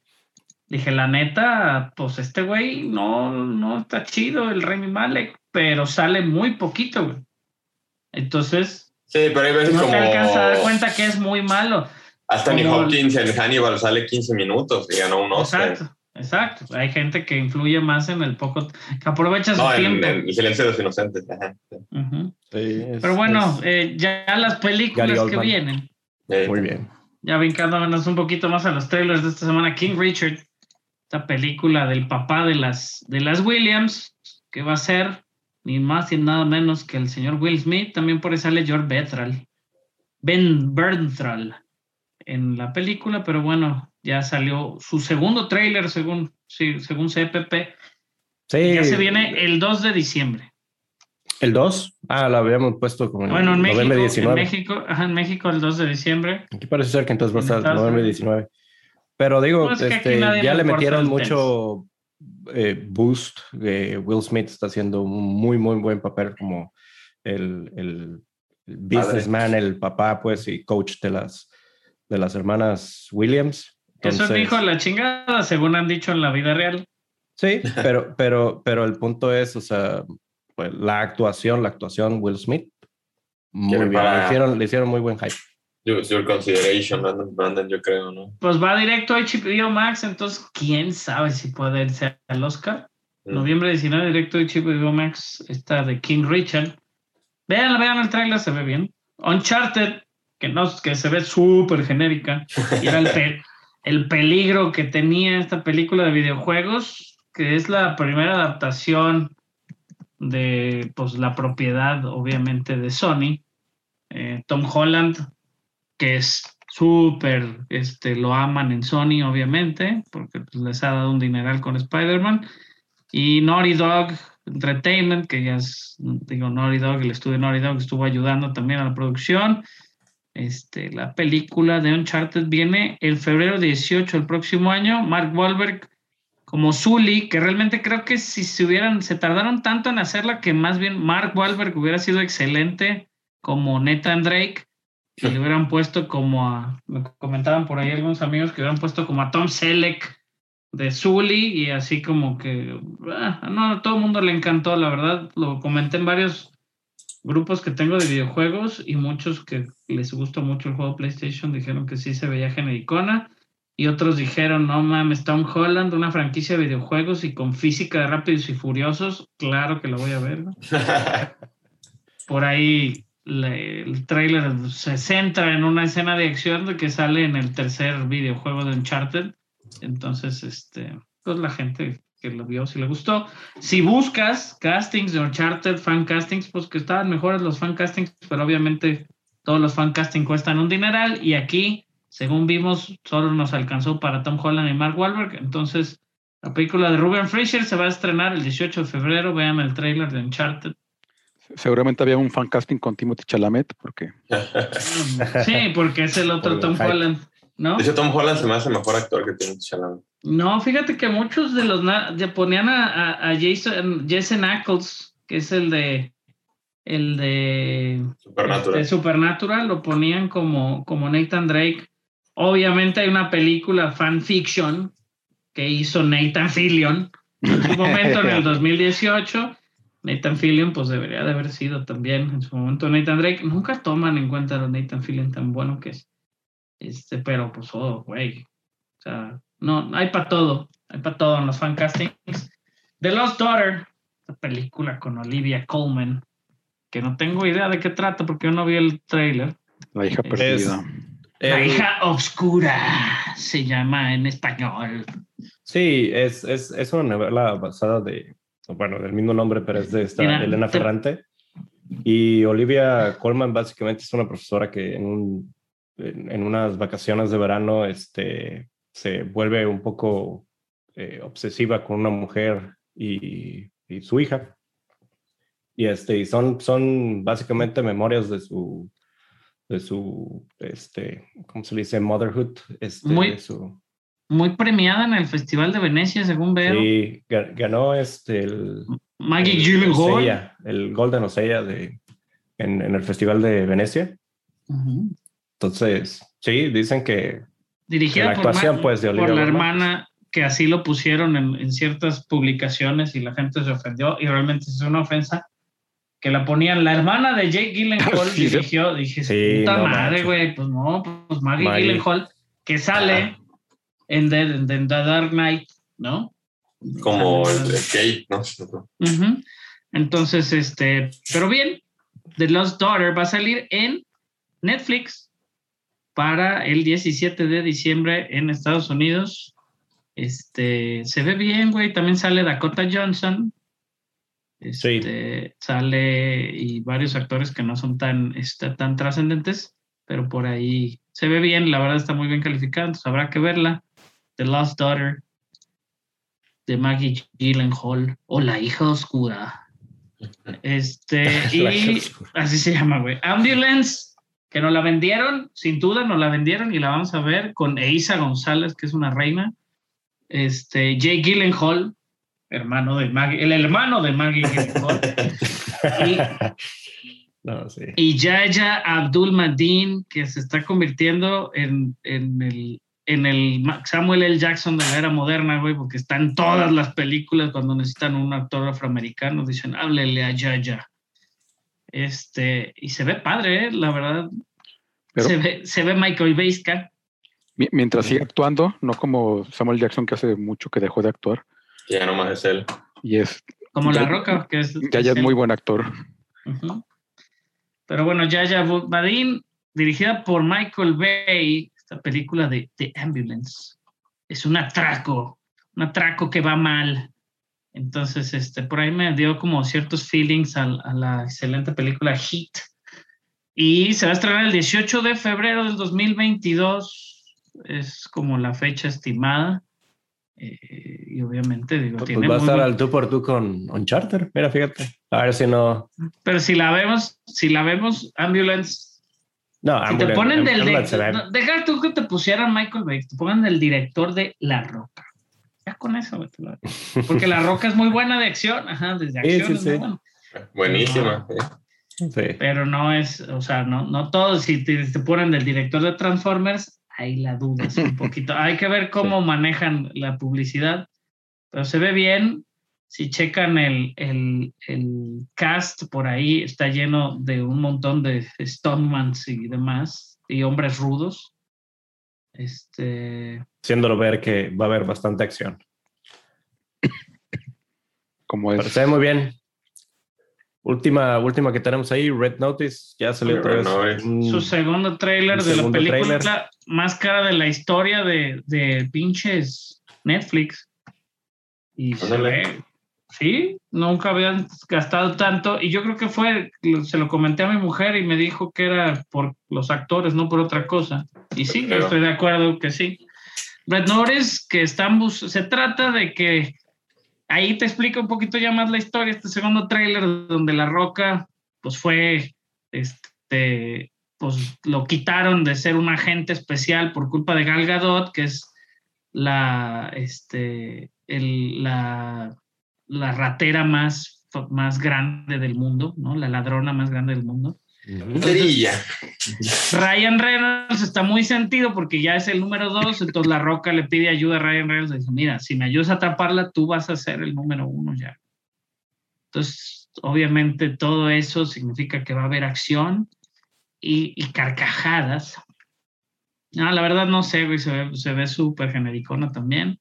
Speaker 4: Dije, la neta, pues este güey no, no está chido, el Remy Malek, pero sale muy poquito, güey. Entonces,
Speaker 2: Sí, pero hay veces
Speaker 4: no
Speaker 2: como.
Speaker 4: te alcanzas a dar cuenta que es muy malo.
Speaker 2: Anthony
Speaker 4: como-
Speaker 2: Hopkins en Hannibal sale 15 minutos y ganó un Oscar.
Speaker 4: Exacto, exacto. Hay gente que influye más en el poco, que aprovecha su
Speaker 2: No,
Speaker 4: tiempo.
Speaker 2: en El silencio de los inocentes.
Speaker 1: Sí, es-
Speaker 4: Pero bueno,
Speaker 1: es
Speaker 4: eh, ya las películas que vienen,
Speaker 1: muy bien.
Speaker 4: ya brincándonos un poquito más a los trailers de esta semana, King Richard, esta película del papá de las, de las Williams, que va a ser ni más ni nada menos que el señor Will Smith, también por ahí sale George Bethral, Ben Bernthal en la película, pero bueno, ya salió su segundo trailer según, sí, según CPP,
Speaker 1: Sí,
Speaker 4: ya se viene el 2 de diciembre.
Speaker 1: el 2. Ah, lo habíamos puesto como
Speaker 4: Bueno, en México,
Speaker 1: noviembre
Speaker 4: en
Speaker 1: 19.
Speaker 4: México, ajá, en México el 2 de diciembre.
Speaker 1: Aquí parece ser que entonces va a
Speaker 4: En
Speaker 1: estar noviembre
Speaker 4: Unidos.
Speaker 1: 19. Pero digo,
Speaker 4: Pues que
Speaker 1: este, ya
Speaker 4: le
Speaker 1: metieron mucho eh, boost. eh, Will Smith está haciendo un muy, muy buen papel como el, el- el businessman, el papá, pues, y coach de las, de las hermanas Williams.
Speaker 4: Eso
Speaker 1: Entonces,
Speaker 4: dijo la chingada, según han dicho en la vida real.
Speaker 1: Sí, pero, pero, pero el punto es, o sea, pues, la actuación, la actuación Will Smith, muy bien. Le hicieron, le hicieron muy buen hype.
Speaker 2: Your, your consideration, Brandon, Brandon, yo creo, ¿no?
Speaker 4: Pues va directo a HBO Max, entonces quién sabe si puede irse al Oscar.
Speaker 2: Mm.
Speaker 4: Noviembre 19, directo a HBO Max, está de King Richard. Vean, vean el trailer, se ve bien. Uncharted, que, no, que se ve súper genérica. Y era el, pe- el peligro que tenía esta película de videojuegos, que es la primera adaptación de pues, la propiedad, obviamente, de Sony. Eh, Tom Holland, que es súper, este, lo aman en Sony, obviamente, porque pues, les ha dado un dineral con Spider-Man. Y Naughty Dog Entertainment, que ya es, digo, Naughty Dog, el estudio Naughty Dog estuvo ayudando también a la producción. Este, la película de Uncharted viene el febrero 18 del próximo año. Mark Wahlberg como Sully, que realmente creo que si se hubieran, se tardaron tanto en hacerla que más bien Mark Wahlberg hubiera sido excelente como Nathan Drake, y le hubieran puesto como a, me comentaban por ahí algunos amigos que hubieran puesto como a Tom Selleck de Zully y así como que, ah, no, a todo el mundo le encantó, la verdad, lo comenté en varios grupos que tengo de videojuegos y muchos que les gustó mucho el juego PlayStation dijeron que sí se veía genericona y otros dijeron, no mames, Tom Holland, una franquicia de videojuegos y con física de rápidos y furiosos, claro que lo voy a ver. ¿no? Por ahí el trailer se centra en una escena de acción de que sale en el tercer videojuego de Uncharted. Entonces, este, pues la gente que lo vio si le gustó. Si buscas castings de Uncharted, fan castings, pues que estaban mejores los fan castings, pero obviamente todos los fan castings cuestan un dineral y aquí, según vimos, solo nos alcanzó para Tom Holland y Mark Wahlberg. Entonces, la película de Ruben Fisher se va a estrenar el 18 de febrero. Vean el trailer de Uncharted.
Speaker 3: Seguramente había un fan casting con Timothy Chalamet, porque.
Speaker 4: sí, porque es el otro Tom Holland, ¿no?
Speaker 2: Ese Tom Holland se me hace mejor actor que Timothy Chalamet.
Speaker 4: No, fíjate que muchos de los ya ponían a, Jason, Jason Ackles, que es el de el de
Speaker 2: Supernatural.
Speaker 4: Supernatural, lo ponían como, como Nathan Drake. Obviamente hay una película fanfiction que hizo Nathan Fillion en su momento en el 2018 Nathan Fillion, pues debería de haber sido también en su momento Nathan Drake. Nunca toman en cuenta a Nathan Fillion tan bueno que es. Este, pero pues, oh, güey. O sea, no, hay para todo. Hay para todo en los fan castings. The Lost Daughter, la película con Olivia Colman, que no tengo idea de qué trata porque yo no vi el trailer.
Speaker 3: La hija perdida.
Speaker 4: la hija oscura se llama en español.
Speaker 1: Sí, es, es, es una novela basada de bueno, del mismo nombre, pero es de esta Elena Ferrante. Y Olivia Colman básicamente es una profesora que en, un, en, unas vacaciones de verano este, se vuelve un poco eh, obsesiva con una mujer y, y, su hija. Y, este, y son, son básicamente memorias de su, de su, este, ¿cómo se le dice? Motherhood. Este,
Speaker 4: Muy,
Speaker 1: de su,
Speaker 4: muy premiada en el Festival de Venecia, según veo.
Speaker 1: Sí, ganó este el
Speaker 4: Maggie Gyllenhaal.
Speaker 1: El Golden Osella de, en, el Festival de Venecia. Entonces, sí, dicen que,
Speaker 4: Dirigida la actuación por, pues, de por la hermana, que así lo pusieron en, ciertas publicaciones y la gente se ofendió y realmente es una ofensa que la ponían la hermana de Jake Gyllenhaal dirigió, dije, puta madre, güey, pues no, pues Maggie, Gyllenhaal que sale en The, Dark Knight, ¿no?
Speaker 2: Como el, Kate, ¿no?
Speaker 4: Entonces, este, pero bien, The Lost Daughter va a salir en Netflix para el 17 de diciembre en Estados Unidos. Este, se ve bien, güey. También sale Dakota Johnson. Este, Sale y varios actores que no son tan, este, tan trascendentes, pero por ahí se ve bien. La verdad está muy bien calificada, entonces habrá que verla. The Lost Daughter de Maggie Gyllenhaal o La hija oscura. Este, y así se llama, güey. Ambulance, que nos la vendieron, sin duda nos la vendieron y la vamos a ver con Eisa González, que es una reina. Este, Jay Gyllenhaal, hermano de Maggie, el hermano de Maggie Gyllenhaal. y, y Yaya Abdul Madin, que se está convirtiendo en, en el en el Samuel L. Jackson de la era moderna, güey, porque está en todas las películas cuando necesitan un actor afroamericano, dicen, háblele a Yaya. Este, y se ve padre, ¿eh? la verdad. se, ve, se ve Michael Beiska.
Speaker 3: Mientras sigue actuando, no como Samuel Jackson que hace mucho que dejó de actuar.
Speaker 2: Ya nomás es él.
Speaker 3: Y es.
Speaker 4: Como La Roca, que es.
Speaker 3: Yaya es, muy buen actor.
Speaker 4: Pero bueno, Yaya Badin, dirigida por Michael Bay, película de The Ambulance. Es un atraco, un atraco que va mal. Entonces, este, por ahí me dio como ciertos feelings a, la excelente película Heat. Y se va a estrenar el 18 de febrero del 2022. Es como la fecha estimada. Eh, y obviamente, digo,
Speaker 1: pues, tiene. va a estar al tú por tú con Uncharted. Mira, fíjate. A ver si no.
Speaker 4: Pero si la vemos, si la vemos, Ambulance
Speaker 1: no,
Speaker 4: si te ponen del deja tú que te pusieran Michael Bay, te pongan del director de La Roca. Ya con eso, porque La Roca es muy buena de acción, ajá, desde acción
Speaker 2: sí, sí, Buenísima.
Speaker 4: Pero no es, o sea, no, no todos, si te, ponen del director de Transformers, ahí la dudas un poquito. Hay que ver cómo manejan la publicidad, pero se ve bien. Si checan el, el, el, cast por ahí, está lleno de un montón de Stonemans y demás, y hombres rudos. Este.
Speaker 1: Haciéndolo ver que va a haber bastante acción.
Speaker 3: Como es.
Speaker 1: se ve muy bien. Última, última que tenemos ahí, Red Notice, ya salió otra vez.
Speaker 4: Su segundo trailer de la película más cara de la historia de, de pinches Netflix. Y se ve, sí, nunca habían gastado tanto. Y yo creo que fue, se lo comenté a mi mujer y me dijo que era por los actores, no por otra cosa. Y sí, yo estoy de acuerdo que sí. Red Notice, que están, se trata de que ahí te explica un poquito ya más la historia, este segundo tráiler donde La Roca, pues fue, este, pues lo quitaron de ser un agente especial por culpa de Gal Gadot, que es la, este, el, la, la ratera más, más grande del mundo, ¿no? La ladrona más grande del mundo. Ryan Reynolds está muy sentido porque ya es el número dos, entonces La Roca le pide ayuda a Ryan Reynolds y dice, mira, si me ayudas a taparla, tú vas a ser el número uno ya. Entonces, obviamente todo eso significa que va a haber acción y, carcajadas. Ah, la verdad no sé, se ve súper genericona también,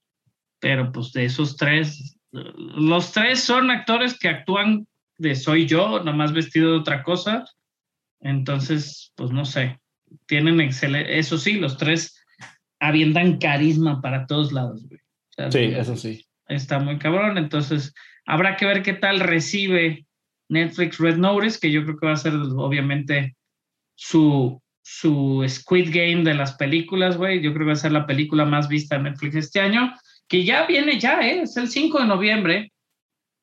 Speaker 4: pero pues de esos tres, los tres son actores que actúan de soy yo, nada más vestido de otra cosa, entonces, pues no sé, tienen excelente, eso sí, los tres avientan carisma para todos lados, güey.
Speaker 1: sí, eso sí.
Speaker 4: Está muy cabrón, entonces habrá que ver qué tal recibe Netflix Red Notice, que yo creo que va a ser obviamente su, su Squid Game de las películas, güey. Yo creo que va a ser la película más vista de Netflix este año, que ya viene ya, ¿eh? es el 5 de noviembre.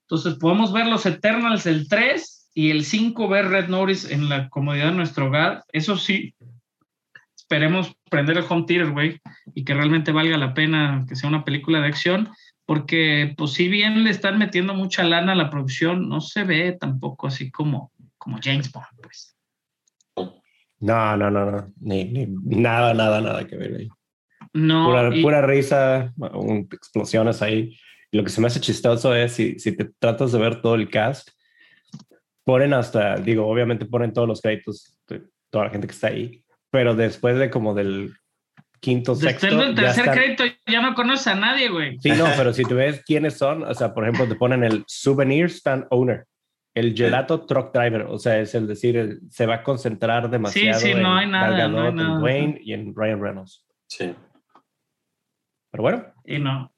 Speaker 4: Entonces podemos ver los Eternals el 3 y el 5 ver Red Notice en la comodidad de nuestro hogar, eso sí, esperemos prender el home theater, güey, y que realmente valga la pena que sea una película de acción, porque pues si bien le están metiendo mucha lana a la producción, no se ve tampoco así como, como James Bond, pues.
Speaker 1: No, no, no, no, ni, nada, nada, nada que ver ahí.
Speaker 4: No.
Speaker 1: Pura, pura risa, explosiones ahí. lo que se me hace chistoso es si, si te tratas de ver todo el cast, ponen hasta, digo, obviamente ponen todos los créditos de toda la gente que está ahí, pero después de como del quinto, sexto.
Speaker 4: Después del tercer crédito ya no conoce a nadie, güey.
Speaker 1: Sí, no, pero si tú ves quiénes son, o sea, por ejemplo, te ponen el Souvenir Stand Owner, el Gelato Truck Driver, o sea, es el decir, se va a concentrar demasiado
Speaker 4: sí, sí, no hay nada, no hay nada.
Speaker 1: en Dwayne y en Ryan Reynolds.
Speaker 2: Sí.
Speaker 1: Pero bueno.
Speaker 4: Y no.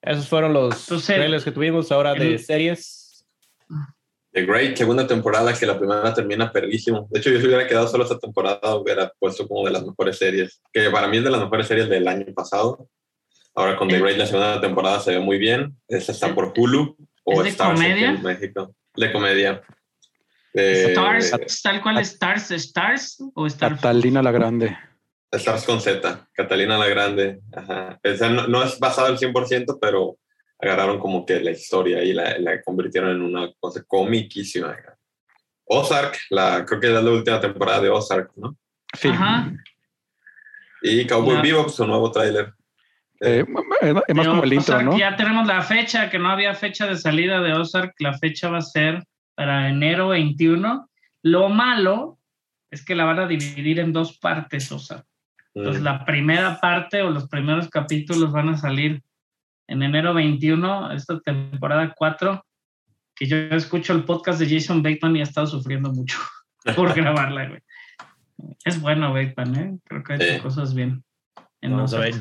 Speaker 1: Esos fueron los trailers que tuvimos ahora de series.
Speaker 2: The Great, segunda temporada, que la primera termina perdísimo. De hecho, yo si hubiera quedado solo esta temporada, hubiera puesto como de las mejores series, que para mí es de las mejores series del año pasado. Ahora con The Great, la segunda temporada se ve muy bien. Esta está por Hulu
Speaker 4: o ¿Es de comedia?
Speaker 2: en México. De comedia.
Speaker 4: Stars, tal cual Stars, Stars o Stars.
Speaker 3: Catalina la Grande.
Speaker 2: Stars con Z, Catalina la Grande. Ajá. no, no, es basado al 100%, pero agarraron como que la historia y la, la convirtieron en una cosa comiquísima. Ozark, la, creo que es la última temporada de Ozark, ¿no?
Speaker 4: Sí. Ajá.
Speaker 2: Y Cowboy yeah. Bebop, su nuevo tráiler.
Speaker 3: Eh, es más como el intro, ¿no?
Speaker 4: Ya tenemos la fecha, que no había fecha de salida de Ozark. La fecha va a ser para enero 21. Lo malo es que la van a dividir en dos partes, Ozark. Entonces, mm. la primera parte o los primeros capítulos van a salir en enero 21, esta temporada 4, que yo escucho el podcast de Jason Bateman y he estado sufriendo mucho por grabarla, güey. Es bueno Bateman, ¿eh? Creo que ha hecho cosas bien.
Speaker 1: Vamos a ver,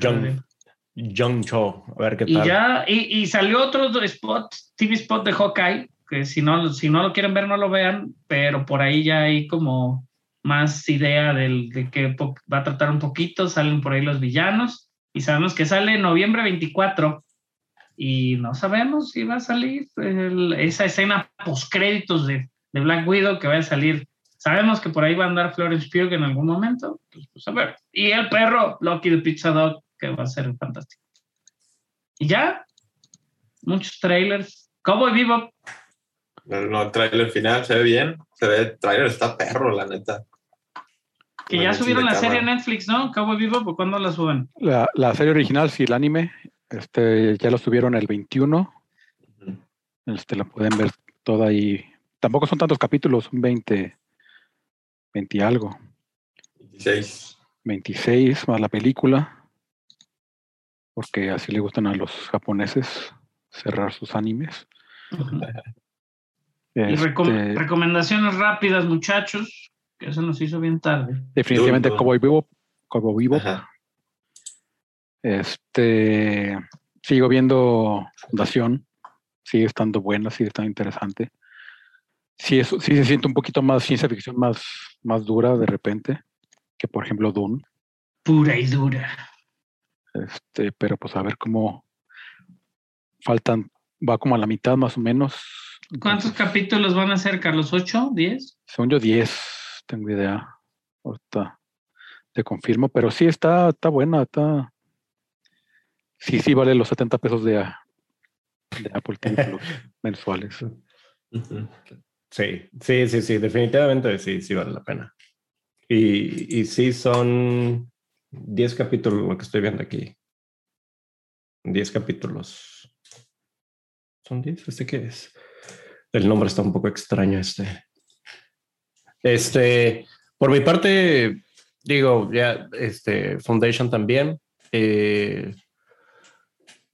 Speaker 1: John, Cho, a ver qué tal.
Speaker 4: Y ya, y, salió otro spot, TV spot de Hawkeye, que si no, si no lo quieren ver, no lo vean, pero por ahí ya hay como más idea del, de que va a tratar un poquito, salen por ahí los villanos, y sabemos que sale en noviembre 24 y no sabemos si va a salir esa escena post créditos de, de, Black Widow que va a salir. Sabemos que por ahí va a andar Florence Pugh en algún momento. Pues, pues, a ver. Y el perro, Loki the Pizza Dog, que va a ser fantástico. Y ya, muchos trailers. Cowboy Vivo.
Speaker 2: No, el trailer final se ve bien. Se ve, el trailer está perro, la neta.
Speaker 4: Que ya subieron la serie a Netflix, ¿no? Cabo Vivo, ¿por cuándo la suben?
Speaker 3: La, la, serie original, sí, el anime, este, ya lo subieron el 21. Este, la pueden ver toda ahí. Tampoco son tantos capítulos, son 20, 20 y algo.
Speaker 2: 26.
Speaker 3: 26 más la película. Porque así le gustan a los japoneses cerrar sus animes.
Speaker 4: Este, recomendaciones rápidas, muchachos, que eso nos hizo bien tarde.
Speaker 3: Definitivamente Cowboy Vivo. Cowboy Vivo. Este, sigo viendo Fundación. Sigue estando buena, sigue estando interesante. Sí, eso, sí se siente un poquito más ciencia ficción más, más dura de repente que por ejemplo Dune.
Speaker 4: Pura y dura.
Speaker 3: Este, pero pues a ver cómo faltan, va como a la mitad más o menos.
Speaker 4: ¿Cuántos capítulos van a ser, Carlos? ¿Ocho? ¿Diez?
Speaker 3: Según yo, diez, tengo idea. Ahorita te confirmo, pero sí está, está buena, está. Sí, sí, vale los 70 pesos de, de Apple TV mensuales.
Speaker 1: Sí, sí, sí, sí, definitivamente sí, sí vale la pena. Y, y sí, son 10 capítulos lo que estoy viendo aquí. 10 capítulos. ¿Son 10? ¿Este qué es? El nombre está un poco extraño este. Este, por mi parte, digo, ya, este, Foundation también. Eh,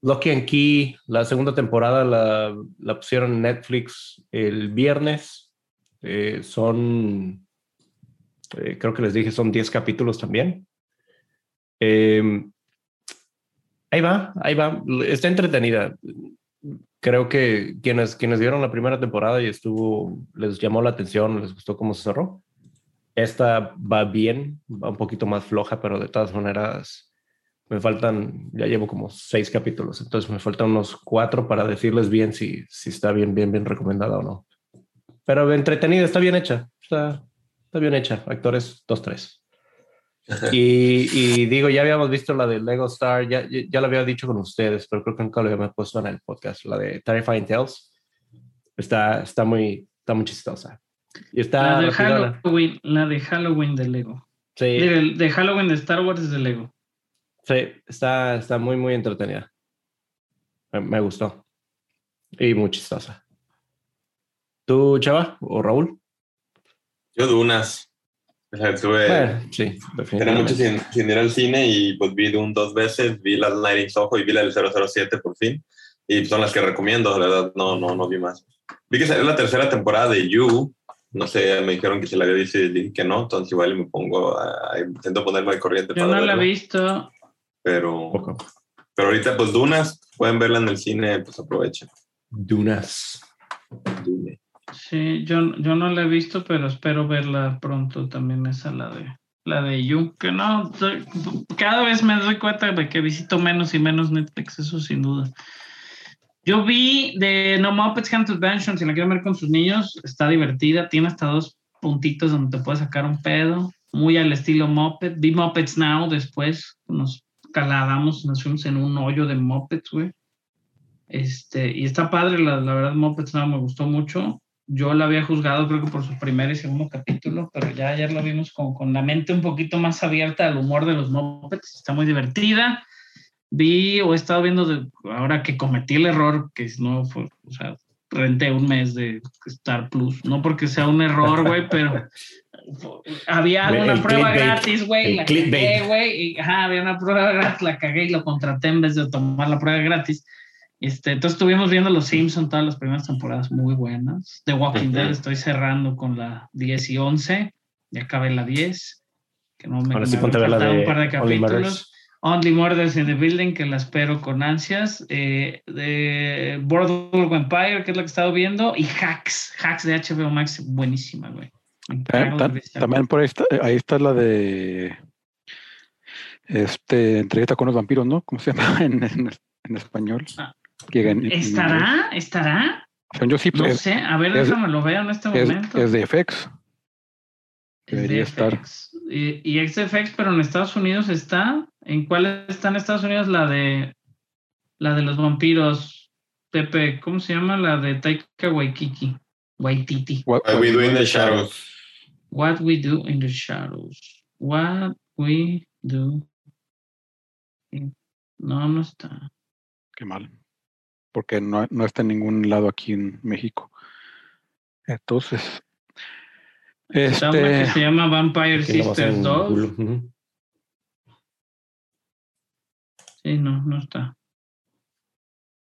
Speaker 1: and Key, la segunda temporada la, la pusieron en Netflix el viernes. Eh, son eh, creo que les dije, son 10 capítulos también. Em, ahí va, ahí va. Está entretenida. Creo que quienes, quienes vieron la primera temporada y estuvo, les llamó la atención, les gustó cómo se cerró. Esta va bien, va un poquito más floja, pero de todas maneras me faltan, ya llevo como seis capítulos, entonces me faltan unos cuatro para decirles bien si, si está bien, bien, bien recomendada o no. Pero entretenida, está bien hecha, está, bien hecha, actores 2-3. Y, y, digo, ya habíamos visto la de Lego Star, ya, ya lo había dicho con ustedes, pero creo que nunca lo había puesto en el podcast, la de Terrifying Tales. Está, está, muy, está muy chistosa. Y está
Speaker 4: la, de Halloween, la de Halloween de Lego. Sí. De, de, Halloween de Star Wars de Lego.
Speaker 1: Sí, está, está muy, muy entretenida. Me, me gustó. Y muy chistosa. ¿Tú, Chava o Raúl?
Speaker 2: Yo Dunas. O sea, estuve, sí, tenía mucho sin, sin, ir al cine y pues vi Dune dos veces, vi las Lightning Ojo y vi la del 007 por fin. Y son las que recomiendo, la verdad, no, no, no vi más. Vi que salió la tercera temporada de You. No sé, me dijeron que se la había visto y dije que no, entonces igual me pongo, a, intento ponerme al corriente.
Speaker 4: Yo no la he visto.
Speaker 2: Pero, pero ahorita pues Dunas, pueden verla en el cine, pues aprovechen.
Speaker 1: Dunas.
Speaker 4: Sí, yo, yo no la he visto, pero espero verla pronto también esa, la de la de You, que no, cada vez me doy cuenta de que visito menos y menos Netflix, eso sin duda. Yo vi de No Muppets Haunted Mansion, si la quieren ver con sus niños, está divertida, tiene hasta dos puntitos donde te puedes sacar un pedo, muy al estilo Muppet. Vi Muppets Now después, nos caladamos, nos fuimos en un hoyo de Muppets, güey. Este, y está padre, la, la verdad Muppets Now me gustó mucho yo la había juzgado creo que por su primer y segundo capítulo, pero ya ayer lo vimos con, con la mente un poquito más abierta al humor de los Muppets, está muy divertida. Vi o he estado viendo, de, ahora que cometí el error, que no fue, o sea, renté un mes de Star Plus, no porque sea un error, güey, pero había una prueba gratis, güey, la cagué, güey, había una prueba gratis, la cagué y lo contraté en vez de tomar la prueba gratis este, entonces estuvimos viendo Los Simpsons todas las primeras temporadas muy buenas. The Walking Dead estoy cerrando con la 10 y 11. Ya acabé la 10. Que no me,
Speaker 1: Ahora sí ponte la de
Speaker 4: un par de capítulos. Only Murders in the Building, que la espero con ansias. Eh, de Boardwalk Empire, que es la que he estado viendo. Y Hacks. Hacks de HBO Max, buenísima, güey.
Speaker 3: También por ahí está, ahí está la de este entrevista con los vampiros, ¿no? ¿Cómo se llama en, en, español? Ah,
Speaker 4: ¿Estará? ¿Estará?
Speaker 3: yo sí,
Speaker 4: no sé, a ver, déjame lo veo en este momento.
Speaker 3: Es de FX. Debería estar.
Speaker 4: Y, y es de FX, pero en Estados Unidos está. ¿En cuál está en Estados Unidos? La de la de los vampiros. Pepe, ¿cómo se llama? La de Taika Waikiki. Waititi.
Speaker 2: What, we do in the shadows.
Speaker 4: What we do in the shadows. What we do. No, no está.
Speaker 3: Qué mal. Porque no, no está en ningún lado aquí en México. Entonces.
Speaker 4: Está una que
Speaker 3: Este.
Speaker 4: se llama Vampire Sisters
Speaker 1: en
Speaker 4: 2.
Speaker 1: Hulu, ujú.
Speaker 4: Sí, no, no está.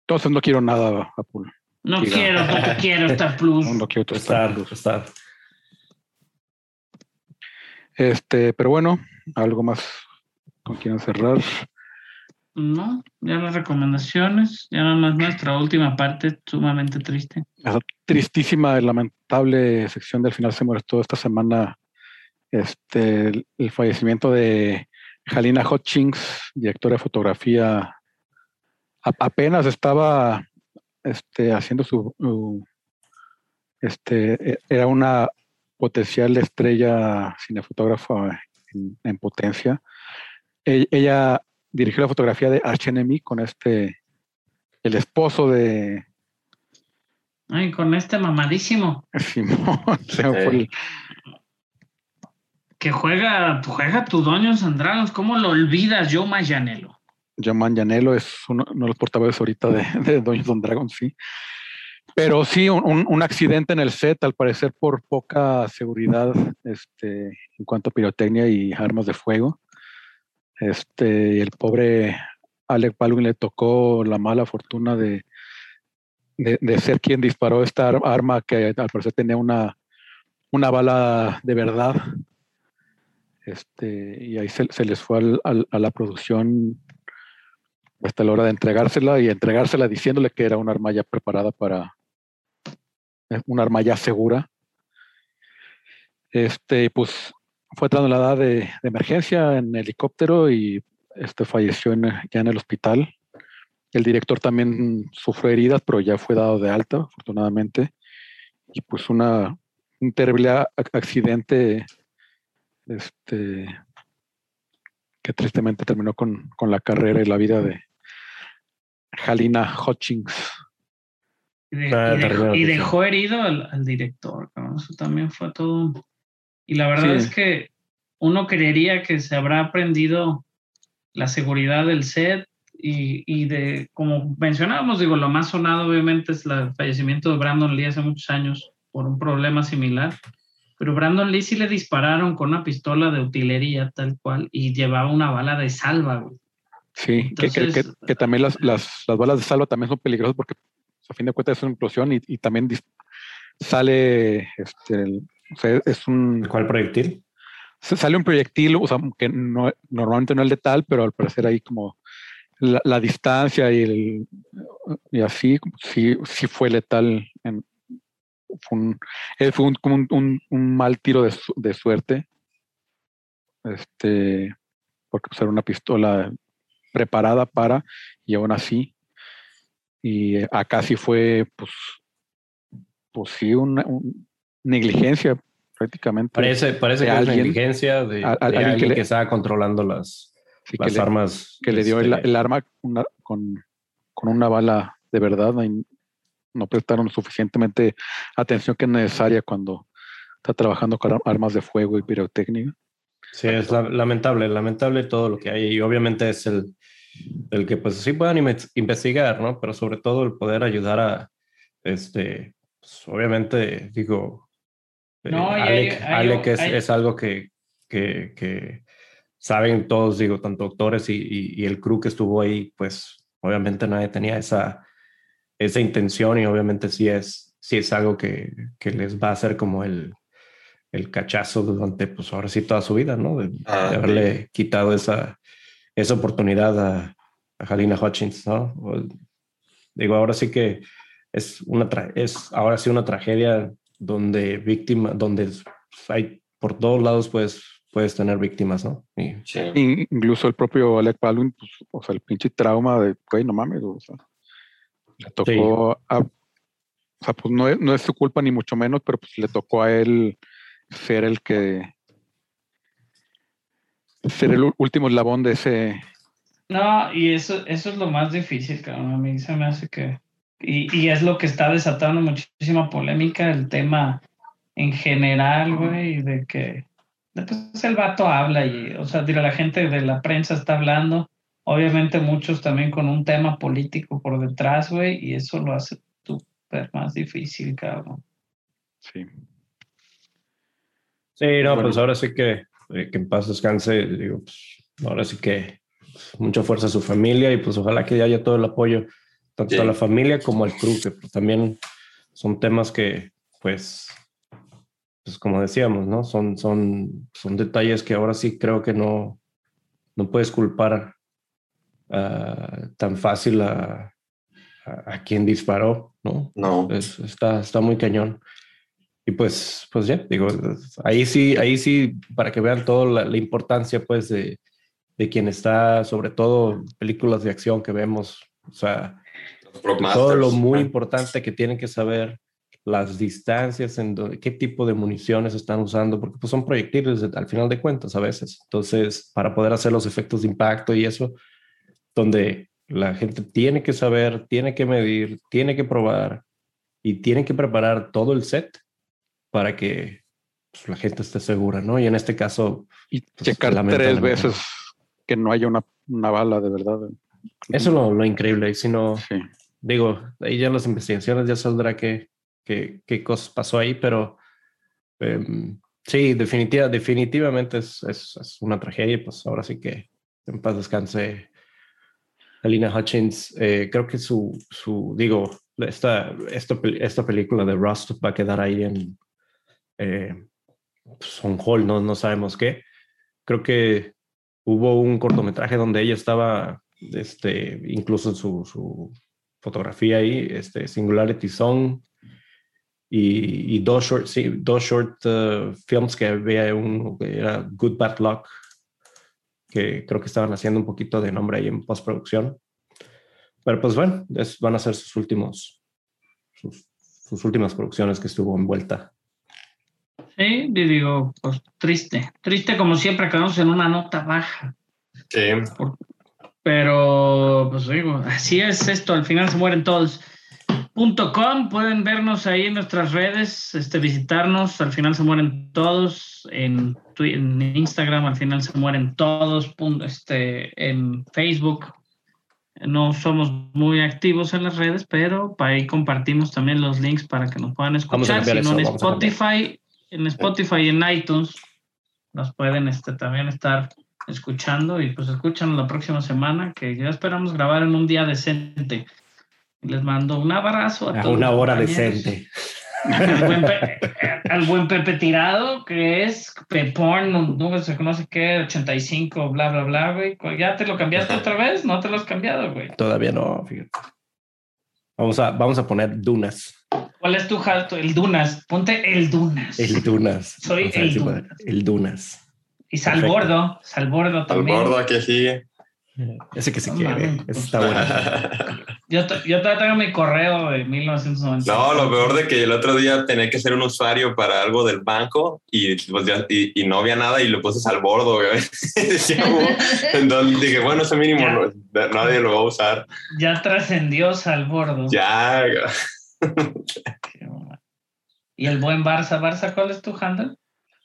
Speaker 3: Entonces no quiero nada, Apple.
Speaker 4: No quiero, no quiero Star Plus.
Speaker 3: No, no quiero Star Plus.
Speaker 1: está.
Speaker 3: Este, pero bueno, algo más con quien cerrar.
Speaker 4: No, ya las recomendaciones, ya nada más nuestra última parte, sumamente triste.
Speaker 3: Tristísima lamentable sección del final se molestó esta semana este, el, fallecimiento de Halina Hutchings, directora de fotografía. Apenas estaba este, haciendo su, este, e- era una potencial estrella cinefotógrafa en, en potencia. E- ella dirigió la fotografía de Arch Enemy con este, el esposo de,
Speaker 4: Ay, con este mamadísimo
Speaker 3: Simón, se me fue el-
Speaker 4: que juega, juega tu Doños and Dragons, ¿cómo lo olvidas, Joe Mayanelo?
Speaker 3: John Manganiello es uno, uno de los portavoces ahorita de, de Dungeons and Dragons, sí. Pero sí, un, un- un accidente en el set, al parecer por poca seguridad este, en cuanto a pirotecnia y armas de fuego. Este, y el pobre Alec Baldwin le tocó la mala fortuna de, de, ser quien disparó esta ar- arma que al parecer tenía una, una bala de verdad. Este, y ahí se, se les fue al- a la producción hasta la hora de entregársela y entregársela diciéndole que era un arma ya preparada para eh, un arma ya segura. Este, pues fue trasladada de, de emergencia en helicóptero y este falleció en- ya en el hospital. El director también sufrió heridas, pero ya fue dado de alta, afortunadamente. Y pues una, un terrible accidente este, que tristemente terminó con, con la carrera y la vida de Halina Hutchings.
Speaker 4: Y, de-
Speaker 1: Ah,
Speaker 4: y
Speaker 1: terrible
Speaker 4: dejó, y
Speaker 1: noticia.
Speaker 4: dejó herido al, al director, cabrón. Eso también fue todo. Y la verdad
Speaker 3: Sí.
Speaker 4: es que uno creería que se habrá aprendido la seguridad del set y, y de, como mencionábamos, digo, lo más sonado obviamente es el fallecimiento de Brandon Lee hace muchos años por un problema similar. Pero Brandon Lee sí le dispararon con una pistola de utilería tal cual y llevaba una bala de salva, güey.
Speaker 3: Sí, que- que, que- que también las, las, las balas de salva también son peligrosas porque a fin de cuentas es una explosión y, y también sale, este, el- o sea, es un,
Speaker 1: ¿Cuál proyectil?
Speaker 3: se- sale un proyectil, o sea, que no, normalmente no es letal, pero al parecer ahí como la, la distancia y, el, y así, sí, sí fue letal. En, fue un, eh, fue un, como un, un- mal tiro de, de suerte, este, porque pues, era una pistola preparada para, y aún así, y acá sí fue, pues, pues sí, una un- negligencia prácticamente.
Speaker 1: Parece, parece que es
Speaker 3: alguien-
Speaker 1: negligencia de,
Speaker 3: a- a-
Speaker 1: de
Speaker 3: alguien que
Speaker 1: alguien que,
Speaker 3: le-
Speaker 1: estaba controlando las,
Speaker 3: Sí, que
Speaker 1: las
Speaker 3: le-
Speaker 1: armas.
Speaker 3: que le dio el,
Speaker 1: este,
Speaker 3: el arma una- con, con una bala de verdad y no prestaron suficientemente atención que es necesaria cuando está trabajando con ar- armas de fuego y pirotecnia.
Speaker 1: Sí, es la- lamentable, lamentable todo lo que hay. Y obviamente es el, el que pues sí puedan inve- investigar, ¿no? Pero sobre todo el poder ayudar a, este, pues, obviamente, digo, eh,
Speaker 4: No, hay-
Speaker 1: Alec,
Speaker 4: hay-
Speaker 1: Alec es,
Speaker 4: hay-
Speaker 1: es algo que, que, que saben todos, digo, tanto doctores y, y- y el crew que estuvo ahí, pues obviamente nadie tenía esa, esa intención y obviamente sí es, sí es algo que, que les va a hacer como el, el cachazo durante, pues ahora sí, toda su vida, ¿no? De,
Speaker 2: Ah,
Speaker 1: de haberle quitado esa, esa oportunidad a, a Halina Hutchins, ¿no? O- digo, ahora sí que es una, tra- es ahora sí una tragedia donde víctima, donde hay por todos lados puedes, puedes tener víctimas, ¿no? Y,
Speaker 2: Sí.
Speaker 3: In- incluso el propio Alec Baldwin, pues, o sea, el pinche trauma de, güey, no mames, o sea, le tocó a, o sea, pues no es, no es su culpa ni mucho menos, pero pues le tocó a él ser el que, ser el último eslabón de ese,
Speaker 4: No, y eso, eso es lo más difícil, cabrón. A mí se me hace que Y, y, es lo que está desatando muchísima polémica, el tema en general, güey, de que pues, el vato habla y, o sea, la gente de la prensa está hablando, obviamente muchos también con un tema político por detrás, güey, y eso lo hace súper más difícil, cabrón.
Speaker 3: Sí.
Speaker 1: Sí, no, pues ahora sí que, eh, que en paz descanse, digo, pues ahora sí que mucha fuerza a su familia y pues ojalá que haya todo el apoyo, tanto a la familia como al club, que pues, también son temas que, pues, pues como decíamos, ¿no? Son, son, son detalles que ahora sí creo que no, no puedes culpar uh, tan fácil a, a, a, quien disparó, ¿no?
Speaker 2: No.
Speaker 1: Es, está, está muy cañón. Y pues, pues ya, digo, ahí sí, ahí sí, para que vean toda la, la importancia, pues, de, de quien está, sobre todo películas de acción que vemos, o sea, todo lo muy importante que tienen que saber las distancias, en do, qué tipo de municiones están usando, porque pues son proyectiles al final de cuentas a veces. Entonces, para poder hacer los efectos de impacto y eso, donde la gente tiene que saber, tiene que medir, tiene que probar y tiene que preparar todo el set para que pues, la gente esté segura, ¿no? Y en este caso...
Speaker 3: Y pues, checar tres veces que no haya una, una bala de verdad.
Speaker 1: Eso es lo, lo increíble. Si no, sí. Digo, ahí ya las investigaciones ya saldrá qué, qué, qué cosas pasó ahí, pero eh, sí, definitiva, definitivamente es, es, es, una tragedia. Pues ahora sí que en paz descanse Alina Hutchins. Eh, creo que su, su digo, esta, esta, esta película de Rust va a quedar ahí en eh, pues, no, no sabemos qué. Creo que hubo un cortometraje donde ella estaba, este, incluso en su, su fotografía ahí, este, Singularity Song, y, y dos short, sí, dos short uh, films que había uno que era Good Bad Luck, que creo que estaban haciendo un poquito de nombre ahí en postproducción. Pero pues bueno, es, van a ser sus últimos, sus, sus últimas producciones que estuvo envuelta.
Speaker 4: Sí, digo, pues triste. Triste como siempre, quedamos en una nota baja.
Speaker 2: Sí.
Speaker 4: Por, pero, pues digo, así es esto, al final se mueren todos. .com, pueden vernos ahí en nuestras redes, este, visitarnos, al final se mueren todos, en, en Instagram al final se mueren todos, este, en Facebook. No somos muy activos en las redes, pero para ahí compartimos también los links para que nos puedan escuchar, si no en Spotify, en Spotify y en iTunes nos pueden este, también estar escuchando y pues escuchan la próxima semana que ya esperamos grabar en un día decente. Les mando un abrazo
Speaker 1: a, a todos. Una hora decente.
Speaker 4: Al buen, Pepe, al buen, Pepe, Tirado, que es Peporn, no, no se conoce qué, 85, bla, bla, bla, güey. ¿Ya te lo cambiaste otra vez? No te lo has cambiado, güey.
Speaker 1: Todavía no, fíjate. Vamos a, vamos a poner Dunas.
Speaker 4: ¿Cuál es tu jalto? El Dunas. Ponte el Dunas.
Speaker 1: El Dunas.
Speaker 4: Soy el Dunas.
Speaker 1: El Dunas.
Speaker 4: Y Salbordo. Salbordo también.
Speaker 2: Salbordo aquí sí.
Speaker 1: Ese que se quiere. Ese está bueno.
Speaker 4: Yo, yo todavía tengo mi correo de 1990.
Speaker 2: No, lo peor de que el otro día tenía que ser un usuario para algo del banco y, pues ya, y, y no había nada y lo puse Salbordo. Entonces dije, bueno, ese mínimo no, nadie lo va a usar.
Speaker 4: Ya trascendió Salbordo.
Speaker 2: Ya.
Speaker 4: y el buen Barça. Barça, ¿cuál es tu handle?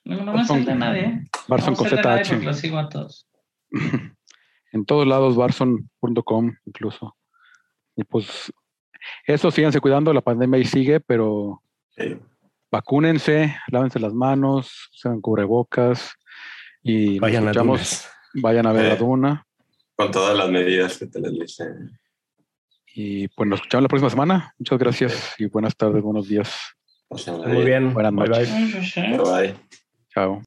Speaker 4: No, no me nadie. ¿eh?
Speaker 3: Barson
Speaker 4: no
Speaker 3: con ZH.
Speaker 4: Lo sigo a todos.
Speaker 3: en todos lados, barson.com incluso. Y pues eso, síganse cuidando, la pandemia ahí sigue, pero
Speaker 2: sí.
Speaker 3: vacúnense, lávense las manos, sean cubrebocas y
Speaker 1: vayan,
Speaker 3: a vayan a ver la duna.
Speaker 2: Con todas las medidas que te les dicen.
Speaker 3: Y pues nos escuchamos la próxima semana. Muchas gracias y buenas tardes, buenos días.
Speaker 1: Muy bien.
Speaker 3: Buenas noches.
Speaker 1: bye.
Speaker 2: Bye.
Speaker 3: Ciao.